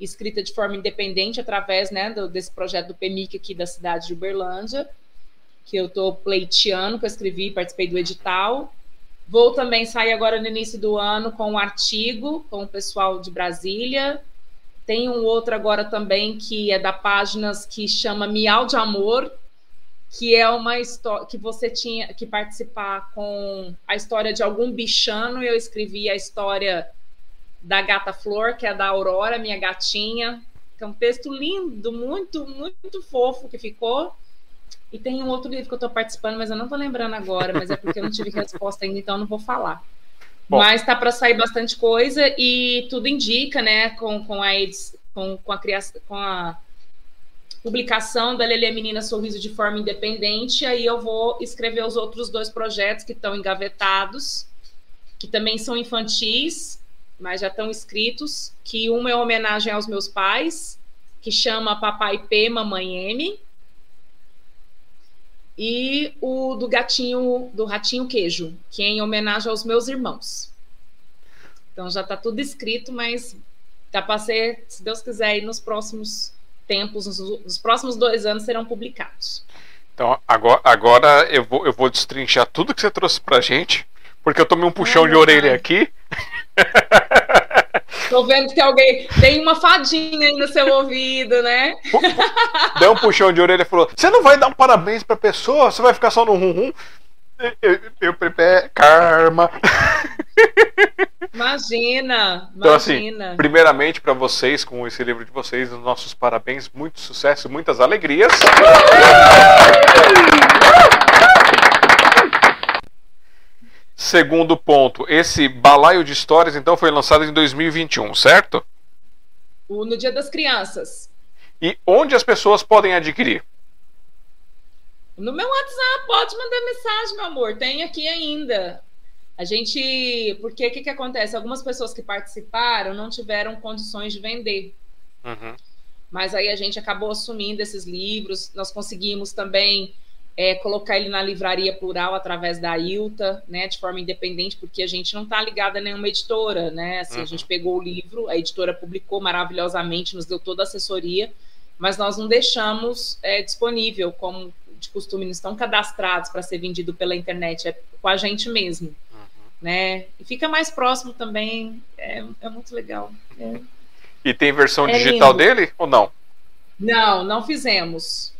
escrita de forma independente através né, do, desse projeto do PEMIC aqui da cidade de Uberlândia, que eu estou pleiteando, que eu escrevi, participei do edital. Vou também sair agora no início do ano com um artigo com o pessoal de Brasília. Tem um outro agora também que é da páginas que chama Miau de Amor, que é uma história que você tinha que participar com a história de algum bichano. Eu escrevi a história da gata Flor, que é da Aurora, minha gatinha. Que é um texto lindo, muito, muito fofo que ficou. E tem um outro livro que eu estou participando, mas eu não estou lembrando agora, mas é porque eu não tive resposta ainda, então eu não vou falar. Bom. Mas tá para sair bastante coisa e tudo indica, né, com, com a com, com a criação, com a publicação da Lelê Menina Sorriso de forma independente, aí eu vou escrever os outros dois projetos que estão engavetados, que também são infantis, mas já estão escritos, que uma é homenagem aos meus pais, que chama Papai P, Mamãe M, e o do gatinho, do ratinho queijo, que é em homenagem aos meus irmãos. Então já está tudo escrito, mas tá para ser, se Deus quiser, aí nos próximos tempos, nos, nos, próximos dois anos serão publicados. Então agora, agora eu, vou, eu vou destrinchar tudo que você trouxe para gente, porque eu tomei um puxão de orelha aqui. Tô vendo que tem alguém. Tem uma fadinha aí no seu ouvido, né? Deu um puxão de orelha e falou: Você não vai dar um parabéns pra pessoa? Você vai ficar só no rum-rum? Eu, eu preparo karma. Imagina, então, assim, primeiramente para vocês, com esse livro de vocês, os nossos parabéns, muito sucesso, muitas alegrias. Segundo ponto, esse balaio de histórias então foi lançado em 2021, certo? No Dia das Crianças. E onde as pessoas podem adquirir? No meu WhatsApp, pode mandar mensagem, meu amor. Tem aqui ainda. A gente. Porque o que, que acontece? Algumas pessoas que participaram não tiveram condições de vender. Uhum. Mas aí a gente acabou assumindo esses livros. Nós conseguimos também é, colocar ele na livraria plural através da ILTA, né, de forma independente, porque a gente não está ligada a nenhuma editora, né? Assim, uhum. A gente pegou o livro, a editora publicou maravilhosamente, nos deu toda a assessoria, mas nós não deixamos é, disponível, como de costume, não estão cadastrados para ser vendido pela internet, é com a gente mesmo, uhum. né? E fica mais próximo também, é, é muito legal. É. E tem versão é digital lindo. dele ou não? Não, não fizemos.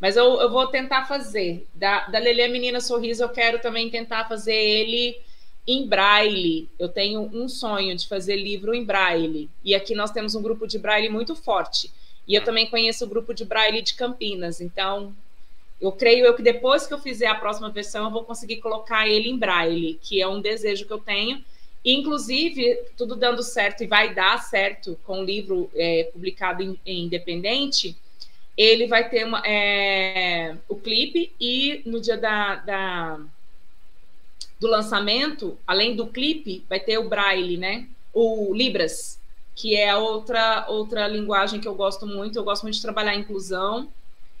Mas eu, eu vou tentar fazer. Da, da Lelê Menina Sorriso, eu quero também tentar fazer ele em braille. Eu tenho um sonho de fazer livro em braille. E aqui nós temos um grupo de braille muito forte. E eu também conheço o grupo de braille de Campinas. Então, eu creio eu que depois que eu fizer a próxima versão, eu vou conseguir colocar ele em braille, que é um desejo que eu tenho. Inclusive, tudo dando certo e vai dar certo com o livro é, publicado em, em independente ele vai ter uma, é, o clipe e no dia da, da, do lançamento, além do clipe, vai ter o Braille, né? O Libras, que é outra, outra linguagem que eu gosto muito. Eu gosto muito de trabalhar inclusão.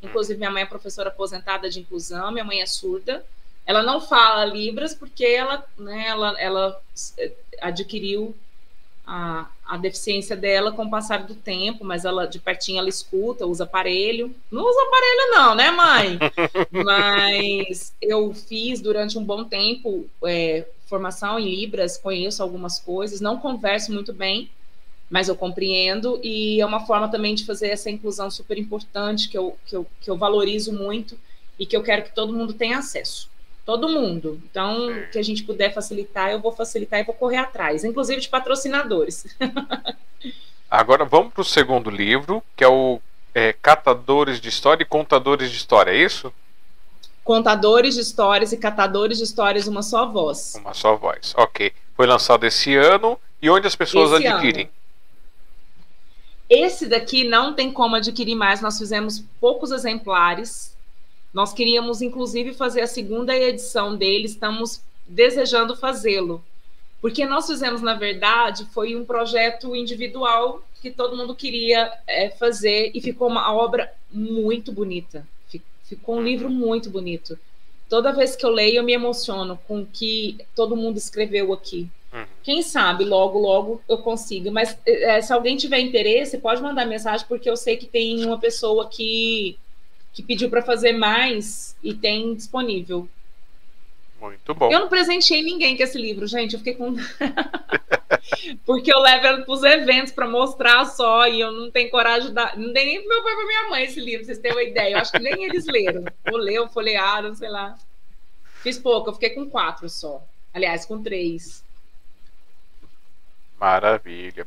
Inclusive, minha mãe é professora aposentada de inclusão, minha mãe é surda. Ela não fala Libras porque ela, né, ela, ela adquiriu a, a deficiência dela com o passar do tempo, mas ela de pertinho ela escuta, usa aparelho. Não usa aparelho, não, né, mãe? mas eu fiz durante um bom tempo é, formação em Libras, conheço algumas coisas, não converso muito bem, mas eu compreendo, e é uma forma também de fazer essa inclusão super importante que eu, que eu, que eu valorizo muito e que eu quero que todo mundo tenha acesso todo mundo. Então, o que a gente puder facilitar, eu vou facilitar e vou correr atrás, inclusive de patrocinadores. Agora vamos para o segundo livro, que é o é, Catadores de História e Contadores de História, é isso? Contadores de Histórias e Catadores de Histórias, uma só voz. Uma só voz, ok. Foi lançado esse ano e onde as pessoas esse adquirem? Ano. Esse daqui não tem como adquirir mais, nós fizemos poucos exemplares, nós queríamos, inclusive, fazer a segunda edição dele, estamos desejando fazê-lo. Porque nós fizemos, na verdade, foi um projeto individual que todo mundo queria é, fazer e ficou uma obra muito bonita. Ficou um livro muito bonito. Toda vez que eu leio, eu me emociono com o que todo mundo escreveu aqui. Uhum. Quem sabe logo, logo eu consigo. Mas é, se alguém tiver interesse, pode mandar mensagem, porque eu sei que tem uma pessoa que que pediu para fazer mais e tem disponível. Muito bom. Eu não presenteei ninguém com esse livro, gente. Eu fiquei com. Porque eu levo ela para os eventos para mostrar só e eu não tenho coragem de dar. Não tem nem pro meu pai e para minha mãe esse livro, vocês têm uma ideia. Eu acho que nem eles leram. Ou leu, folhearam, sei lá. Fiz pouco, eu fiquei com quatro só. Aliás, com três. Maravilha.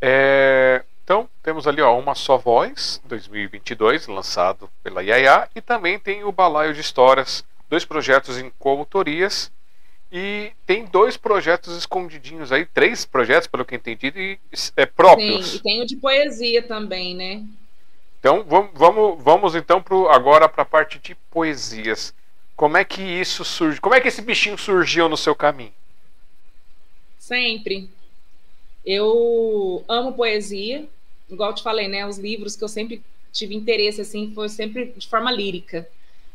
É, então, temos ali ó, Uma Só Voz, 2022, lançado pela Yaya, e também tem o Balaio de Histórias, dois projetos em coautorias, e tem dois projetos escondidinhos aí, três projetos, pelo que eu entendi, e, é, próprios. Sim, e tem o de poesia também, né? Então, vamos, vamos, vamos então pro, agora para a parte de poesias. Como é que isso surge? Como é que esse bichinho surgiu no seu caminho? Sempre. Eu amo poesia, igual eu te falei, né? Os livros que eu sempre tive interesse assim foi sempre de forma lírica.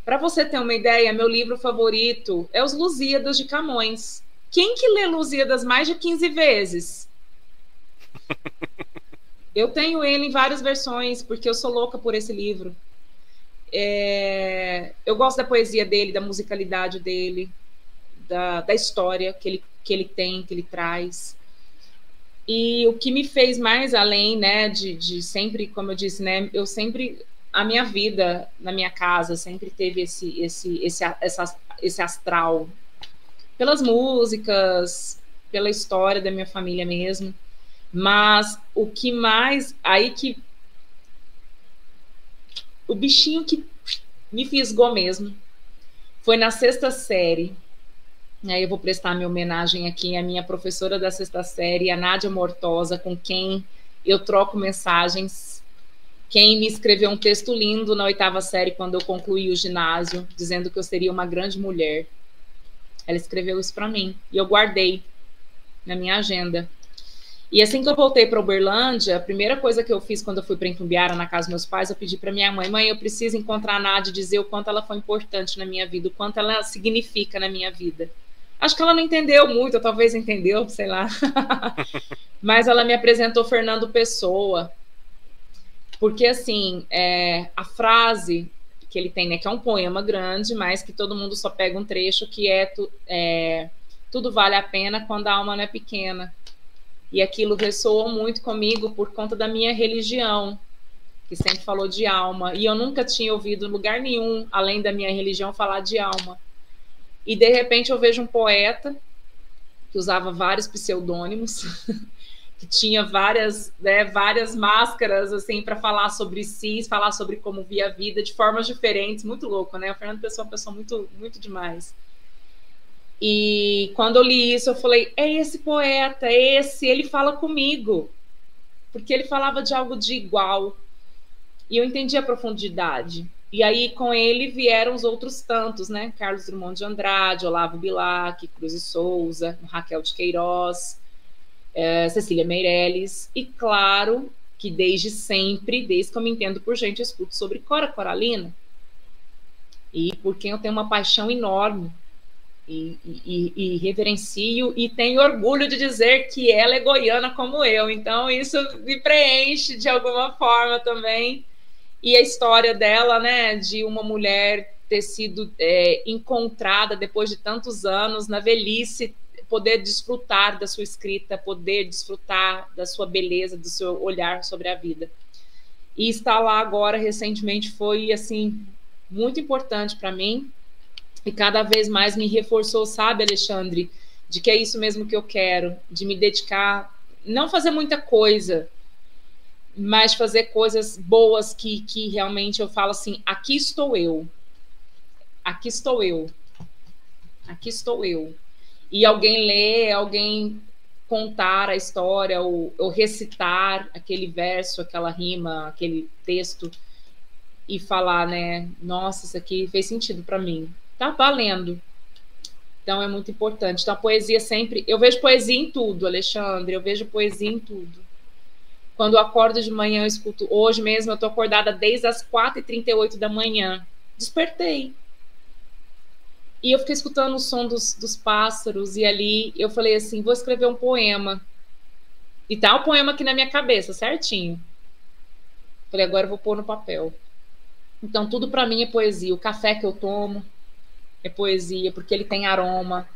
Para você ter uma ideia, meu livro favorito é Os Lusíadas de Camões. Quem que lê Lusíadas mais de 15 vezes? Eu tenho ele em várias versões, porque eu sou louca por esse livro. É... Eu gosto da poesia dele, da musicalidade dele, da, da história que ele, que ele tem, que ele traz. E o que me fez mais além, né, de, de sempre, como eu disse, né, eu sempre a minha vida na minha casa sempre teve esse esse esse essa, esse astral pelas músicas, pela história da minha família mesmo. Mas o que mais aí que o bichinho que me fisgou mesmo foi na sexta série eu vou prestar minha homenagem aqui à minha professora da sexta série, a Nádia Mortosa, com quem eu troco mensagens. Quem me escreveu um texto lindo na oitava série, quando eu concluí o ginásio, dizendo que eu seria uma grande mulher. Ela escreveu isso para mim e eu guardei na minha agenda. E assim que eu voltei para Uberlândia, a primeira coisa que eu fiz quando eu fui para Itumbiara, na casa dos meus pais, eu pedi para minha mãe: mãe, eu preciso encontrar a Nádia e dizer o quanto ela foi importante na minha vida, o quanto ela significa na minha vida. Acho que ela não entendeu muito, ou talvez entendeu, sei lá. Mas ela me apresentou Fernando Pessoa. Porque, assim, é, a frase que ele tem, né, que é um poema grande, mas que todo mundo só pega um trecho, que é, tu, é tudo vale a pena quando a alma não é pequena. E aquilo ressoou muito comigo por conta da minha religião, que sempre falou de alma. E eu nunca tinha ouvido em lugar nenhum, além da minha religião, falar de alma. E de repente eu vejo um poeta que usava vários pseudônimos, que tinha várias, né, várias máscaras assim para falar sobre si, falar sobre como via a vida de formas diferentes, muito louco, né? O Fernando Pessoa é uma pessoa muito, muito demais. E quando eu li isso, eu falei: é esse poeta, é esse, ele fala comigo. Porque ele falava de algo de igual. E eu entendi a profundidade. E aí, com ele vieram os outros tantos, né? Carlos Drummond de Andrade, Olavo Bilac, Cruz e Souza, Raquel de Queiroz, é, Cecília Meirelles, e claro que desde sempre, desde que eu me entendo por gente, eu escuto sobre Cora Coralina, e por quem eu tenho uma paixão enorme, e, e, e, reverencio e tenho orgulho de dizer que ela é goiana como eu, então isso me preenche de alguma forma também e a história dela, né, de uma mulher ter sido é, encontrada depois de tantos anos na velhice, poder desfrutar da sua escrita, poder desfrutar da sua beleza, do seu olhar sobre a vida. E estar lá agora recentemente foi assim muito importante para mim e cada vez mais me reforçou, sabe, Alexandre, de que é isso mesmo que eu quero, de me dedicar, não fazer muita coisa, mas fazer coisas boas que, que realmente eu falo assim: aqui estou eu, aqui estou eu, aqui estou eu. E alguém ler, alguém contar a história, ou, ou recitar aquele verso, aquela rima, aquele texto e falar, né? Nossa, isso aqui fez sentido para mim. Tá valendo. Então é muito importante. Então a poesia sempre. Eu vejo poesia em tudo, Alexandre. Eu vejo poesia em tudo. Quando eu acordo de manhã, eu escuto. Hoje mesmo eu tô acordada desde as 4h38 da manhã. Despertei. E eu fiquei escutando o som dos, dos pássaros, e ali eu falei assim: vou escrever um poema. E tá o poema aqui na minha cabeça, certinho. Falei, agora eu vou pôr no papel. Então, tudo para mim é poesia. O café que eu tomo é poesia, porque ele tem aroma,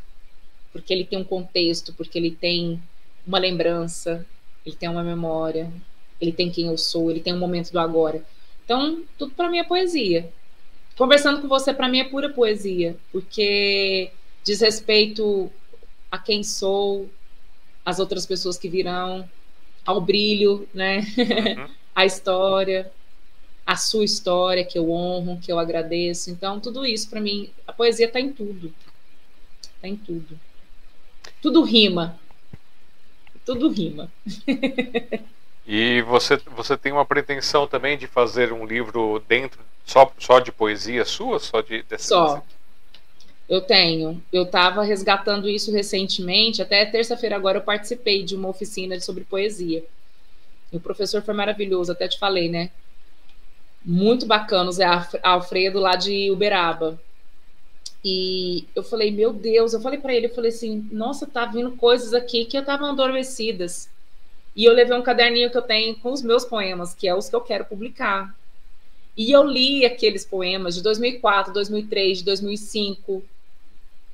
porque ele tem um contexto, porque ele tem uma lembrança, ele tem uma memória, ele tem quem eu sou, ele tem um momento do agora. Então, tudo para mim é poesia. Conversando com você, para mim, é pura poesia, porque diz respeito a quem sou, as outras pessoas que virão, ao brilho, né? Uhum. a história, a sua história, que eu honro, que eu agradeço. Então, tudo isso, para mim, a poesia está em tudo. Está em tudo. Tudo rima. Tudo rima. E você, você tem uma pretensão também de fazer um livro dentro só, só de poesia sua? Só de Só. Eu tenho. Eu estava resgatando isso recentemente. Até terça-feira agora eu participei de uma oficina sobre poesia. E o professor foi maravilhoso, até te falei, né? Muito bacana, o Zé Alfredo lá de Uberaba. E eu falei, meu Deus, eu falei para ele, eu falei assim, nossa, tá vindo coisas aqui que eu estavam adormecidas. E eu levei um caderninho que eu tenho com os meus poemas, que é os que eu quero publicar. E eu li aqueles poemas de 2004, 2003, de 2005,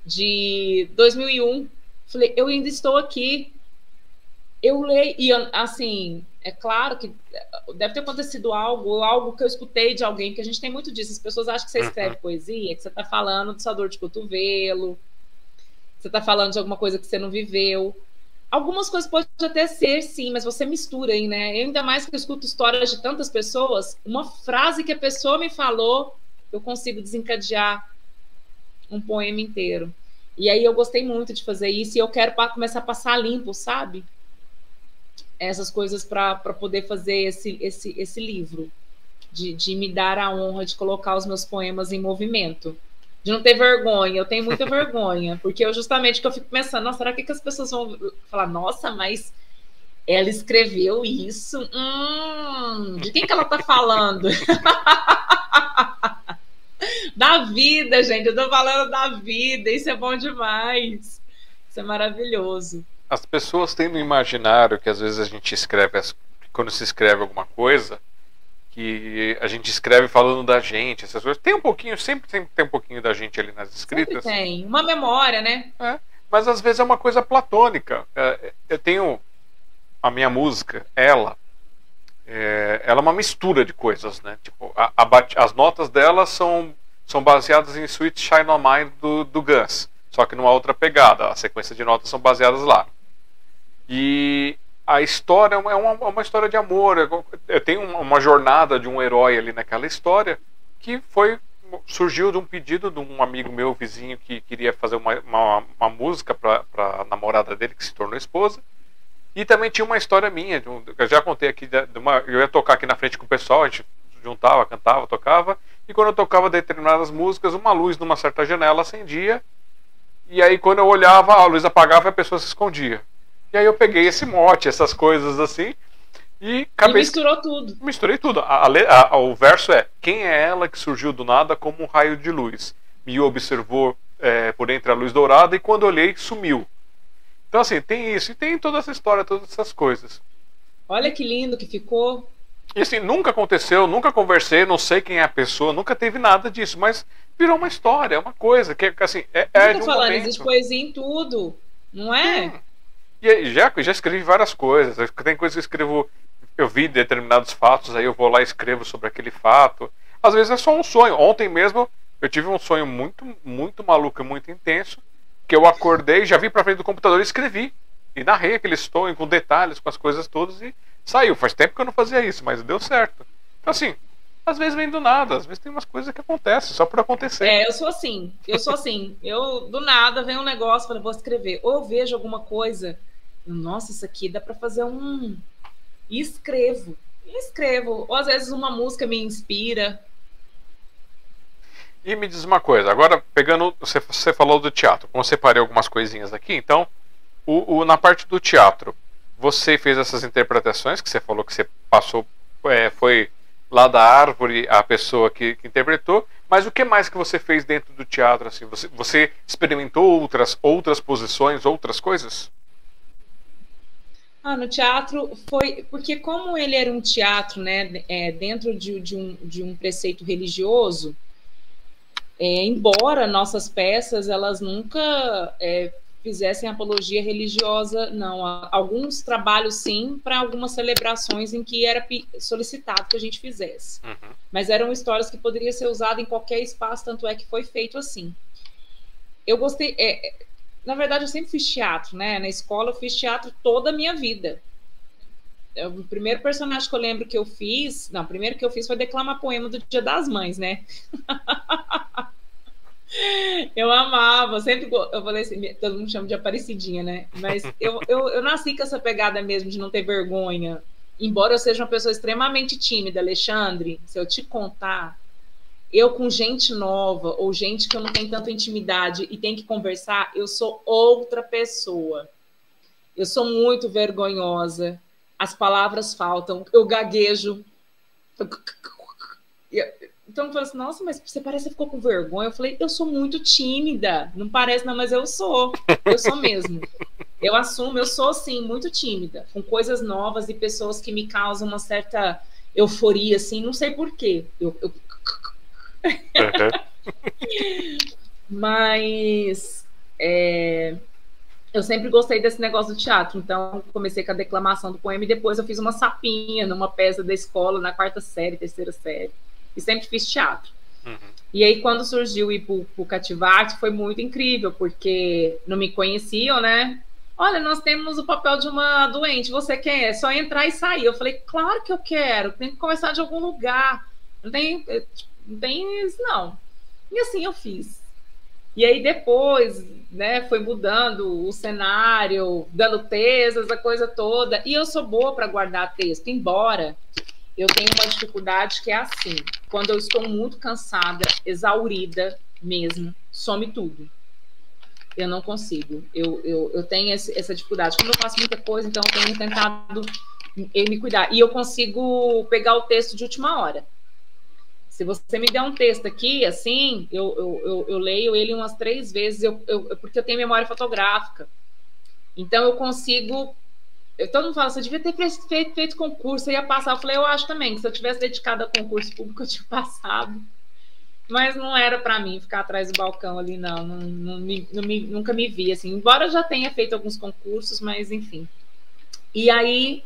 de 2001. Falei, eu ainda estou aqui. Eu leio, e assim, é claro que deve ter acontecido algo, algo que eu escutei de alguém, que a gente tem muito disso. As pessoas acham que você escreve uhum. poesia, que você está falando de sua dor de cotovelo, você está falando de alguma coisa que você não viveu. Algumas coisas pode até ser, sim, mas você mistura aí, né? Eu, ainda mais que eu escuto histórias de tantas pessoas, uma frase que a pessoa me falou, eu consigo desencadear um poema inteiro. E aí eu gostei muito de fazer isso e eu quero começar a passar limpo, sabe? Essas coisas para poder fazer esse, esse, esse livro, de, de me dar a honra de colocar os meus poemas em movimento de não ter vergonha. Eu tenho muita vergonha, porque eu justamente que eu fico pensando, nossa, será que, que as pessoas vão falar, nossa, mas ela escreveu isso? Hum, de quem que ela tá falando? da vida, gente. Eu tô falando da vida. Isso é bom demais. Isso é maravilhoso. As pessoas têm no imaginário que às vezes a gente escreve, quando se escreve alguma coisa, que a gente escreve falando da gente, essas coisas. Tem um pouquinho, sempre tem, tem um pouquinho da gente ali nas escritas. Sempre tem, uma memória, né? É, mas às vezes é uma coisa platônica. É, eu tenho a minha música, ela, é, ela é uma mistura de coisas, né? Tipo, a, a, as notas dela são, são baseadas em Sweet Shine On Mine do, do Guns, só que numa outra pegada. A sequência de notas são baseadas lá. E a história é uma, é uma história de amor. Tem uma jornada de um herói ali naquela história que foi surgiu de um pedido de um amigo meu vizinho que queria fazer uma, uma, uma música para a namorada dele que se tornou esposa. E também tinha uma história minha, eu já contei aqui, de uma, eu ia tocar aqui na frente com o pessoal, a gente juntava, cantava, tocava, e quando eu tocava determinadas músicas, uma luz numa certa janela acendia, e aí quando eu olhava, a luz apagava e a pessoa se escondia. E aí eu peguei esse mote, essas coisas assim, e acabei. E misturou tudo. Misturei tudo. A, a, a, o verso é: Quem é ela que surgiu do nada como um raio de luz? Me observou é, por entre a luz dourada e quando olhei, sumiu. Então, assim, tem isso. E tem toda essa história, todas essas coisas. Olha que lindo que ficou. E assim, nunca aconteceu, nunca conversei, não sei quem é a pessoa, nunca teve nada disso, mas virou uma história, é uma coisa que assim, é, é de um falando, momento. existe poesia em tudo, não é? E já, já escrevi várias coisas. Tem coisas que eu escrevo, eu vi determinados fatos, aí eu vou lá e escrevo sobre aquele fato. Às vezes é só um sonho. Ontem mesmo eu tive um sonho muito, muito maluco e muito intenso, que eu acordei, já vi pra frente do computador e escrevi. E narrei aquele sonho com detalhes, com as coisas todas e saiu. Faz tempo que eu não fazia isso, mas deu certo. Então assim, às vezes vem do nada, às vezes tem umas coisas que acontecem só por acontecer. É, eu sou assim, eu sou assim. eu do nada vem um negócio, falei, vou escrever. Ou eu vejo alguma coisa nossa, isso aqui dá para fazer um. E escrevo. Escrevo. Ou às vezes uma música me inspira. E me diz uma coisa, agora pegando. Você, você falou do teatro, como eu separei algumas coisinhas aqui, então, o, o, na parte do teatro, você fez essas interpretações que você falou que você passou, é, foi lá da árvore a pessoa que, que, interpretou, mas o que mais que você fez dentro do teatro? Assim, você, você experimentou outras, outras posições, outras coisas? Ah, no teatro foi porque como ele era um teatro, né, é, dentro de, de, um, de um preceito religioso, é, embora nossas peças elas nunca é, fizessem apologia religiosa, não. Alguns trabalhos, sim, para algumas celebrações em que era solicitado que a gente fizesse. Uhum. Mas eram histórias que poderiam ser usadas em qualquer espaço, tanto é que foi feito assim. Eu gostei. É, na verdade, eu sempre fiz teatro, né? Na escola, eu fiz teatro toda a minha vida. O primeiro personagem que eu lembro que eu fiz. Não, o primeiro que eu fiz foi declamar poema do Dia das Mães, né? Eu amava, sempre eu falei assim, todo mundo chama de Aparecidinha, né? Mas eu, eu, eu nasci com essa pegada mesmo de não ter vergonha. Embora eu seja uma pessoa extremamente tímida, Alexandre, se eu te contar, eu com gente nova ou gente que eu não tenho tanta intimidade e tem que conversar, eu sou outra pessoa. Eu sou muito vergonhosa, as palavras faltam, eu gaguejo. Então, eu falei assim, nossa, mas você parece que ficou com vergonha. Eu falei, eu sou muito tímida. Não parece, não, mas eu sou. Eu sou mesmo. Eu assumo, eu sou, sim, muito tímida. Com coisas novas e pessoas que me causam uma certa euforia, assim. Não sei porquê. Eu, eu... mas... É... Eu sempre gostei desse negócio do teatro, então comecei com a declamação do poema e depois eu fiz uma sapinha numa peça da escola na quarta série, terceira série e sempre fiz teatro. Uhum. E aí, quando surgiu ir para o Cativarte, foi muito incrível, porque não me conheciam, né? Olha, nós temos o papel de uma doente, você quer? É só entrar e sair. Eu falei, claro que eu quero, tem que começar de algum lugar. Não tem, não tem isso, não. E assim eu fiz. E aí depois, né, foi mudando o cenário, dando textos, a coisa toda. E eu sou boa para guardar texto, embora eu tenho uma dificuldade que é assim: quando eu estou muito cansada, exaurida mesmo, some tudo. Eu não consigo. Eu, eu, eu tenho esse, essa dificuldade. Como eu faço muita coisa, então eu tenho tentado me cuidar. E eu consigo pegar o texto de última hora. Se você me der um texto aqui, assim, eu, eu, eu, eu leio ele umas três vezes, eu, eu, porque eu tenho memória fotográfica. Então, eu consigo eu, todo mundo fala, você devia ter feito, feito concurso, eu ia passar. Eu falei, eu acho também, que se eu tivesse dedicado a concurso público, eu tinha passado. Mas não era para mim ficar atrás do balcão ali, não. não, não, me, não me, nunca me vi, assim. Embora eu já tenha feito alguns concursos, mas enfim. E aí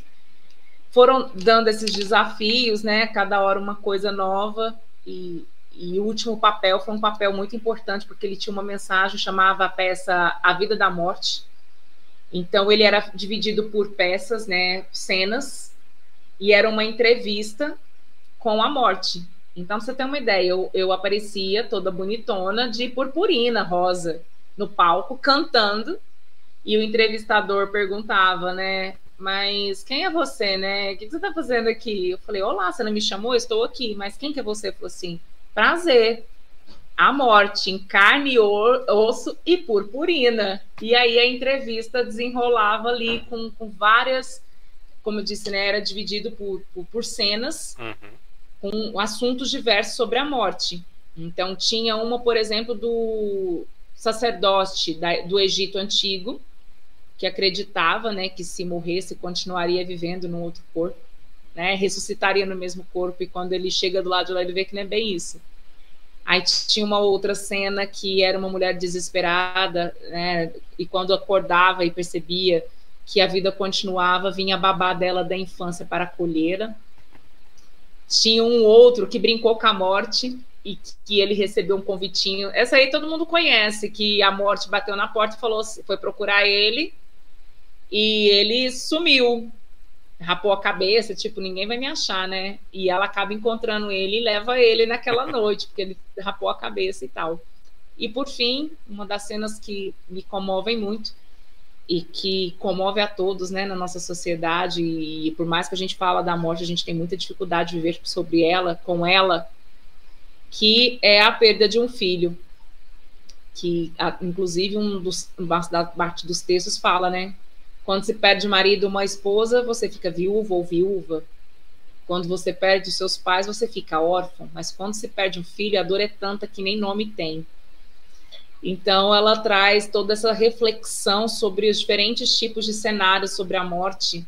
foram dando esses desafios, né? Cada hora uma coisa nova. E, e o último papel foi um papel muito importante, porque ele tinha uma mensagem, chamava a peça A Vida da Morte então ele era dividido por peças, né, cenas, e era uma entrevista com a morte. Então, você tem uma ideia, eu, eu aparecia toda bonitona de purpurina rosa no palco, cantando, e o entrevistador perguntava, né, mas quem é você, né? O que você está fazendo aqui? Eu falei, olá, você não me chamou? Estou aqui, mas quem que é você? Falei assim, prazer a morte em carne, osso e purpurina. E aí a entrevista desenrolava ali com, com várias, como eu disse, né, era dividido por, por, por cenas, uhum. com assuntos diversos sobre a morte. Então tinha uma, por exemplo, do sacerdote da, do Egito Antigo, que acreditava né, que se morresse continuaria vivendo no outro corpo, né, ressuscitaria no mesmo corpo, e quando ele chega do lado de lá, ele vê que não é bem isso Aí tinha uma outra cena que era uma mulher desesperada, né? E quando acordava e percebia que a vida continuava, vinha a babá dela da infância para acolhê-la. Tinha um outro que brincou com a morte e que ele recebeu um convitinho. Essa aí todo mundo conhece, que a morte bateu na porta e falou, foi procurar ele e ele sumiu rapou a cabeça, tipo, ninguém vai me achar, né? E ela acaba encontrando ele e leva ele naquela noite, porque ele rapou a cabeça e tal. E por fim, uma das cenas que me comovem muito e que comove a todos, né, na nossa sociedade, e por mais que a gente fala da morte, a gente tem muita dificuldade de viver sobre ela, com ela, que é a perda de um filho. Que, inclusive, um dos, da parte dos textos fala, né, quando se perde marido ou uma esposa, você fica viúvo ou viúva. Quando você perde seus pais, você fica órfão. Mas quando se perde um filho, a dor é tanta que nem nome tem. Então, ela traz toda essa reflexão sobre os diferentes tipos de cenários sobre a morte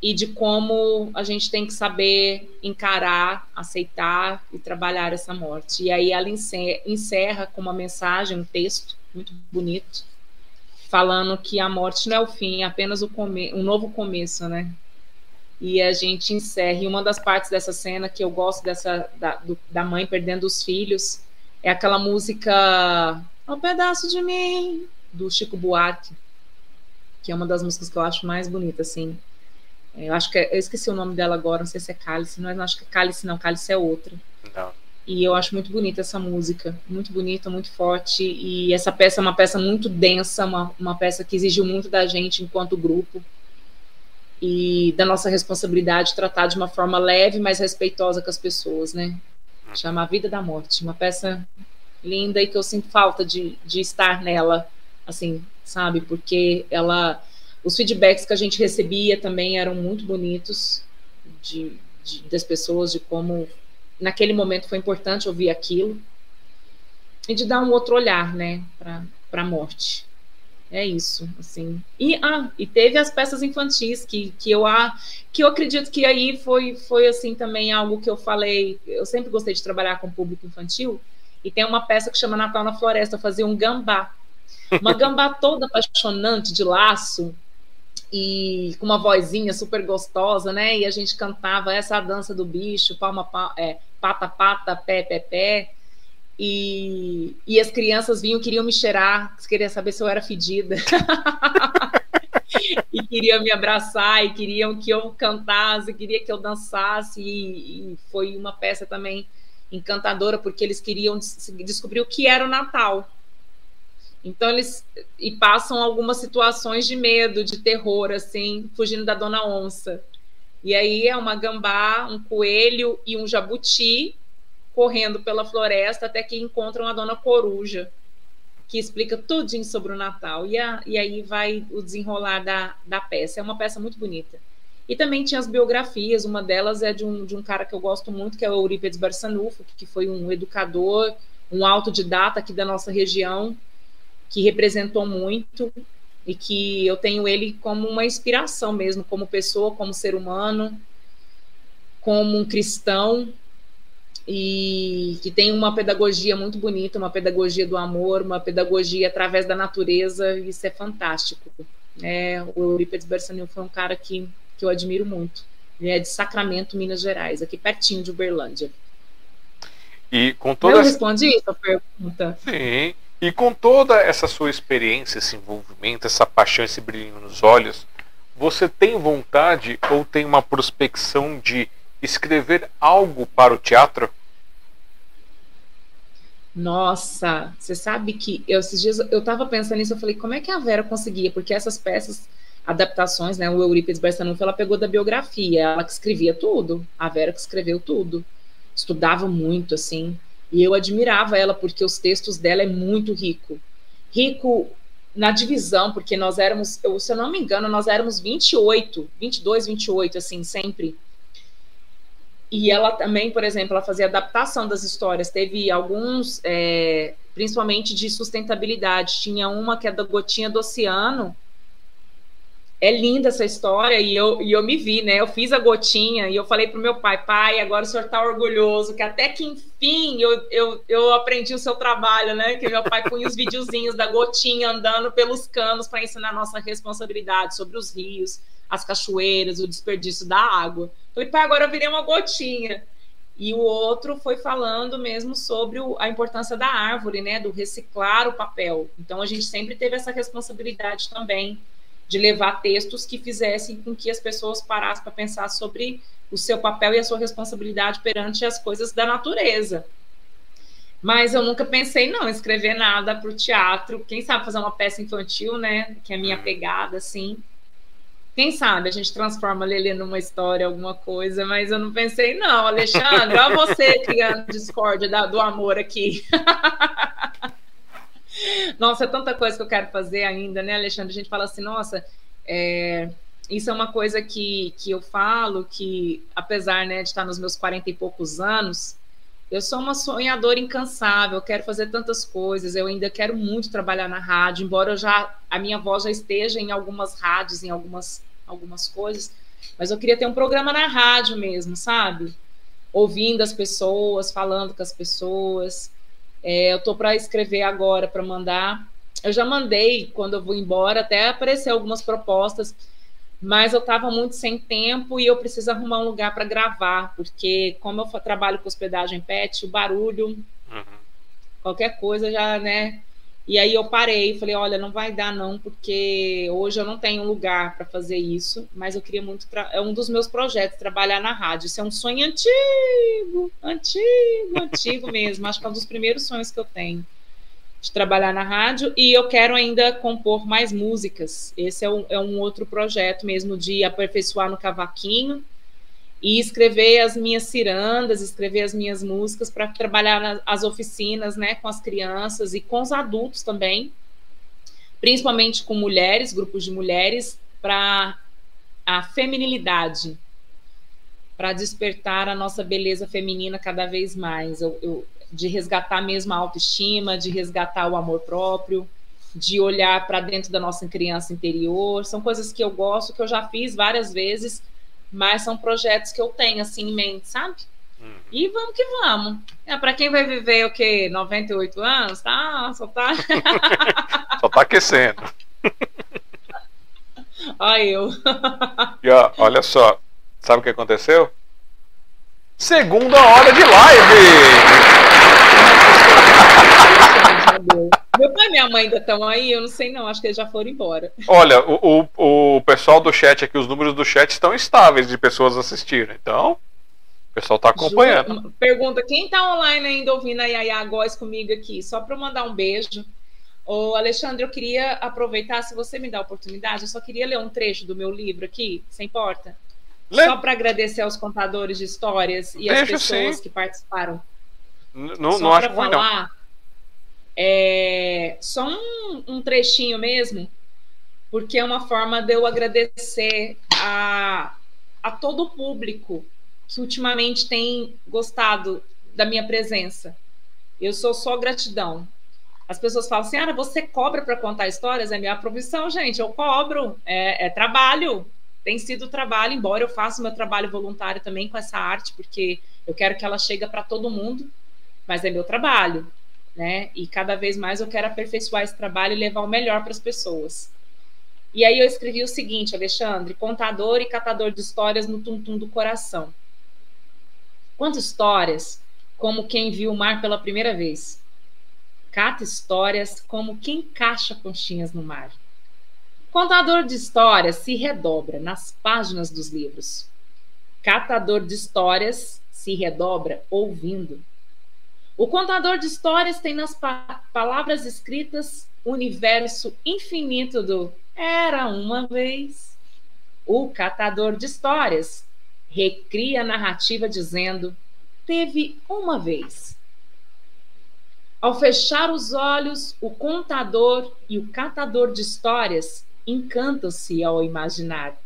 e de como a gente tem que saber encarar, aceitar e trabalhar essa morte. E aí ela encerra com uma mensagem, um texto muito bonito, falando que a morte não é o fim, é apenas o come um novo começo, né? E a gente encerra. E uma das partes dessa cena que eu gosto dessa da, do, da mãe perdendo os filhos é aquela música Um pedaço de mim do Chico Buarque, que é uma das músicas que eu acho mais bonita, assim. Eu acho que é, eu esqueci o nome dela agora, não sei se é Cálice, não, é, não acho que é Cálice, não, Cálice é outra. Não. E eu acho muito bonita essa música, muito bonita, muito forte. E essa peça é uma peça muito densa, uma, uma peça que exigiu muito da gente enquanto grupo. E da nossa responsabilidade tratar de uma forma leve, mas respeitosa com as pessoas, né? Chama A Vida da Morte. Uma peça linda e que eu sinto falta de, de estar nela, assim, sabe? Porque ela. Os feedbacks que a gente recebia também eram muito bonitos de, de das pessoas, de como naquele momento foi importante ouvir aquilo e de dar um outro olhar, né, para a morte. É isso, assim. E ah, e teve as peças infantis que, que eu ah, que eu acredito que aí foi foi assim também algo que eu falei. Eu sempre gostei de trabalhar com público infantil e tem uma peça que chama Natal na Floresta, eu fazia um gambá. Uma gambá toda apaixonante de laço, e com uma vozinha super gostosa, né? E a gente cantava essa dança do bicho, palma, palma é, pata, pata, pé, pé, pé. E, e as crianças vinham, queriam me cheirar, queriam saber se eu era fedida. e queriam me abraçar, e queriam que eu cantasse, queria que eu dançasse. E, e foi uma peça também encantadora, porque eles queriam descobrir o que era o Natal. Então eles e passam algumas situações de medo, de terror, assim, fugindo da dona onça. E aí é uma gambá, um coelho e um jabuti correndo pela floresta até que encontram a dona coruja, que explica tudinho sobre o Natal. E, a, e aí vai o desenrolar da, da peça. É uma peça muito bonita. E também tinha as biografias, uma delas é de um, de um cara que eu gosto muito, que é o Eurípides Barçanufo, que foi um educador, um autodidata aqui da nossa região, que representou muito e que eu tenho ele como uma inspiração mesmo, como pessoa, como ser humano, como um cristão e que tem uma pedagogia muito bonita, uma pedagogia do amor, uma pedagogia através da natureza, e isso é fantástico. É, o Eurípides Bersanil foi um cara que, que eu admiro muito. Ele é de Sacramento, Minas Gerais, aqui pertinho de Uberlândia. E com toda Eu respondi isso a pergunta. Sim. E com toda essa sua experiência, esse envolvimento, essa paixão, esse brilho nos olhos, você tem vontade ou tem uma prospecção de escrever algo para o teatro? Nossa, você sabe que eu, esses dias eu estava pensando nisso, eu falei, como é que a Vera conseguia? Porque essas peças, adaptações, né, o Eurípides Barçanufo, ela pegou da biografia, ela que escrevia tudo, a Vera que escreveu tudo, estudava muito, assim, e eu admirava ela porque os textos dela é muito rico. Rico na divisão, porque nós éramos, eu, se eu não me engano, nós éramos 28, 22, 28, assim, sempre. E ela também, por exemplo, ela fazia adaptação das histórias. Teve alguns, é, principalmente de sustentabilidade. Tinha uma que é da Gotinha do Oceano, é linda essa história e eu, e eu me vi, né? Eu fiz a gotinha e eu falei pro meu pai, pai, agora o senhor tá orgulhoso, que até que enfim eu, eu, eu aprendi o seu trabalho, né? Que meu pai punha os videozinhos da gotinha andando pelos canos para ensinar a nossa responsabilidade sobre os rios, as cachoeiras, o desperdício da água. Falei, pai, agora eu virei uma gotinha. E o outro foi falando mesmo sobre o, a importância da árvore, né? Do reciclar o papel. Então a gente sempre teve essa responsabilidade também de levar textos que fizessem com que as pessoas parassem para pensar sobre o seu papel e a sua responsabilidade perante as coisas da natureza. Mas eu nunca pensei, não, escrever nada para o teatro. Quem sabe fazer uma peça infantil, né? Que é a minha uhum. pegada, assim. Quem sabe a gente transforma a Lelê numa história, alguma coisa, mas eu não pensei, não, Alexandre, olha você criando discórdia do amor aqui. Nossa, é tanta coisa que eu quero fazer ainda, né, Alexandre? A gente fala assim, nossa, é, isso é uma coisa que, que eu falo, que apesar né, de estar nos meus 40 e poucos anos, eu sou uma sonhadora incansável, eu quero fazer tantas coisas, eu ainda quero muito trabalhar na rádio, embora já a minha voz já esteja em algumas rádios, em algumas, algumas coisas, mas eu queria ter um programa na rádio mesmo, sabe? Ouvindo as pessoas, falando com as pessoas. É, eu estou para escrever agora, para mandar eu já mandei, quando eu vou embora, até aparecer algumas propostas, mas eu estava muito sem tempo e eu preciso arrumar um lugar para gravar, porque como eu trabalho com hospedagem pet, o barulho, uhum. qualquer coisa já, né? E aí eu parei, falei, olha, não vai dar não, porque hoje eu não tenho lugar para fazer isso, mas eu queria muito, é um dos meus projetos, trabalhar na rádio. Isso é um sonho antigo, antigo, antigo mesmo. Acho que é um dos primeiros sonhos que eu tenho de trabalhar na rádio e eu quero ainda compor mais músicas. Esse é um, é um outro projeto mesmo de aperfeiçoar no cavaquinho e escrever as minhas cirandas, escrever as minhas músicas para trabalhar nas oficinas, né, com as crianças e com os adultos também, principalmente com mulheres, grupos de mulheres, para a feminilidade, para despertar a nossa beleza feminina cada vez mais. Eu, eu, de resgatar mesmo a autoestima, de resgatar o amor próprio, de olhar para dentro da nossa criança interior. São coisas que eu gosto, que eu já fiz várias vezes, mas são projetos que eu tenho assim em mente, sabe? Uhum. E vamos que vamos. É, para quem vai viver o quê? 98 anos? Tá, só tá. só tá aquecendo. Olha eu. e ó, olha só, sabe o que aconteceu? Segunda hora de live! Meu pai e minha mãe ainda estão aí, eu não sei não, acho que eles já foram embora. Olha, o, o, o pessoal do chat aqui, os números do chat estão estáveis de pessoas assistindo, então o pessoal está acompanhando. Pergunta, quem está online ainda ouvindo a Yaya Góes comigo aqui? Só para mandar um beijo. Ô, Alexandre, eu queria aproveitar, se você me dá a oportunidade, eu só queria ler um trecho do meu livro aqui, sem importa? Lê. Só para agradecer aos contadores de histórias e Deixa às pessoas sim. que participaram. N não, não acho falar, não. É, só um, um, trechinho mesmo, porque é uma forma de eu agradecer a, a todo o público que ultimamente tem gostado da minha presença. Eu sou só gratidão. As pessoas falam assim: ah, você cobra para contar histórias? É minha profissão, gente. Eu cobro, é, é trabalho. Tem sido trabalho, embora eu faça meu trabalho voluntário também com essa arte, porque eu quero que ela chegue para todo mundo, mas é meu trabalho né? E cada vez mais eu quero aperfeiçoar esse trabalho e levar o melhor para as pessoas. E aí eu escrevi o seguinte, Alexandre, contador e catador de histórias no tum-tum do coração. Quantas histórias, como quem viu o mar pela primeira vez. Cata histórias como quem caixa conchinhas no mar. Contador de histórias se redobra nas páginas dos livros. Catador de histórias se redobra ouvindo. O contador de histórias tem nas pa palavras escritas o universo infinito do Era uma vez. O catador de histórias recria a narrativa dizendo: Teve uma vez. Ao fechar os olhos, o contador e o catador de histórias encantam-se ao imaginar.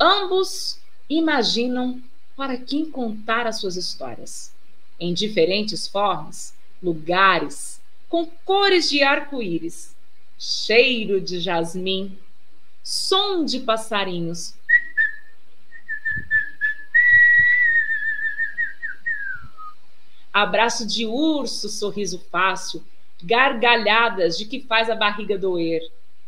Ambos imaginam para quem contar as suas histórias em diferentes formas, lugares, com cores de arco-íris, cheiro de jasmim, som de passarinhos. Abraço de urso, sorriso fácil, gargalhadas de que faz a barriga doer.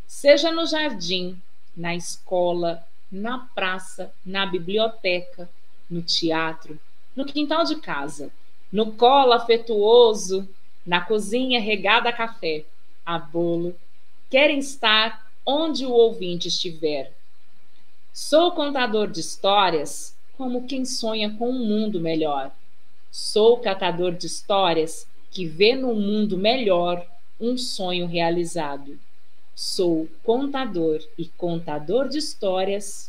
Seja no jardim, na escola, na praça, na biblioteca, no teatro, no quintal de casa no colo afetuoso, na cozinha regada a café, a bolo, querem estar onde o ouvinte estiver. Sou contador de histórias como quem sonha com um mundo melhor. Sou catador de histórias que vê no mundo melhor um sonho realizado. Sou contador e contador de histórias.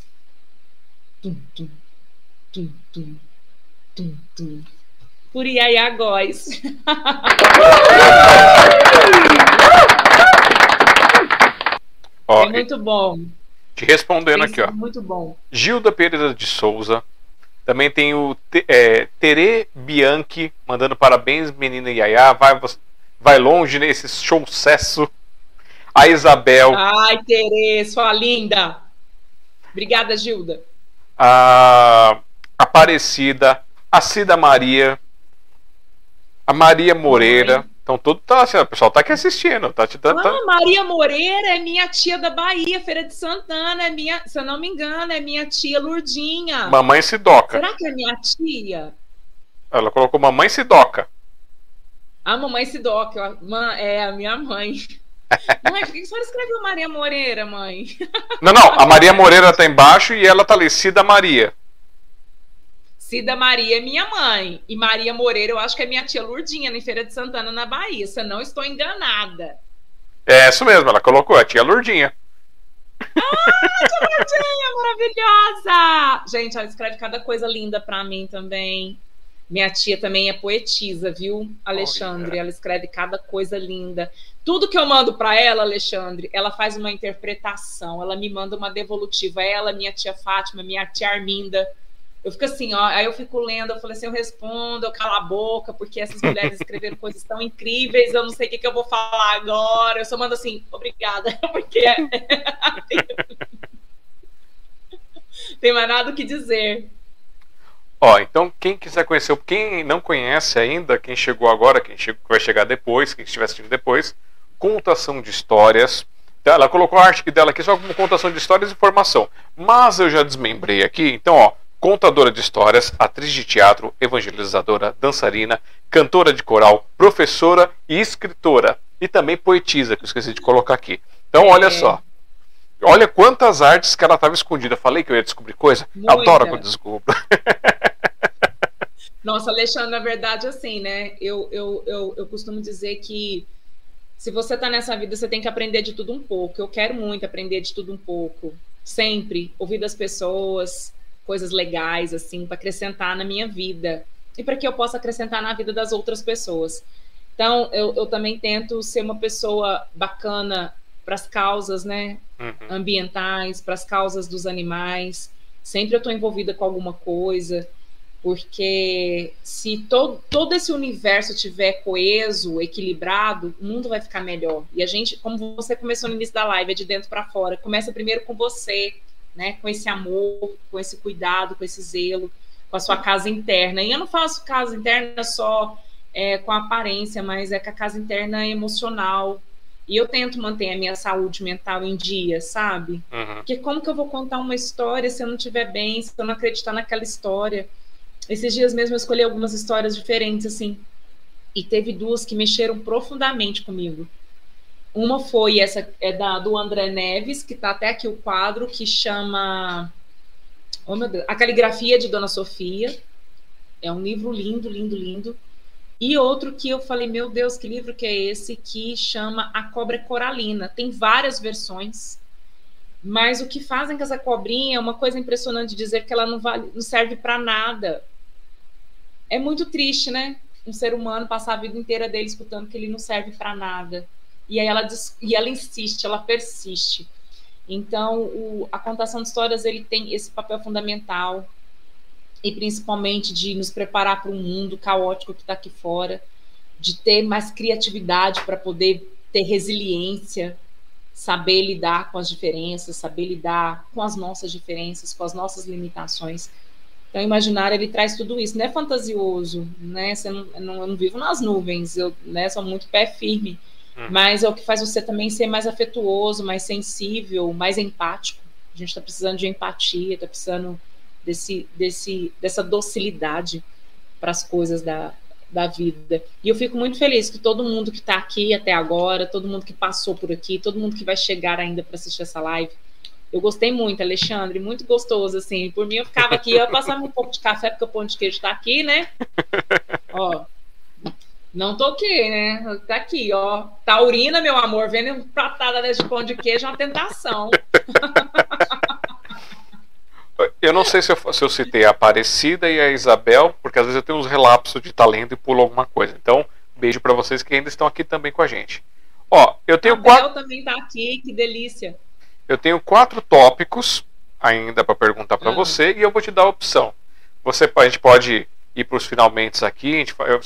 Tum, tum, tum, tum, tum, tum por Iaiá Góes. Ó, é muito bom. Te respondendo aqui, ó. Muito bom. Gilda Pereira de Souza. Também tem o é, Tere Bianchi mandando parabéns, menina Iaiá. Vai, vai longe nesse show sucesso. A Isabel. Ai, Tere, sua linda. Obrigada, Gilda. A Aparecida. A Cida Maria a Maria Moreira, Então tudo tá assim, o pessoal tá aqui assistindo, tá te dando. Ah, tá... Maria Moreira é minha tia da Bahia, Feira de Santana, é minha, se eu não me engano, é minha tia Lurdinha. Mamãe Sidoca. Será que é minha tia? Ela colocou mamãe Sidoca. A mamãe Sidoca, é a minha mãe. mãe, por que a senhora escreveu Maria Moreira, mãe? Não, não, a Maria Moreira tá embaixo e ela tá ali, Cida Maria. Cida Maria é minha mãe. E Maria Moreira, eu acho que é minha tia Lurdinha, na Feira de Santana, na Bahia. Se eu não estou enganada. É isso mesmo, ela colocou a tia Lurdinha. Ah, tia Lurdinha, maravilhosa! Gente, ela escreve cada coisa linda para mim também. Minha tia também é poetisa, viu, Alexandre? Ela escreve cada coisa linda. Tudo que eu mando para ela, Alexandre, ela faz uma interpretação. Ela me manda uma devolutiva. Ela, minha tia Fátima, minha tia Arminda eu fico assim, ó, aí eu fico lendo, eu falei assim, eu respondo, eu calo a boca, porque essas mulheres escreveram coisas tão incríveis, eu não sei o que, que eu vou falar agora. Eu só mando assim, obrigada, porque tem mais nada o que dizer. Ó, então quem quiser conhecer, quem não conhece ainda, quem chegou agora, quem vai chegar depois, quem estiver assistindo depois, contação de histórias. Ela colocou a arte dela aqui só como contação de histórias e informação. Mas eu já desmembrei aqui, então ó, contadora de histórias, atriz de teatro, evangelizadora, dançarina, cantora de coral, professora e escritora. E também poetisa, que eu esqueci de colocar aqui. Então, olha é. só. Olha quantas artes que ela estava escondida. Falei que eu ia descobrir coisa? Muita. Adoro quando descubro. Nossa, Alexandre, na verdade, assim, né? Eu, eu, eu, eu costumo dizer que se você está nessa vida, você tem que aprender de tudo um pouco. Eu quero muito aprender de tudo um pouco. Sempre. Ouvir das pessoas, coisas legais, assim, para acrescentar na minha vida e para que eu possa acrescentar na vida das outras pessoas. Então, eu, eu também tento ser uma pessoa bacana para as causas, né, uhum. ambientais, para as causas dos animais. Sempre eu estou envolvida com alguma coisa, porque se todo, todo esse universo tiver coeso, equilibrado, o mundo vai ficar melhor. E a gente, como você começou no início da live, é de dentro para fora. Começa primeiro com você, né, com esse amor, com esse cuidado, com esse zelo, com a sua casa interna. E eu não faço casa interna só é, com a aparência, mas é com a casa interna emocional. E eu tento manter a minha saúde mental em dia, sabe? Uhum. Porque como que eu vou contar uma história se eu não estiver bem, se eu não acreditar naquela história? Esses dias mesmo eu escolhi algumas histórias diferentes, assim. E teve duas que mexeram profundamente comigo. Uma foi essa é da do André Neves, que está até aqui o quadro, que chama oh, meu Deus, A Caligrafia de Dona Sofia. É um livro lindo, lindo, lindo. E outro que eu falei, meu Deus, que livro que é esse? Que chama A Cobra Coralina. Tem várias versões, mas o que fazem com essa cobrinha é uma coisa impressionante dizer que ela não, vale, não serve para nada. É muito triste, né? Um ser humano passar a vida inteira dele escutando que ele não serve para nada. E aí ela, e ela insiste, ela persiste. Então, o, a contação de histórias ele tem esse papel fundamental e principalmente de nos preparar para um mundo caótico que está aqui fora, de ter mais criatividade para poder ter resiliência, saber lidar com as diferenças, saber lidar com as nossas diferenças, com as nossas limitações. Então, o imaginário ele traz tudo isso. Não é fantasioso, né? Você não, eu, não, eu não vivo nas nuvens, eu né, sou muito pé firme Hum. Mas é o que faz você também ser mais afetuoso, mais sensível, mais empático. A gente está precisando de empatia, está precisando desse, desse, dessa docilidade para as coisas da, da vida. E eu fico muito feliz que todo mundo que está aqui até agora, todo mundo que passou por aqui, todo mundo que vai chegar ainda para assistir essa live, eu gostei muito, Alexandre, muito gostoso, assim. Por mim, eu ficava aqui, eu passava um pouco de café, porque o pão de queijo está aqui, né? Ó, não toquei, né? Tá aqui, ó. Taurina, meu amor, vendo pratada desse pão de queijo é uma tentação. Eu não sei se eu, se eu, citei a Aparecida e a Isabel, porque às vezes eu tenho uns relapsos de talento e pulo alguma coisa. Então, beijo para vocês que ainda estão aqui também com a gente. Ó, eu tenho a quatro. também tá aqui, que delícia. Eu tenho quatro tópicos ainda para perguntar para ah. você e eu vou te dar a opção. Você, a gente pode ir para os finalmente aqui, gente, eu,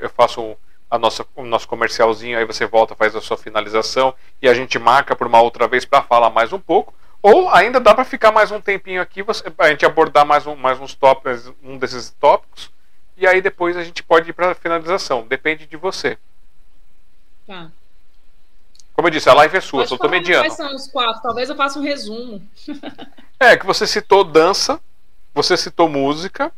eu, faço a nossa, o nosso comercialzinho, aí você volta, faz a sua finalização e a gente marca por uma outra vez para falar mais um pouco. Ou ainda dá para ficar mais um tempinho aqui, você, a gente abordar mais, um, mais uns tópicos, um desses tópicos, e aí depois a gente pode ir para a finalização. Depende de você. Tá. Como eu disse, a live é sua, só tô mediando. Quais são os quatro? Talvez eu faça um resumo. é, que você citou dança, você citou música.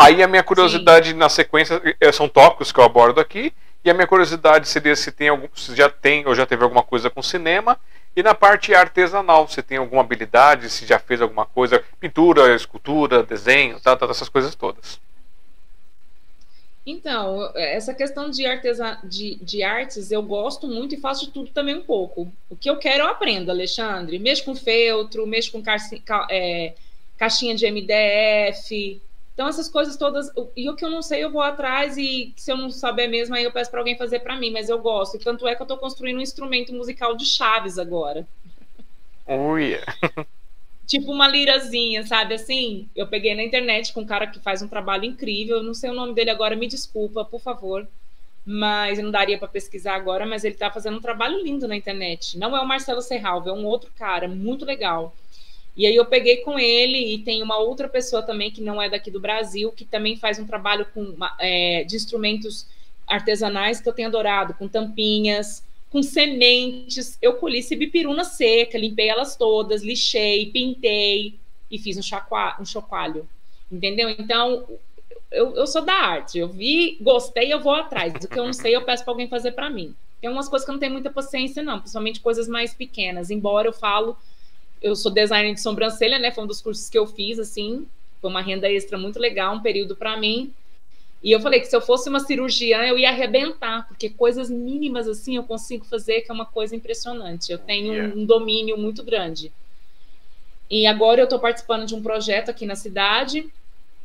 Aí a minha curiosidade Sim. na sequência é, são tópicos que eu abordo aqui. E a minha curiosidade seria se tem algum, se já tem ou já teve alguma coisa com cinema. E na parte artesanal, se tem alguma habilidade, se já fez alguma coisa, pintura, escultura, desenho, tá, tá, essas coisas todas. Então, essa questão de, artesa, de, de artes eu gosto muito e faço de tudo também um pouco. O que eu quero eu aprendo, Alexandre. Mexo com feltro, mexo com ca, é, caixinha de MDF. Então, essas coisas todas. E o que eu não sei, eu vou atrás e se eu não saber mesmo, aí eu peço para alguém fazer para mim. Mas eu gosto. E tanto é que eu estou construindo um instrumento musical de chaves agora. Oh, yeah. tipo uma lirazinha, sabe? Assim, eu peguei na internet com um cara que faz um trabalho incrível. Eu não sei o nome dele agora, me desculpa, por favor. Mas não daria para pesquisar agora, mas ele está fazendo um trabalho lindo na internet. Não é o Marcelo Serralvo, é um outro cara, muito legal. E aí eu peguei com ele e tem uma outra pessoa também que não é daqui do Brasil, que também faz um trabalho com, é, de instrumentos artesanais que eu tenho adorado, com tampinhas, com sementes. Eu colhi cibipiruna seca, limpei elas todas, lixei, pintei e fiz um, chacua, um chocalho. Entendeu? Então, eu, eu sou da arte. Eu vi, gostei, eu vou atrás. O que eu não sei, eu peço para alguém fazer para mim. Tem umas coisas que eu não tenho muita paciência, não, principalmente coisas mais pequenas. Embora eu falo, eu sou designer de sobrancelha, né? Foi um dos cursos que eu fiz, assim. Foi uma renda extra muito legal, um período para mim. E eu falei que se eu fosse uma cirurgiã, eu ia arrebentar, porque coisas mínimas assim eu consigo fazer, que é uma coisa impressionante. Eu tenho yeah. um, domínio muito grande. E agora eu estou participando de um projeto aqui na cidade,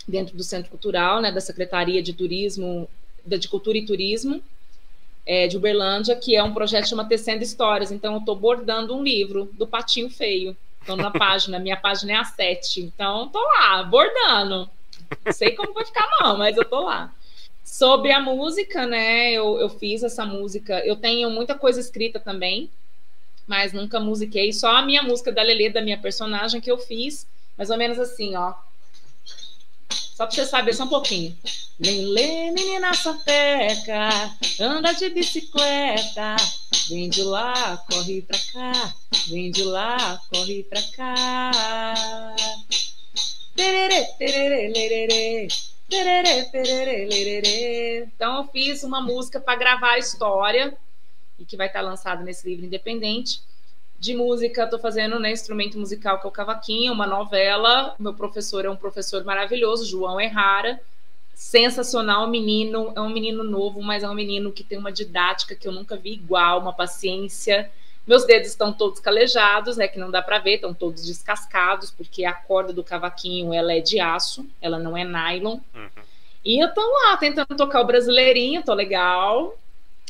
dentro do Centro Cultural, né, da Secretaria de Turismo, de Cultura e Turismo, é, de Uberlândia, que é um projeto que chama Tecendo Histórias. Então, eu estou bordando um livro do Patinho Feio. Estou na página, minha página é a 7. Então, estou lá, bordando. Não sei como vai ficar, não, mas eu tô lá. Sobre a música, né? Eu, eu fiz essa música. Eu tenho muita coisa escrita também, mas nunca musiquei. Só a minha música da Lelê, da minha personagem, que eu fiz, mais ou menos assim, ó. Só pra você saber, só um pouquinho. Lelê, menina sapeca, anda de bicicleta. Vem de lá, corre pra cá. Vem de lá, corre pra cá. Então eu fiz uma música para gravar a história e que vai estar lançada nesse livro independente. De música, estou fazendo né, instrumento musical que é o cavaquinho, uma novela. Meu professor é um professor maravilhoso, João Errara. Sensacional, menino, é um menino novo, mas é um menino que tem uma didática que eu nunca vi igual, uma paciência meus dedos estão todos calejados, né? Que não dá para ver, estão todos descascados, porque a corda do cavaquinho ela é de aço, ela não é nylon. Uhum. E eu tô lá tentando tocar o brasileirinho, tô legal.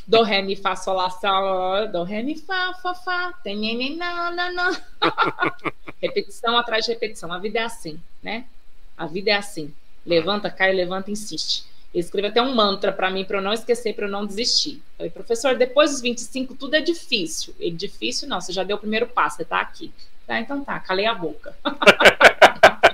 Do, ré, mi, fá, sol, lá, sol, do, ré, mi, fá, fá, fá, tem, nem, não, não, não. repetição atrás de repetição. A vida é assim, né? A vida é assim. Levanta, cai, levanta, insiste. Ele escreveu até um mantra para mim, para eu não esquecer, para eu não desistir. falei, professor, depois dos 25 tudo é difícil. Ele, difícil não, você já deu o primeiro passo, você tá aqui. Tá, então tá, calei a boca.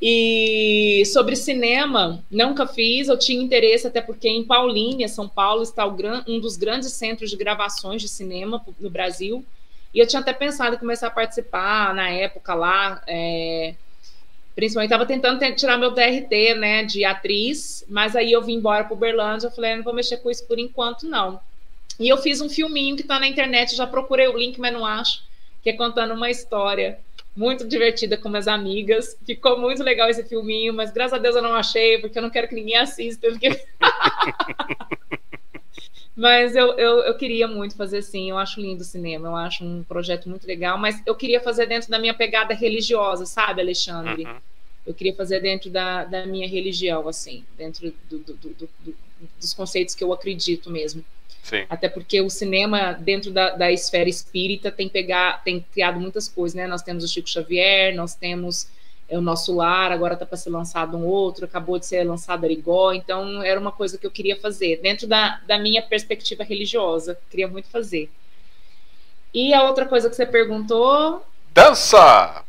e sobre cinema, nunca fiz, eu tinha interesse, até porque em Paulínia, São Paulo, está um dos grandes centros de gravações de cinema no Brasil. E eu tinha até pensado em começar a participar na época lá. É, Principalmente estava tentando tirar meu DRT, né, de atriz, mas aí eu vim embora para Uberlândia, eu falei, ah, não vou mexer com isso por enquanto, não. E eu fiz um filminho que está na internet, já procurei o link, mas não acho, que é contando uma história muito divertida com minhas amigas. Ficou muito legal esse filminho, mas graças a Deus eu não achei, porque eu não quero que ninguém assista. Porque... mas eu, eu, eu, queria muito fazer assim, eu acho lindo o cinema, eu acho um projeto muito legal, mas eu queria fazer dentro da minha pegada religiosa, sabe, Alexandre? Uhum. Eu queria fazer dentro da, da minha religião, assim, dentro do, do, do, dos conceitos que eu acredito mesmo. Sim. Até porque o cinema, dentro da, da esfera espírita, tem, pegar, tem criado muitas coisas, né? Nós temos o Chico Xavier, nós temos é, o Nosso Lar, agora está para ser lançado um outro, acabou de ser lançado Arigó, então era uma coisa que eu queria fazer, dentro da, da minha perspectiva religiosa, queria muito fazer. E a outra coisa que você perguntou... Dança!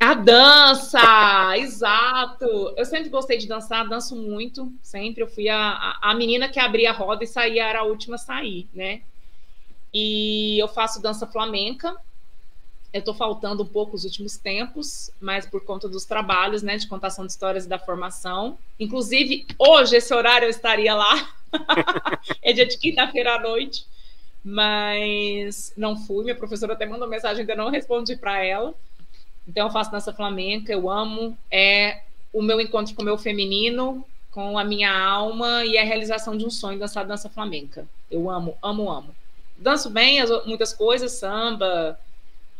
A dança, exato. Eu sempre gostei de dançar, danço muito, sempre. Eu fui a, a menina que abria a roda e saía, era a última a sair, né? E eu faço dança flamenca. Eu estou faltando um pouco os últimos tempos, mas por conta dos trabalhos, né, de contação de histórias e da formação. Inclusive, hoje, esse horário, eu estaria lá. é dia de quinta-feira à noite, mas não fui. Minha professora até mandou mensagem, ainda não respondi para ela. Então, eu faço dança flamenca, eu amo. É o meu encontro com o meu feminino, com a minha alma e a realização de um sonho dançar dança flamenca. Eu amo, amo, amo. Danço bem as, muitas coisas, samba,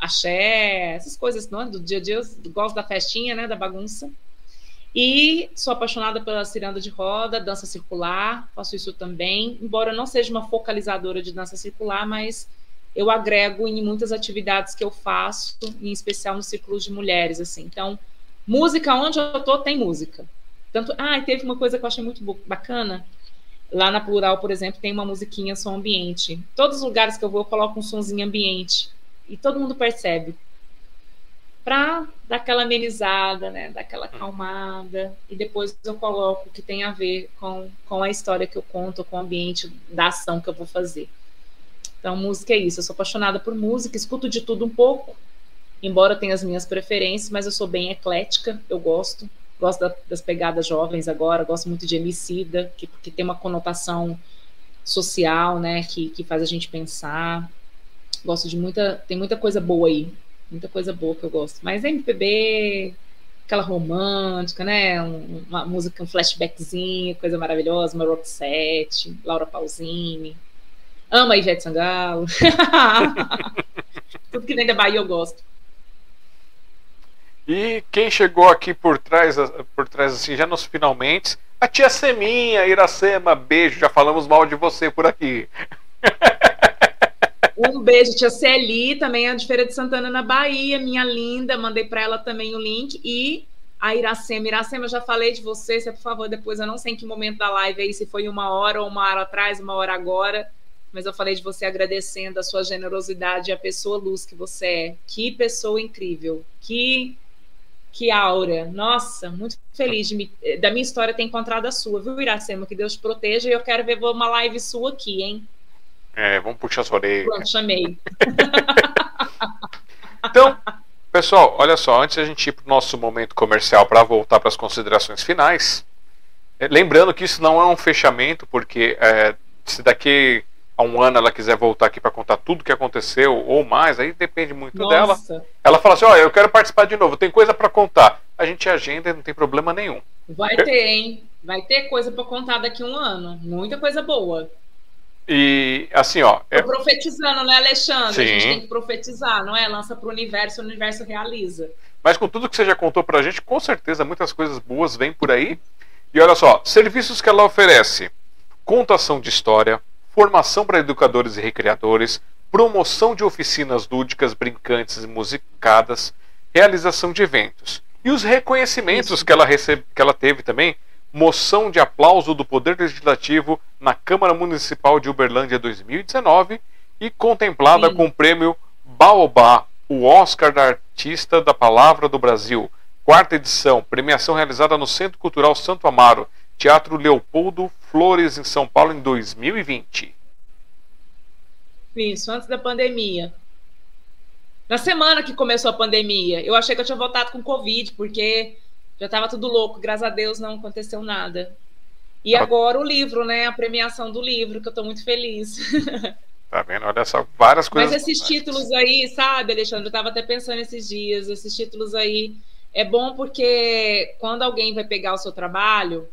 axé, essas coisas não, do dia a dia. Eu gosto da festinha, né, da bagunça. E sou apaixonada pela ciranda de roda, dança circular, faço isso também, embora não seja uma focalizadora de dança circular, mas eu agrego em muitas atividades que eu faço, em especial nos círculos de mulheres, assim. Então, música, onde eu tô, tem música. Tanto, ah, teve uma coisa que eu achei muito bacana. Lá na Plural, por exemplo, tem uma musiquinha som ambiente. Todos os lugares que eu vou, eu coloco um sonzinho ambiente. E todo mundo percebe. Pra dar aquela amenizada, né? Dar aquela acalmada. E depois eu coloco o que tem a ver com, com a história que eu conto, com o ambiente da ação que eu vou fazer. Então, música é isso. Eu sou apaixonada por música, escuto de tudo um pouco, embora tenha as minhas preferências, mas eu sou bem eclética, eu gosto. Gosto da, das pegadas jovens agora, gosto muito de Emicida, que, que tem uma conotação social, né, que, que faz a gente pensar. Gosto de muita, tem muita coisa boa aí, muita coisa boa que eu gosto. Mas MPB, aquela romântica, né, uma música, um flashbackzinho, coisa maravilhosa, uma Roxette, Laura Pausini, Ama Ivete Sangalo. Tudo que vem da Bahia eu gosto. E quem chegou aqui por trás, por trás assim, já nos finalmente, a tia Seminha, Iracema, beijo, já falamos mal de você por aqui. Um beijo, tia Celi, também é de Feira de Santana, na Bahia, minha linda, mandei para ela também o link. E a Iracema, Iracema, eu já falei de você, se por favor, depois, eu não sei em que momento da live aí, se foi uma hora ou uma hora atrás, uma hora agora, mas eu falei de você agradecendo a sua generosidade e a pessoa luz que você é. Que pessoa incrível, que que aura. Nossa, muito feliz me, da minha história ter encontrado a sua, viu, Iracema? Que Deus te proteja e eu quero ver uma live sua aqui, hein? É, vamos puxar as orelhas. Pronto, chamei. então, pessoal, olha só, antes a gente ir para o nosso momento comercial para voltar para as considerações finais, é, lembrando que isso não é um fechamento, porque é, se daqui a um ano ela quiser voltar aqui para contar tudo o que aconteceu ou mais, aí depende muito Nossa. dela. Ela fala assim: "Ó, oh, eu quero participar de novo, tem coisa para contar". A gente agenda e não tem problema nenhum. Vai ter, hein? Vai ter coisa para contar daqui a um ano, muita coisa boa. E assim, ó. É... Profetizando, né, Alexandre? Sim. A gente tem que profetizar, não é? Lança para o universo, o universo realiza. Mas com tudo que você já contou para a gente, com certeza muitas coisas boas vêm por aí. E olha só, serviços que ela oferece: contação de história, formação para educadores e recreadores, promoção de oficinas lúdicas, brincantes e musicadas, realização de eventos. E os reconhecimentos que ela, recebe, que ela teve também, moção de aplauso do Poder Legislativo na Câmara Municipal de Uberlândia 2019 e contemplada Sim. com o prêmio Baobá, o Oscar da Artista da Palavra do Brasil, quarta edição, premiação realizada no Centro Cultural Santo Amaro, Teatro Leopoldo Flores, em São Paulo, em 2020. Isso, antes da pandemia. Na semana que começou a pandemia, eu achei que eu tinha voltado com Covid, porque já estava tudo louco, graças a Deus não aconteceu nada. E ah. agora o livro, né? A premiação do livro, que eu estou muito feliz. Tá vendo? Olha só, várias coisas. Mas esses títulos aí, sabe, Alexandre? Eu estava até pensando esses dias, esses títulos aí. É bom porque quando alguém vai pegar o seu trabalho,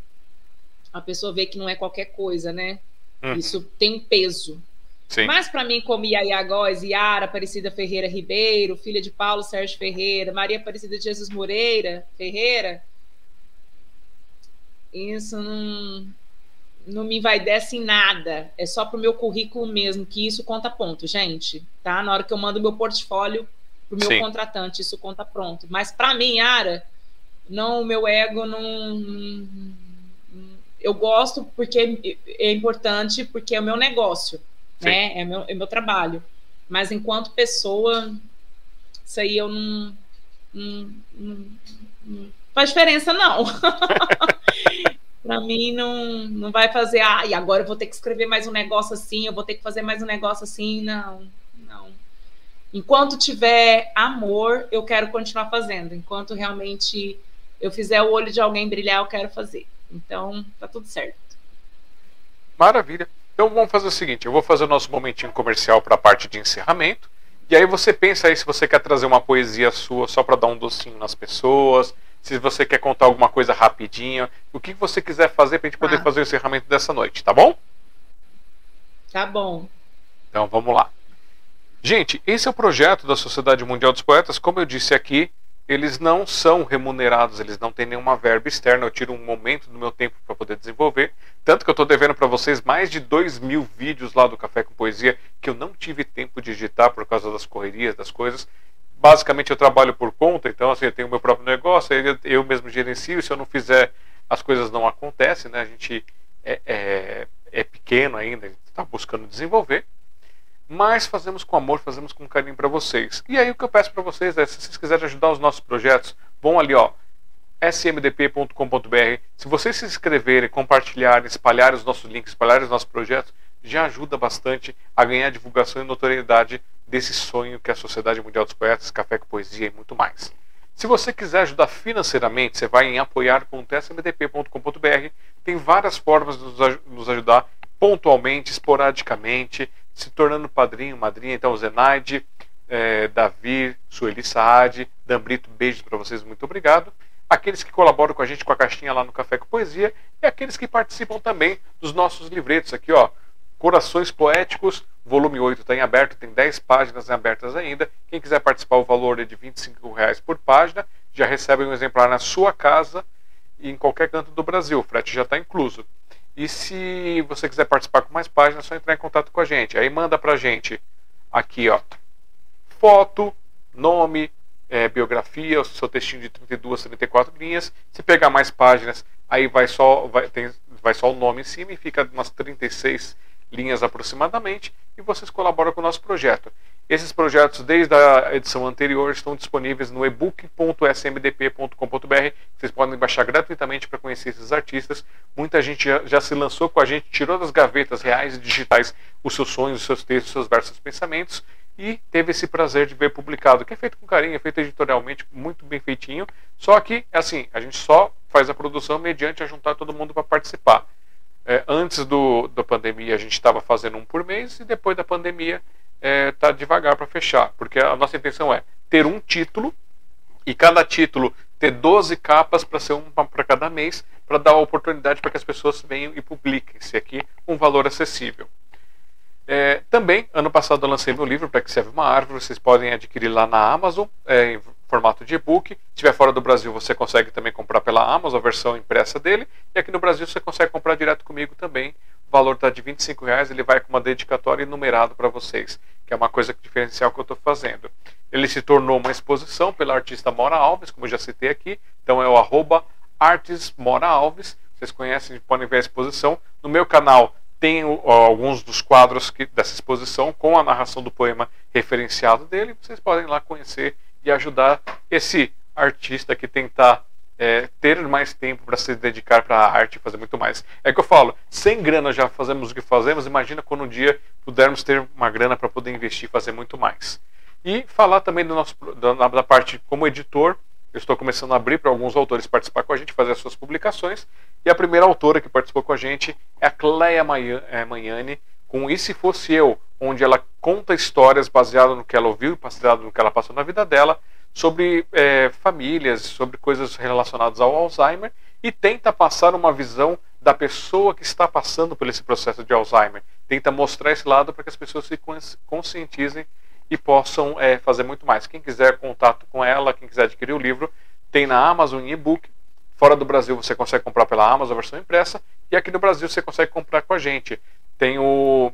a pessoa vê que não é qualquer coisa, né? Uhum. Isso tem um peso. Sim. Mas para mim, como Iaia Góes, Yara Aparecida Ferreira Ribeiro, filha de Paulo Sérgio Ferreira, Maria Aparecida de Jesus Moreira Ferreira, isso não, não me vai desce em nada. É só pro meu currículo mesmo, que isso conta ponto, gente. Tá? Na hora que eu mando meu portfólio pro meu Sim. contratante, isso conta pronto. Mas para mim, Yara, não, o meu ego não, não eu gosto porque é importante, porque é o meu negócio, Sim. né? É meu, é meu trabalho. Mas enquanto pessoa, isso aí eu não, não, não, não faz diferença, não. para mim não, não vai fazer, ah, e agora eu vou ter que escrever mais um negócio assim, eu vou ter que fazer mais um negócio assim, não, não. Enquanto tiver amor, eu quero continuar fazendo. Enquanto realmente eu fizer o olho de alguém brilhar, eu quero fazer. Então, tá tudo certo. Maravilha. Então vamos fazer o seguinte, eu vou fazer o nosso momentinho comercial para a parte de encerramento. E aí você pensa aí se você quer trazer uma poesia sua só para dar um docinho nas pessoas, se você quer contar alguma coisa rapidinho, o que você quiser fazer para a gente poder ah. fazer o encerramento dessa noite, tá bom? Tá bom. Então vamos lá. Gente, esse é o projeto da Sociedade Mundial dos Poetas. Como eu disse aqui, eles não são remunerados, eles não têm nenhuma verba externa. Eu tiro um momento do meu tempo para poder desenvolver. Tanto que eu estou devendo para vocês mais de 2 mil vídeos lá do Café com Poesia que eu não tive tempo de digitar por causa das correrias, das coisas basicamente eu trabalho por conta, então assim, eu tenho meu próprio negócio, eu, eu mesmo gerencio, se eu não fizer, as coisas não acontecem, né? A gente é, é, é pequeno ainda, está buscando desenvolver, mas fazemos com amor, fazemos com carinho para vocês. E aí o que eu peço para vocês é, se vocês quiserem ajudar os nossos projetos, vão ali, ó, smdp.com.br. Se vocês se inscreverem, compartilharem, espalharem os nossos links, espalharem os nossos projetos, já ajuda bastante a ganhar divulgação e notoriedade desse sonho que é a Sociedade Mundial dos Poetas, Café com Poesia e muito mais. Se você quiser ajudar financeiramente, você vai em apoiar.smdp.com.br. Tem várias formas de nos ajudar pontualmente, esporadicamente, se tornando padrinho, madrinha. Então, Zenaide, é, Davi, Sueli Saad, Dambrito, beijos para vocês, muito obrigado. Aqueles que colaboram com a gente com a caixinha lá no Café com Poesia e aqueles que participam também dos nossos livretos aqui, ó. Corações Poéticos, volume 8 está em aberto, tem 10 páginas abertas ainda. Quem quiser participar, o valor é de R$ 25,00 por página. Já recebe um exemplar na sua casa e em qualquer canto do Brasil. O frete já está incluso. E se você quiser participar com mais páginas, é só entrar em contato com a gente. Aí manda para a gente aqui, ó, foto, nome, é, biografia, o seu textinho de 32, 34 linhas. Se pegar mais páginas, aí vai só, vai, tem, vai só o nome em cima e fica umas 36 linhas aproximadamente, e vocês colaboram com o nosso projeto. Esses projetos, desde a edição anterior, estão disponíveis no ebook.smdp.com.br. Vocês podem baixar gratuitamente para conhecer esses artistas. Muita gente já, já, se lançou com a gente, tirou das gavetas reais e digitais os seus sonhos, os seus textos, os seus versos pensamentos e teve esse prazer de ver publicado, que é feito com carinho, é feito editorialmente, muito bem feitinho. Só que, assim, a gente só faz a produção mediante a juntar todo mundo para participar. É, antes do, da pandemia a gente estava fazendo um por mês e depois da pandemia está é, devagar para fechar, porque a nossa intenção é ter um título e cada título ter 12 capas para ser uma para cada mês, para dar a oportunidade para que as pessoas venham e publiquem-se aqui um valor acessível. É, também, ano passado eu lancei meu livro, Para que serve uma árvore, vocês podem adquirir lá na Amazon, é, formato de e-book. Se estiver fora do Brasil, você consegue também comprar pela Amazon, a versão impressa dele. E aqui no Brasil você consegue comprar direto comigo também. O valor está de 25 reais, ele vai com uma dedicatória enumerado para vocês, que é uma coisa diferencial que eu estou fazendo. Ele se tornou uma exposição pela artista Mora Alves, como eu já citei aqui. Então é o arroba Mora Alves. Vocês conhecem, podem ver a exposição. No meu canal tem alguns dos quadros que, dessa exposição com a narração do poema referenciado dele. Vocês podem lá conhecer e ajudar esse artista que tentar é, ter mais tempo para se dedicar para a arte e fazer muito mais. É que eu falo, sem grana já fazemos o que fazemos, imagina quando um dia pudermos ter uma grana para poder investir e fazer muito mais. E falar também do nosso, da, da parte como editor, eu estou começando a abrir para alguns autores participar com a gente, fazer as suas publicações. E a primeira autora que participou com a gente é a Cleia é, Manhani, com E Se Fosse Eu, onde ela conta histórias baseadas no que ela ouviu, baseado no que ela passou na vida dela, sobre é, famílias, sobre coisas relacionadas ao Alzheimer e tenta passar uma visão da pessoa que está passando por esse processo de Alzheimer. Tenta mostrar esse lado para que as pessoas se conscientizem e possam é, fazer muito mais. Quem quiser contato com ela, quem quiser adquirir o livro, tem na Amazon e-book. Fora do Brasil você consegue comprar pela Amazon versão impressa e aqui no Brasil você consegue comprar com a gente. Tem o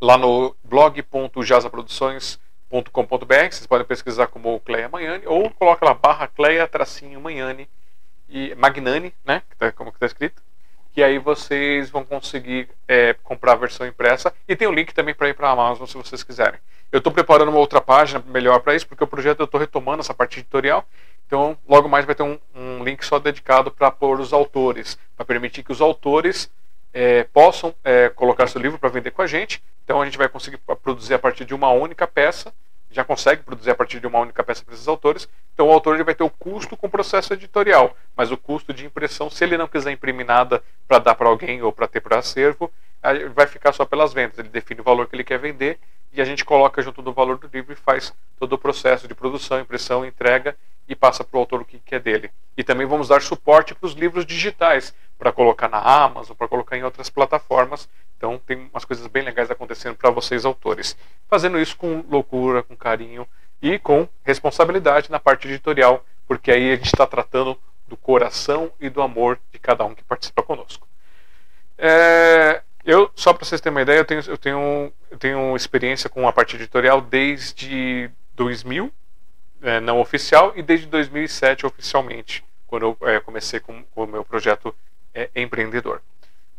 lá no blog.jazaproduções.com.br, vocês podem pesquisar como Cleia Manhani ou coloca lá barra Cleia tracinho Manhani e Magnani, né, tá, como que está escrito, que aí vocês vão conseguir é, comprar a versão impressa. E tem o um link também para ir para a Amazon se vocês quiserem. Eu estou preparando uma outra página melhor para isso, porque o projeto eu estou retomando essa parte editorial. Então, logo mais vai ter um, um link só dedicado para pôr os autores, para permitir que os autores é, possam é, colocar seu livro para vender com a gente. Então, a gente vai conseguir produzir a partir de uma única peça já consegue produzir a partir de uma única peça para esses autores. Então o autor ele vai ter o custo com o processo editorial, mas o custo de impressão, se ele não quiser imprimir nada para dar para alguém ou para ter para acervo, vai ficar só pelas vendas. Ele define o valor que ele quer vender e a gente coloca junto do valor do livro e faz todo o processo de produção, impressão, entrega e passa para o autor o que é dele. E também vamos dar suporte para os livros digitais, para colocar na Amazon, para colocar em outras plataformas. Então tem umas coisas bem legais acontecendo para vocês autores. Fazendo isso com loucura, com carinho e com responsabilidade na parte editorial, porque aí a gente está tratando do coração e do amor de cada um que participa conosco. É, eu, só para vocês terem uma ideia, eu tenho, eu tenho, eu tenho experiência com a parte editorial desde 2000, é, não oficial, e desde 2007 oficialmente, quando eu é, comecei com, com, o meu projeto é, empreendedor.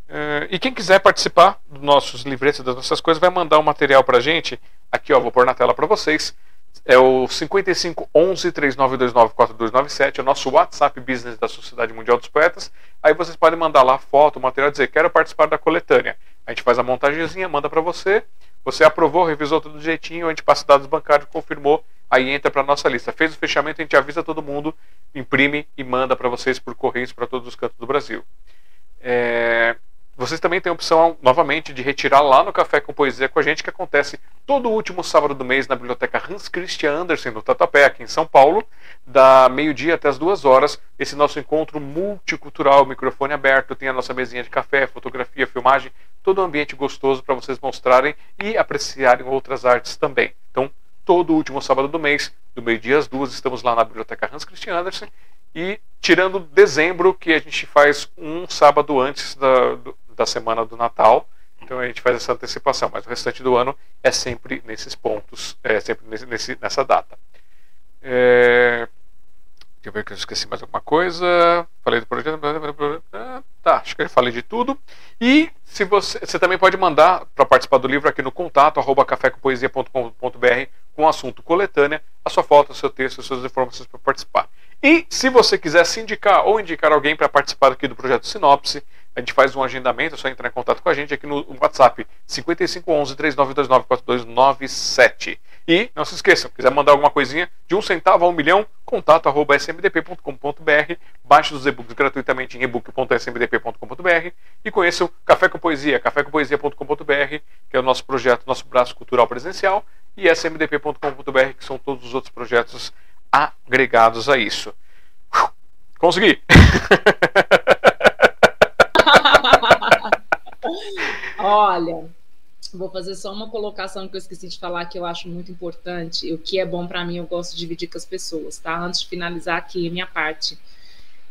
É, e quem quiser participar dos nossos livretos, das nossas coisas, vai mandar um material para a gente. Aqui, ó, vou pôr na tela para vocês. É o 55 11 3929 4297, é o nosso WhatsApp Business da Sociedade Mundial dos Poetas. Aí vocês podem mandar lá foto, material, dizer quero participar da coletânea. A gente faz a montagemzinha, manda para você. Você aprovou, revisou tudo jeitinho, a gente passa dados bancários, confirmou, aí entra para nossa lista. Fez o fechamento, a gente avisa todo mundo, imprime e manda para vocês por correios para todos os cantos do Brasil. É... Vocês também têm a opção, novamente, de retirar lá no Café com Poesia com a gente, que acontece todo último sábado do mês na Biblioteca Hans Christian Andersen, no Tatuapé, aqui em São Paulo, da meio-dia até as duas horas. Esse nosso encontro multicultural, microfone aberto, tem a nossa mesinha de café, fotografia, filmagem, todo um ambiente gostoso para vocês mostrarem e apreciarem outras artes também. Então, todo último sábado do mês, do meio-dia às duas, estamos lá na Biblioteca Hans Christian Andersen. E tirando dezembro, que a gente faz um sábado antes da, do, da semana do Natal. Então a gente faz essa antecipação, mas o restante do ano é sempre nesses pontos, é sempre nesse, nessa data. É... Deixa eu ver que eu esqueci mais alguma coisa. Falei do projeto. Tá, acho que eu falei de tudo. E se você, você também pode mandar para participar do livro aqui no contato arroba cafécompoesia.com.br com o assunto coletânea, a sua foto, o seu texto, as suas informações para participar. E se você quiser se indicar ou indicar alguém para participar aqui do projeto Sinopse, a gente faz um agendamento, é só entrar em contato com a gente aqui no WhatsApp 5511 3929 4297. E não se esqueçam, quiser mandar alguma coisinha de um centavo a um milhão, contato arroba smdp.com.br, baixe os e-books gratuitamente em ebook.smdp.com.br e conheça o Café com Poesia, cafécompoesia.com.br, que é o nosso projeto, nosso braço cultural presencial, e smdp.com.br, que são todos os outros projetos agregados a isso. Consegui! Olha, vou fazer só uma colocação que eu esqueci de falar que eu acho muito importante. O que é bom para mim, eu gosto de dividir com as pessoas, tá? Antes de finalizar aqui a minha parte.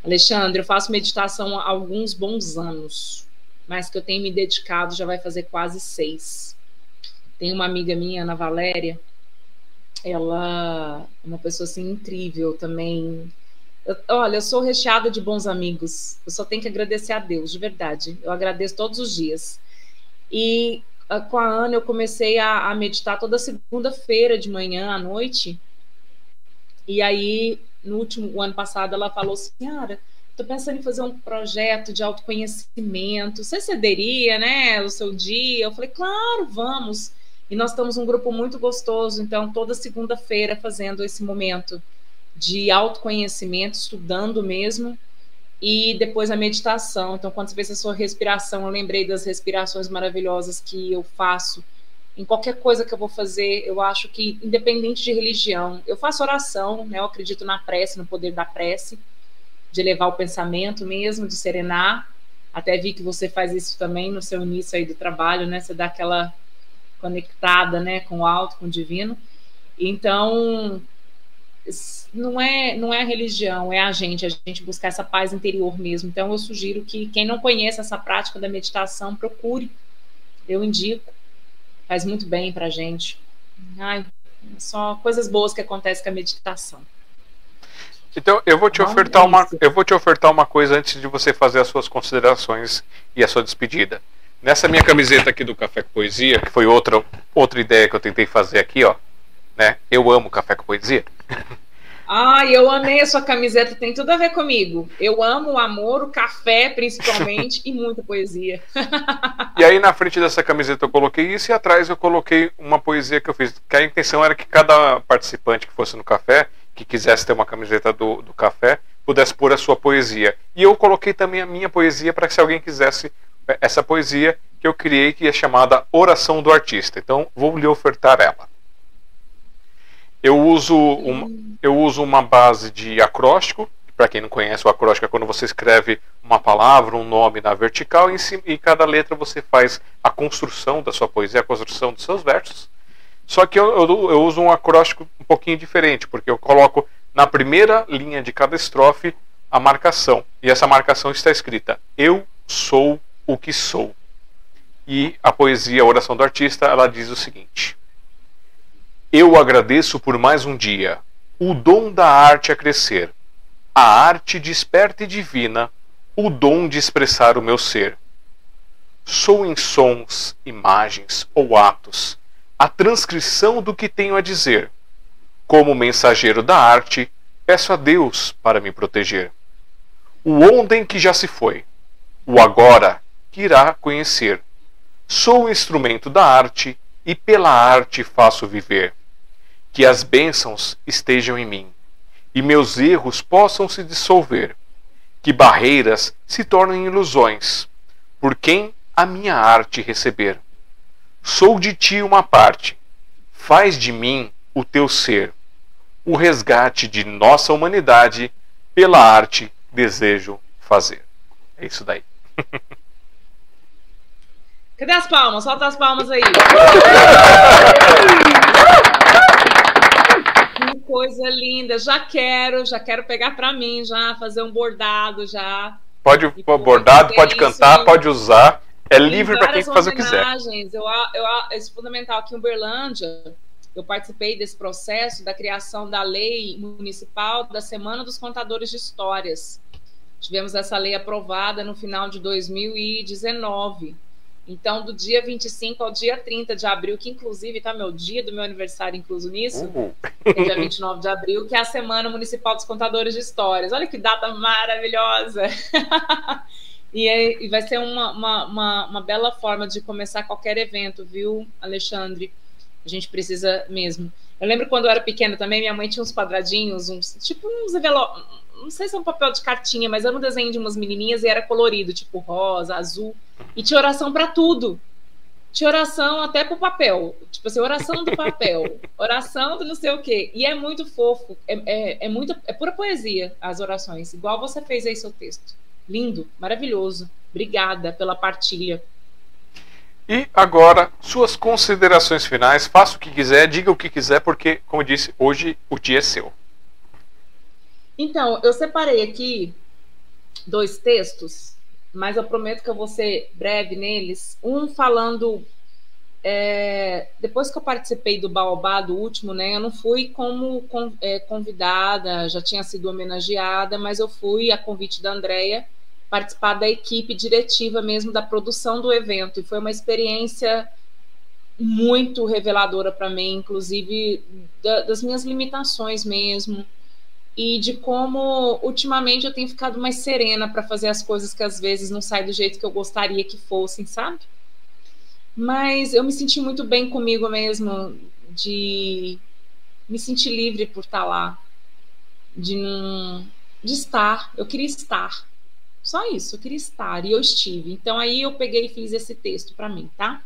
Alexandre, eu faço meditação há alguns bons anos, mas que eu tenho me dedicado já vai fazer quase seis. Tem uma amiga minha, Ana Valéria, ela é uma pessoa assim incrível também eu, olha, eu sou recheada de bons amigos. Eu só tenho que agradecer a Deus, de verdade. Eu agradeço todos os dias. E com a Ana eu comecei a, a meditar toda segunda-feira de manhã à noite. E aí, no último ano passado, ela falou: Senhora, estou pensando em fazer um projeto de autoconhecimento. Você cederia, né, o seu dia? Eu falei: Claro, vamos. E nós estamos um grupo muito gostoso, então toda segunda-feira fazendo esse momento de autoconhecimento, estudando mesmo, e depois a meditação. Então, quando você fez a sua respiração, eu lembrei das respirações maravilhosas que eu faço em qualquer coisa que eu vou fazer. Eu acho que, independente de religião, eu faço oração, né? Eu acredito na prece, no poder da prece, de elevar o pensamento mesmo, de serenar. Até vi que você faz isso também no seu início aí do trabalho, né? Você dá aquela conectada, né, com o alto, com o divino. Então, não é, não é a religião, é a gente, a gente buscar essa paz interior mesmo. Então, eu sugiro que quem não conhece essa prática da meditação, procure. Eu indico. Faz muito bem para a gente. Ai, só coisas boas que acontecem com a meditação. Então, eu vou te Bom, ofertar é uma eu vou te ofertar uma coisa antes de você fazer as suas considerações e a sua despedida. Nessa minha camiseta aqui do Café com Poesia, que foi outra outra ideia que eu tentei fazer aqui, ó, né? Eu amo Café com Poesia. Ai, eu amei a sua camiseta, tem tudo a ver comigo. Eu amo o amor, o café, principalmente, e muita poesia. e aí, na frente dessa camiseta, eu coloquei isso, e atrás eu coloquei uma poesia que eu fiz. Que a intenção era que cada participante que fosse no café, que quisesse ter uma camiseta do, do café, pudesse pôr a sua poesia. E eu coloquei também a minha poesia para que se alguém quisesse é, essa poesia que eu criei, que é chamada Oração do Artista. Então, vou lhe ofertar ela. Eu uso, um, eu uso uma base de acróstico. Para quem não conhece, o acróstico é quando você escreve uma palavra, um nome na vertical, e em cada letra você faz a construção da sua poesia, a construção dos seus versos. Só que eu, eu, eu uso um acróstico um pouquinho diferente, porque eu coloco na primeira linha de cada estrofe a marcação. E essa marcação está escrita: Eu sou o que sou. E a poesia a Oração do Artista, ela diz o seguinte: eu agradeço por mais um dia, o dom da arte a crescer, a arte desperta e divina, o dom de expressar o meu ser. Sou em sons, imagens ou atos a transcrição do que tenho a dizer. Como mensageiro da arte, peço a Deus para me proteger. O ontem que já se foi, o agora que irá conhecer. Sou o instrumento da arte e pela arte faço viver. Que as bênçãos estejam em mim e meus erros possam se dissolver. Que barreiras se tornem ilusões, por quem a minha arte receber. Sou de ti uma parte, faz de mim o teu ser. O resgate de nossa humanidade pela arte desejo fazer. É isso daí. Cadê as palmas? Solta as palmas aí. que coisa linda. Já quero, já quero pegar para mim, já fazer um bordado já. Pode pôr bordado, pode cantar, pode usar. É livre para quem fazer o que quiser. Eu, eu, esse fundamental aqui em Uberlândia, eu participei desse processo da criação da lei municipal da Semana dos Contadores de Histórias. Tivemos essa lei aprovada no final de 2019. Então, do dia 25 ao dia 30 de abril, que inclusive está meu dia do meu aniversário incluso nisso, uhum. é dia 29 de abril, que é a Semana Municipal dos Contadores de Histórias. Olha que data maravilhosa! e, é, e, vai ser uma, uma, uma, uma bela forma de começar qualquer evento, viu, Alexandre? A gente precisa mesmo. Eu lembro quando eu era pequena também, minha mãe tinha uns quadradinhos, uns, tipo uns envelopes, não sei se é um papel de cartinha, mas era um desenho de umas menininhas e era colorido, tipo rosa, azul. E tinha oração para tudo. Tinha oração até pro papel. Tipo assim, oração do papel, oração do não sei o quê. E é muito fofo, é, é, é, muito, é pura poesia as orações, igual você fez aí seu texto. Lindo, maravilhoso. Obrigada pela partilha. E agora, suas considerações finais. Faça o que quiser, diga o que quiser, porque, como eu disse, hoje o dia é seu. Então, eu separei aqui dois textos, mas eu prometo que eu vou ser breve neles. Um falando. É, depois que eu participei do Baobá, do último, né, eu não fui como é, convidada, já tinha sido homenageada, mas eu fui, a convite da Andrea, participar da equipe diretiva mesmo da produção do evento. E foi uma experiência muito reveladora para mim, inclusive da, das minhas limitações mesmo e de como ultimamente eu tenho ficado mais serena para fazer as coisas que às vezes não saem do jeito que eu gostaria que fossem, sabe? Mas eu me senti muito bem comigo mesmo, de me sentir livre por estar lá, de de estar. Eu queria estar. Só isso, eu queria estar e eu estive. Então aí eu peguei e fiz esse texto para mim, tá?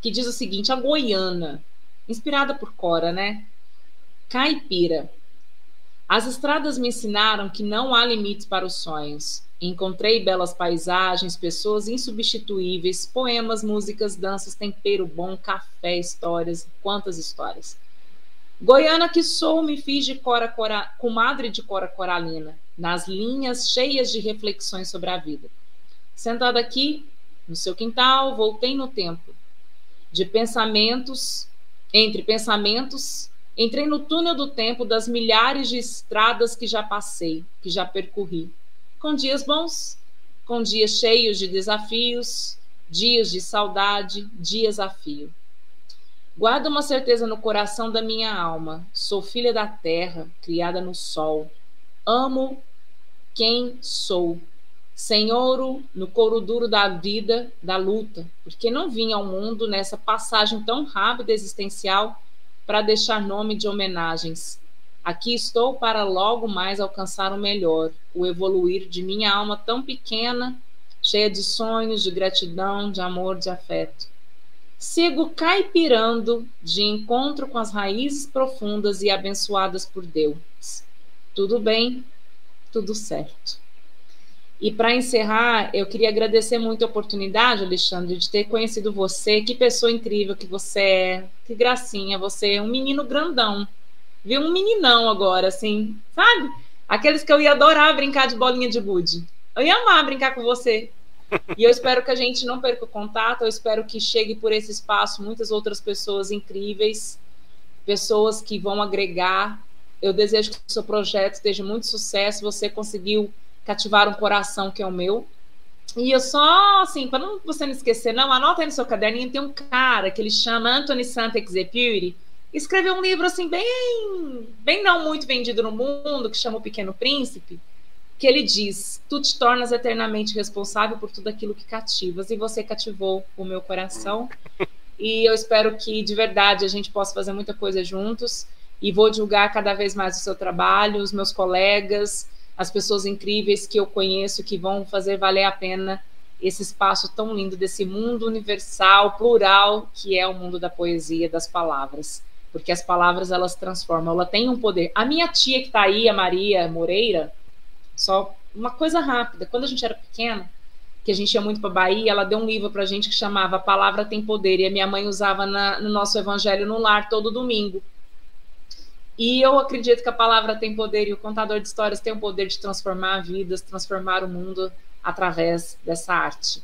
Que diz o seguinte: a Goiana, inspirada por Cora, né? Caipira as estradas me ensinaram que não há limites para os sonhos. Encontrei belas paisagens, pessoas insubstituíveis, poemas, músicas, danças, tempero bom, café, histórias, quantas histórias. Goiana que sou, me fiz de cora, cora, comadre de Cora Coralina, nas linhas cheias de reflexões sobre a vida. Sentada aqui, no seu quintal, voltei no tempo, de pensamentos, entre pensamentos Entrei no túnel do tempo das milhares de estradas que já passei, que já percorri, com dias bons, com dias cheios de desafios, dias de saudade, dias a fio. Guardo uma certeza no coração da minha alma: sou filha da terra, criada no sol. Amo quem sou. Sem ouro no couro duro da vida, da luta, porque não vim ao mundo nessa passagem tão rápida existencial para deixar nome de homenagens. Aqui estou para logo mais alcançar o melhor, o evoluir de minha alma tão pequena, cheia de sonhos, de gratidão, de amor, de afeto. Sigo caipirando de encontro com as raízes profundas e abençoadas por Deus. Tudo bem, tudo certo. E para encerrar, eu queria agradecer muito a oportunidade, Alexandre, de ter conhecido você. Que pessoa incrível que você é. Que gracinha, você é um menino grandão. Viu um meninão agora, assim, sabe? Aqueles que eu ia adorar brincar de bolinha de gude. Eu ia amar brincar com você. E eu espero que a gente não perca o contato, eu espero que chegue por esse espaço muitas outras pessoas incríveis, pessoas que vão agregar. Eu desejo que o seu projeto esteja muito sucesso, você conseguiu cativar um coração que é o meu. E eu só, assim, para você não esquecer, não, anota aí no seu caderninho, tem um cara que ele chama Anthony Saint-Exupéry, escreveu um livro, assim, bem, bem não muito vendido no mundo, que chama O Pequeno Príncipe, que ele diz, tu te tornas eternamente responsável por tudo aquilo que cativas, e você cativou o meu coração, e eu espero que, de verdade, a gente possa fazer muita coisa juntos, e vou divulgar cada vez mais o seu trabalho, os meus colegas, as pessoas incríveis que eu conheço que vão fazer valer a pena esse espaço tão lindo desse mundo universal, plural, que é o mundo da poesia, das palavras. Porque as palavras elas transformam, ela tem um poder. A minha tia que está aí, a Maria Moreira, só uma coisa rápida, quando a gente era pequena, que a gente ia muito para Bahia, ela deu um livro para a gente que chamava A Palavra Tem Poder, e a minha mãe usava na, no nosso evangelho no lar todo domingo. E eu acredito que a palavra tem poder e o contador de histórias tem o poder de transformar vidas, transformar o mundo através dessa arte.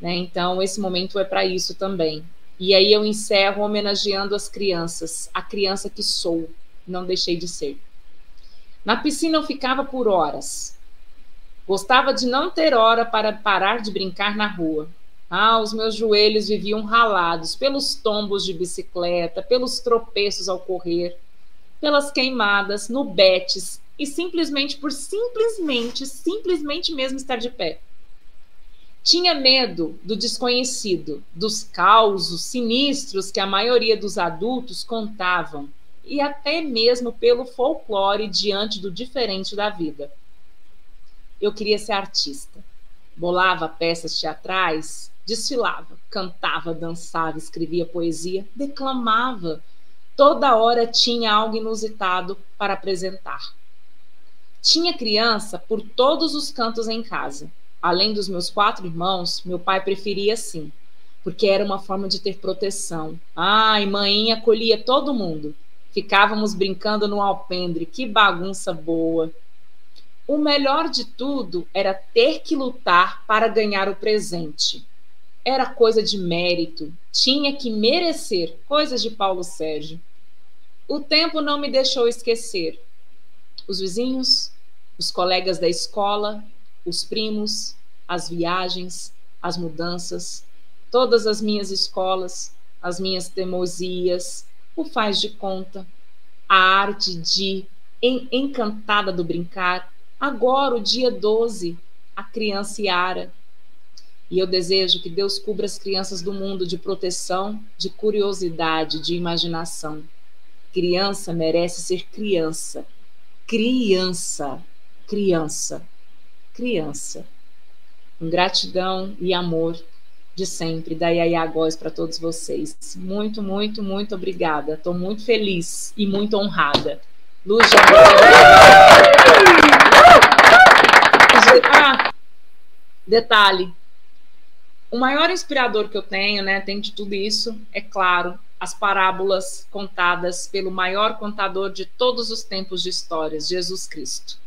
Né? Então, esse momento é para isso também. E aí eu encerro homenageando as crianças, a criança que sou, não deixei de ser. Na piscina eu ficava por horas. Gostava de não ter hora para parar de brincar na rua. Ah, os meus joelhos viviam ralados pelos tombos de bicicleta, pelos tropeços ao correr pelas queimadas, no Betis e simplesmente por simplesmente, simplesmente mesmo estar de pé. Tinha medo do desconhecido, dos causos sinistros que a maioria dos adultos contavam, e até mesmo pelo folclore diante do diferente da vida. Eu queria ser artista. Bolava peças teatrais, desfilava, cantava, dançava, escrevia poesia, declamava, Toda hora tinha algo inusitado para apresentar. Tinha criança por todos os cantos em casa. Além dos meus quatro irmãos, meu pai preferia assim, porque era uma forma de ter proteção. Ai, mãe acolhia todo mundo. Ficávamos brincando no alpendre, que bagunça boa. O melhor de tudo era ter que lutar para ganhar o presente. Era coisa de mérito, tinha que merecer, coisas de Paulo Sérgio. O tempo não me deixou esquecer. Os vizinhos, os colegas da escola, os primos, as viagens, as mudanças, todas as minhas escolas, as minhas teimosias, o faz de conta, a arte de en encantada do brincar. Agora, o dia 12, a criança Yara. E eu desejo que Deus cubra as crianças do mundo de proteção, de curiosidade, de imaginação. Criança merece ser criança. Criança, criança, criança. Com gratidão e amor de sempre, da Yaya Góes para todos vocês. Muito, muito, muito obrigada. Estou muito feliz e muito honrada. Luz de Ah, detalhe. O maior inspirador que eu tenho, né, tem de tudo isso, é claro, as parábolas contadas pelo maior contador de todos os tempos de histórias, Jesus Cristo.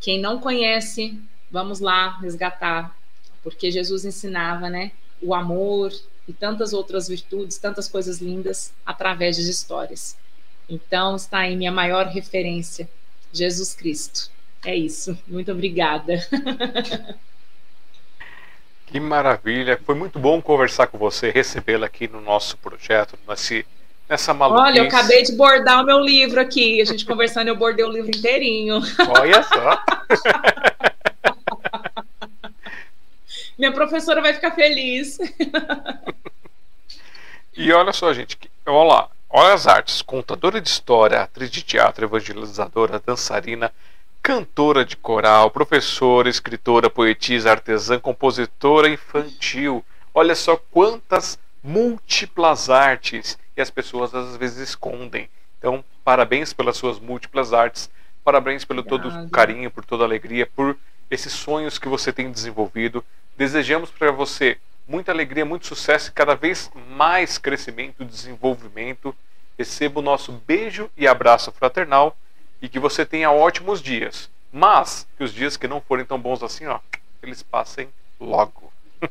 Quem não conhece, vamos lá resgatar, porque Jesus ensinava, né, o amor e tantas outras virtudes, tantas coisas lindas através de histórias. Então, está aí minha maior referência, Jesus Cristo. É isso. Muito obrigada. Que maravilha. Foi muito bom conversar com você, recebê-la aqui no nosso projeto, nesse, nessa maluquice. Olha, eu acabei de bordar o meu livro aqui. A gente conversando, eu bordei o livro inteirinho. Olha só. Minha professora vai ficar feliz. E olha só, gente, olha lá, olha as artes: contadora de história, atriz de teatro, evangelizadora, dançarina, cantora de coral, professora, escritora, poetisa, artesã, compositora infantil. Olha só quantas múltiplas artes e as pessoas às vezes escondem. Então, parabéns pelas suas múltiplas artes, parabéns pelo todo o carinho, por toda alegria, por esses sonhos que você tem desenvolvido. Desejamos para você muita alegria, muito sucesso e cada vez mais crescimento e desenvolvimento. Receba o nosso beijo e abraço fraternal e que você tenha ótimos dias. Mas que os dias que não forem tão bons assim, ó, eles passem logo.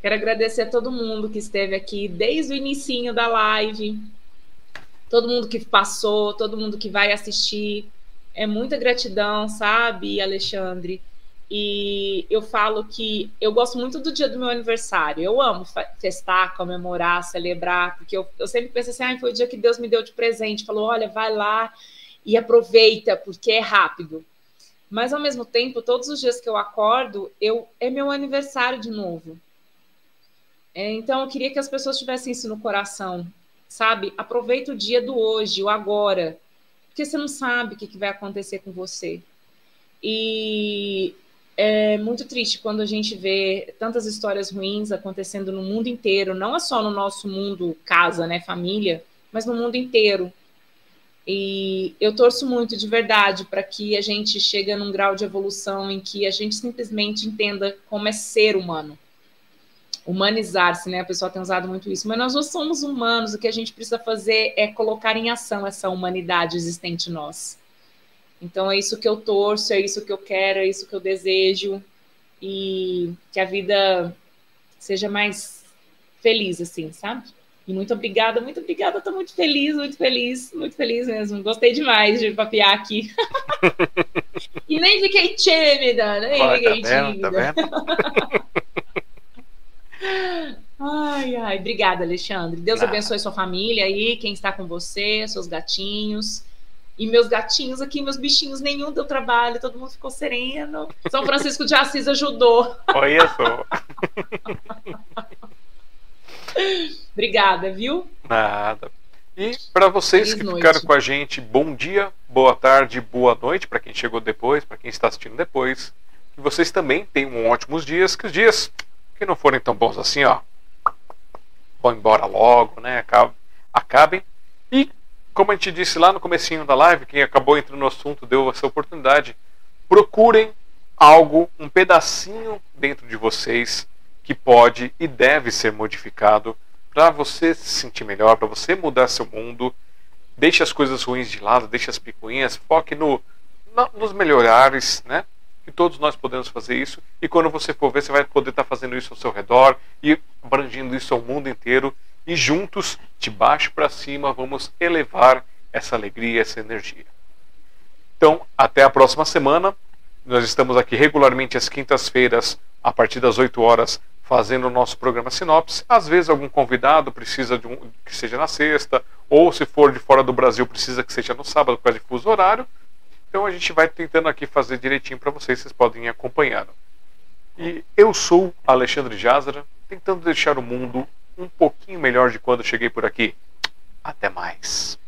Quero agradecer a todo mundo que esteve aqui desde o início da live, todo mundo que passou, todo mundo que vai assistir. É muita gratidão, sabe, Alexandre? E eu falo que eu gosto muito do dia do meu aniversário. Eu amo festar, comemorar, celebrar, porque eu, eu sempre penso assim: ah, foi o dia que Deus me deu de presente. Falou: olha, vai lá e aproveita, porque é rápido. Mas ao mesmo tempo, todos os dias que eu acordo, eu é meu aniversário de novo. É, então eu queria que as pessoas tivessem isso no coração, sabe? Aproveita o dia do hoje, o agora, porque você não sabe o que, que vai acontecer com você. E é muito triste quando a gente vê tantas histórias ruins acontecendo no mundo inteiro, não é só no nosso mundo casa, né, família, mas no mundo inteiro. E eu torço muito de verdade para que a gente chegue num grau de evolução em que a gente simplesmente entenda como é ser humano. Humanizar-se, né? A pessoa tem usado muito isso, mas nós não somos humanos, o que a gente precisa fazer é colocar em ação essa humanidade existente em nós. Então é isso que eu torço, é isso que eu quero, é isso que eu desejo e que a vida seja mais feliz, assim, sabe? E muito obrigada, muito obrigada, estou muito feliz, muito feliz, muito feliz mesmo. Gostei demais de papiar aqui. e nem fiquei tímida, nem Pô, fiquei tá vendo, tímida. Tá vendo? ai, ai, obrigada, Alexandre. Deus Nada. abençoe sua família aí, quem está com você, seus gatinhos. E meus gatinhos aqui, meus bichinhos, nenhum deu trabalho, todo mundo ficou sereno. São Francisco de Assis ajudou. Olha só. Obrigada, viu? Nada. E para vocês Feliz que noite. ficaram com a gente, bom dia, boa tarde, boa noite para quem chegou depois, para quem está assistindo depois. Que vocês também tenham ótimos dias, que os dias que não forem tão bons assim, ó, vão embora logo, né? Acab- Acabem. E como a gente disse lá no comecinho da live, quem acabou entrando no assunto deu essa oportunidade, procurem algo, um pedacinho dentro de vocês que pode e deve ser modificado para você se sentir melhor, para você mudar seu mundo. Deixe as coisas ruins de lado, deixe as picuinhas, foque no, na- nos melhorares, né? Que todos nós podemos fazer isso. E quando você for ver, você vai poder estar fazendo isso ao seu redor e abrangindo isso ao mundo inteiro. E juntos, de baixo para cima, vamos elevar essa alegria, essa energia. Então, até a próxima semana. Nós estamos aqui regularmente às quintas-feiras, a partir das 8 horas, fazendo o nosso programa Sinopse. Às vezes algum convidado precisa de um que seja na sexta, ou se for de fora do Brasil, precisa que seja no sábado, por causa de fuso horário. Então a gente vai tentando aqui fazer direitinho para vocês, vocês podem ir acompanhando. E eu sou Alexandre Jazara, tentando deixar o mundo um pouquinho melhor de quando cheguei por aqui. Até mais.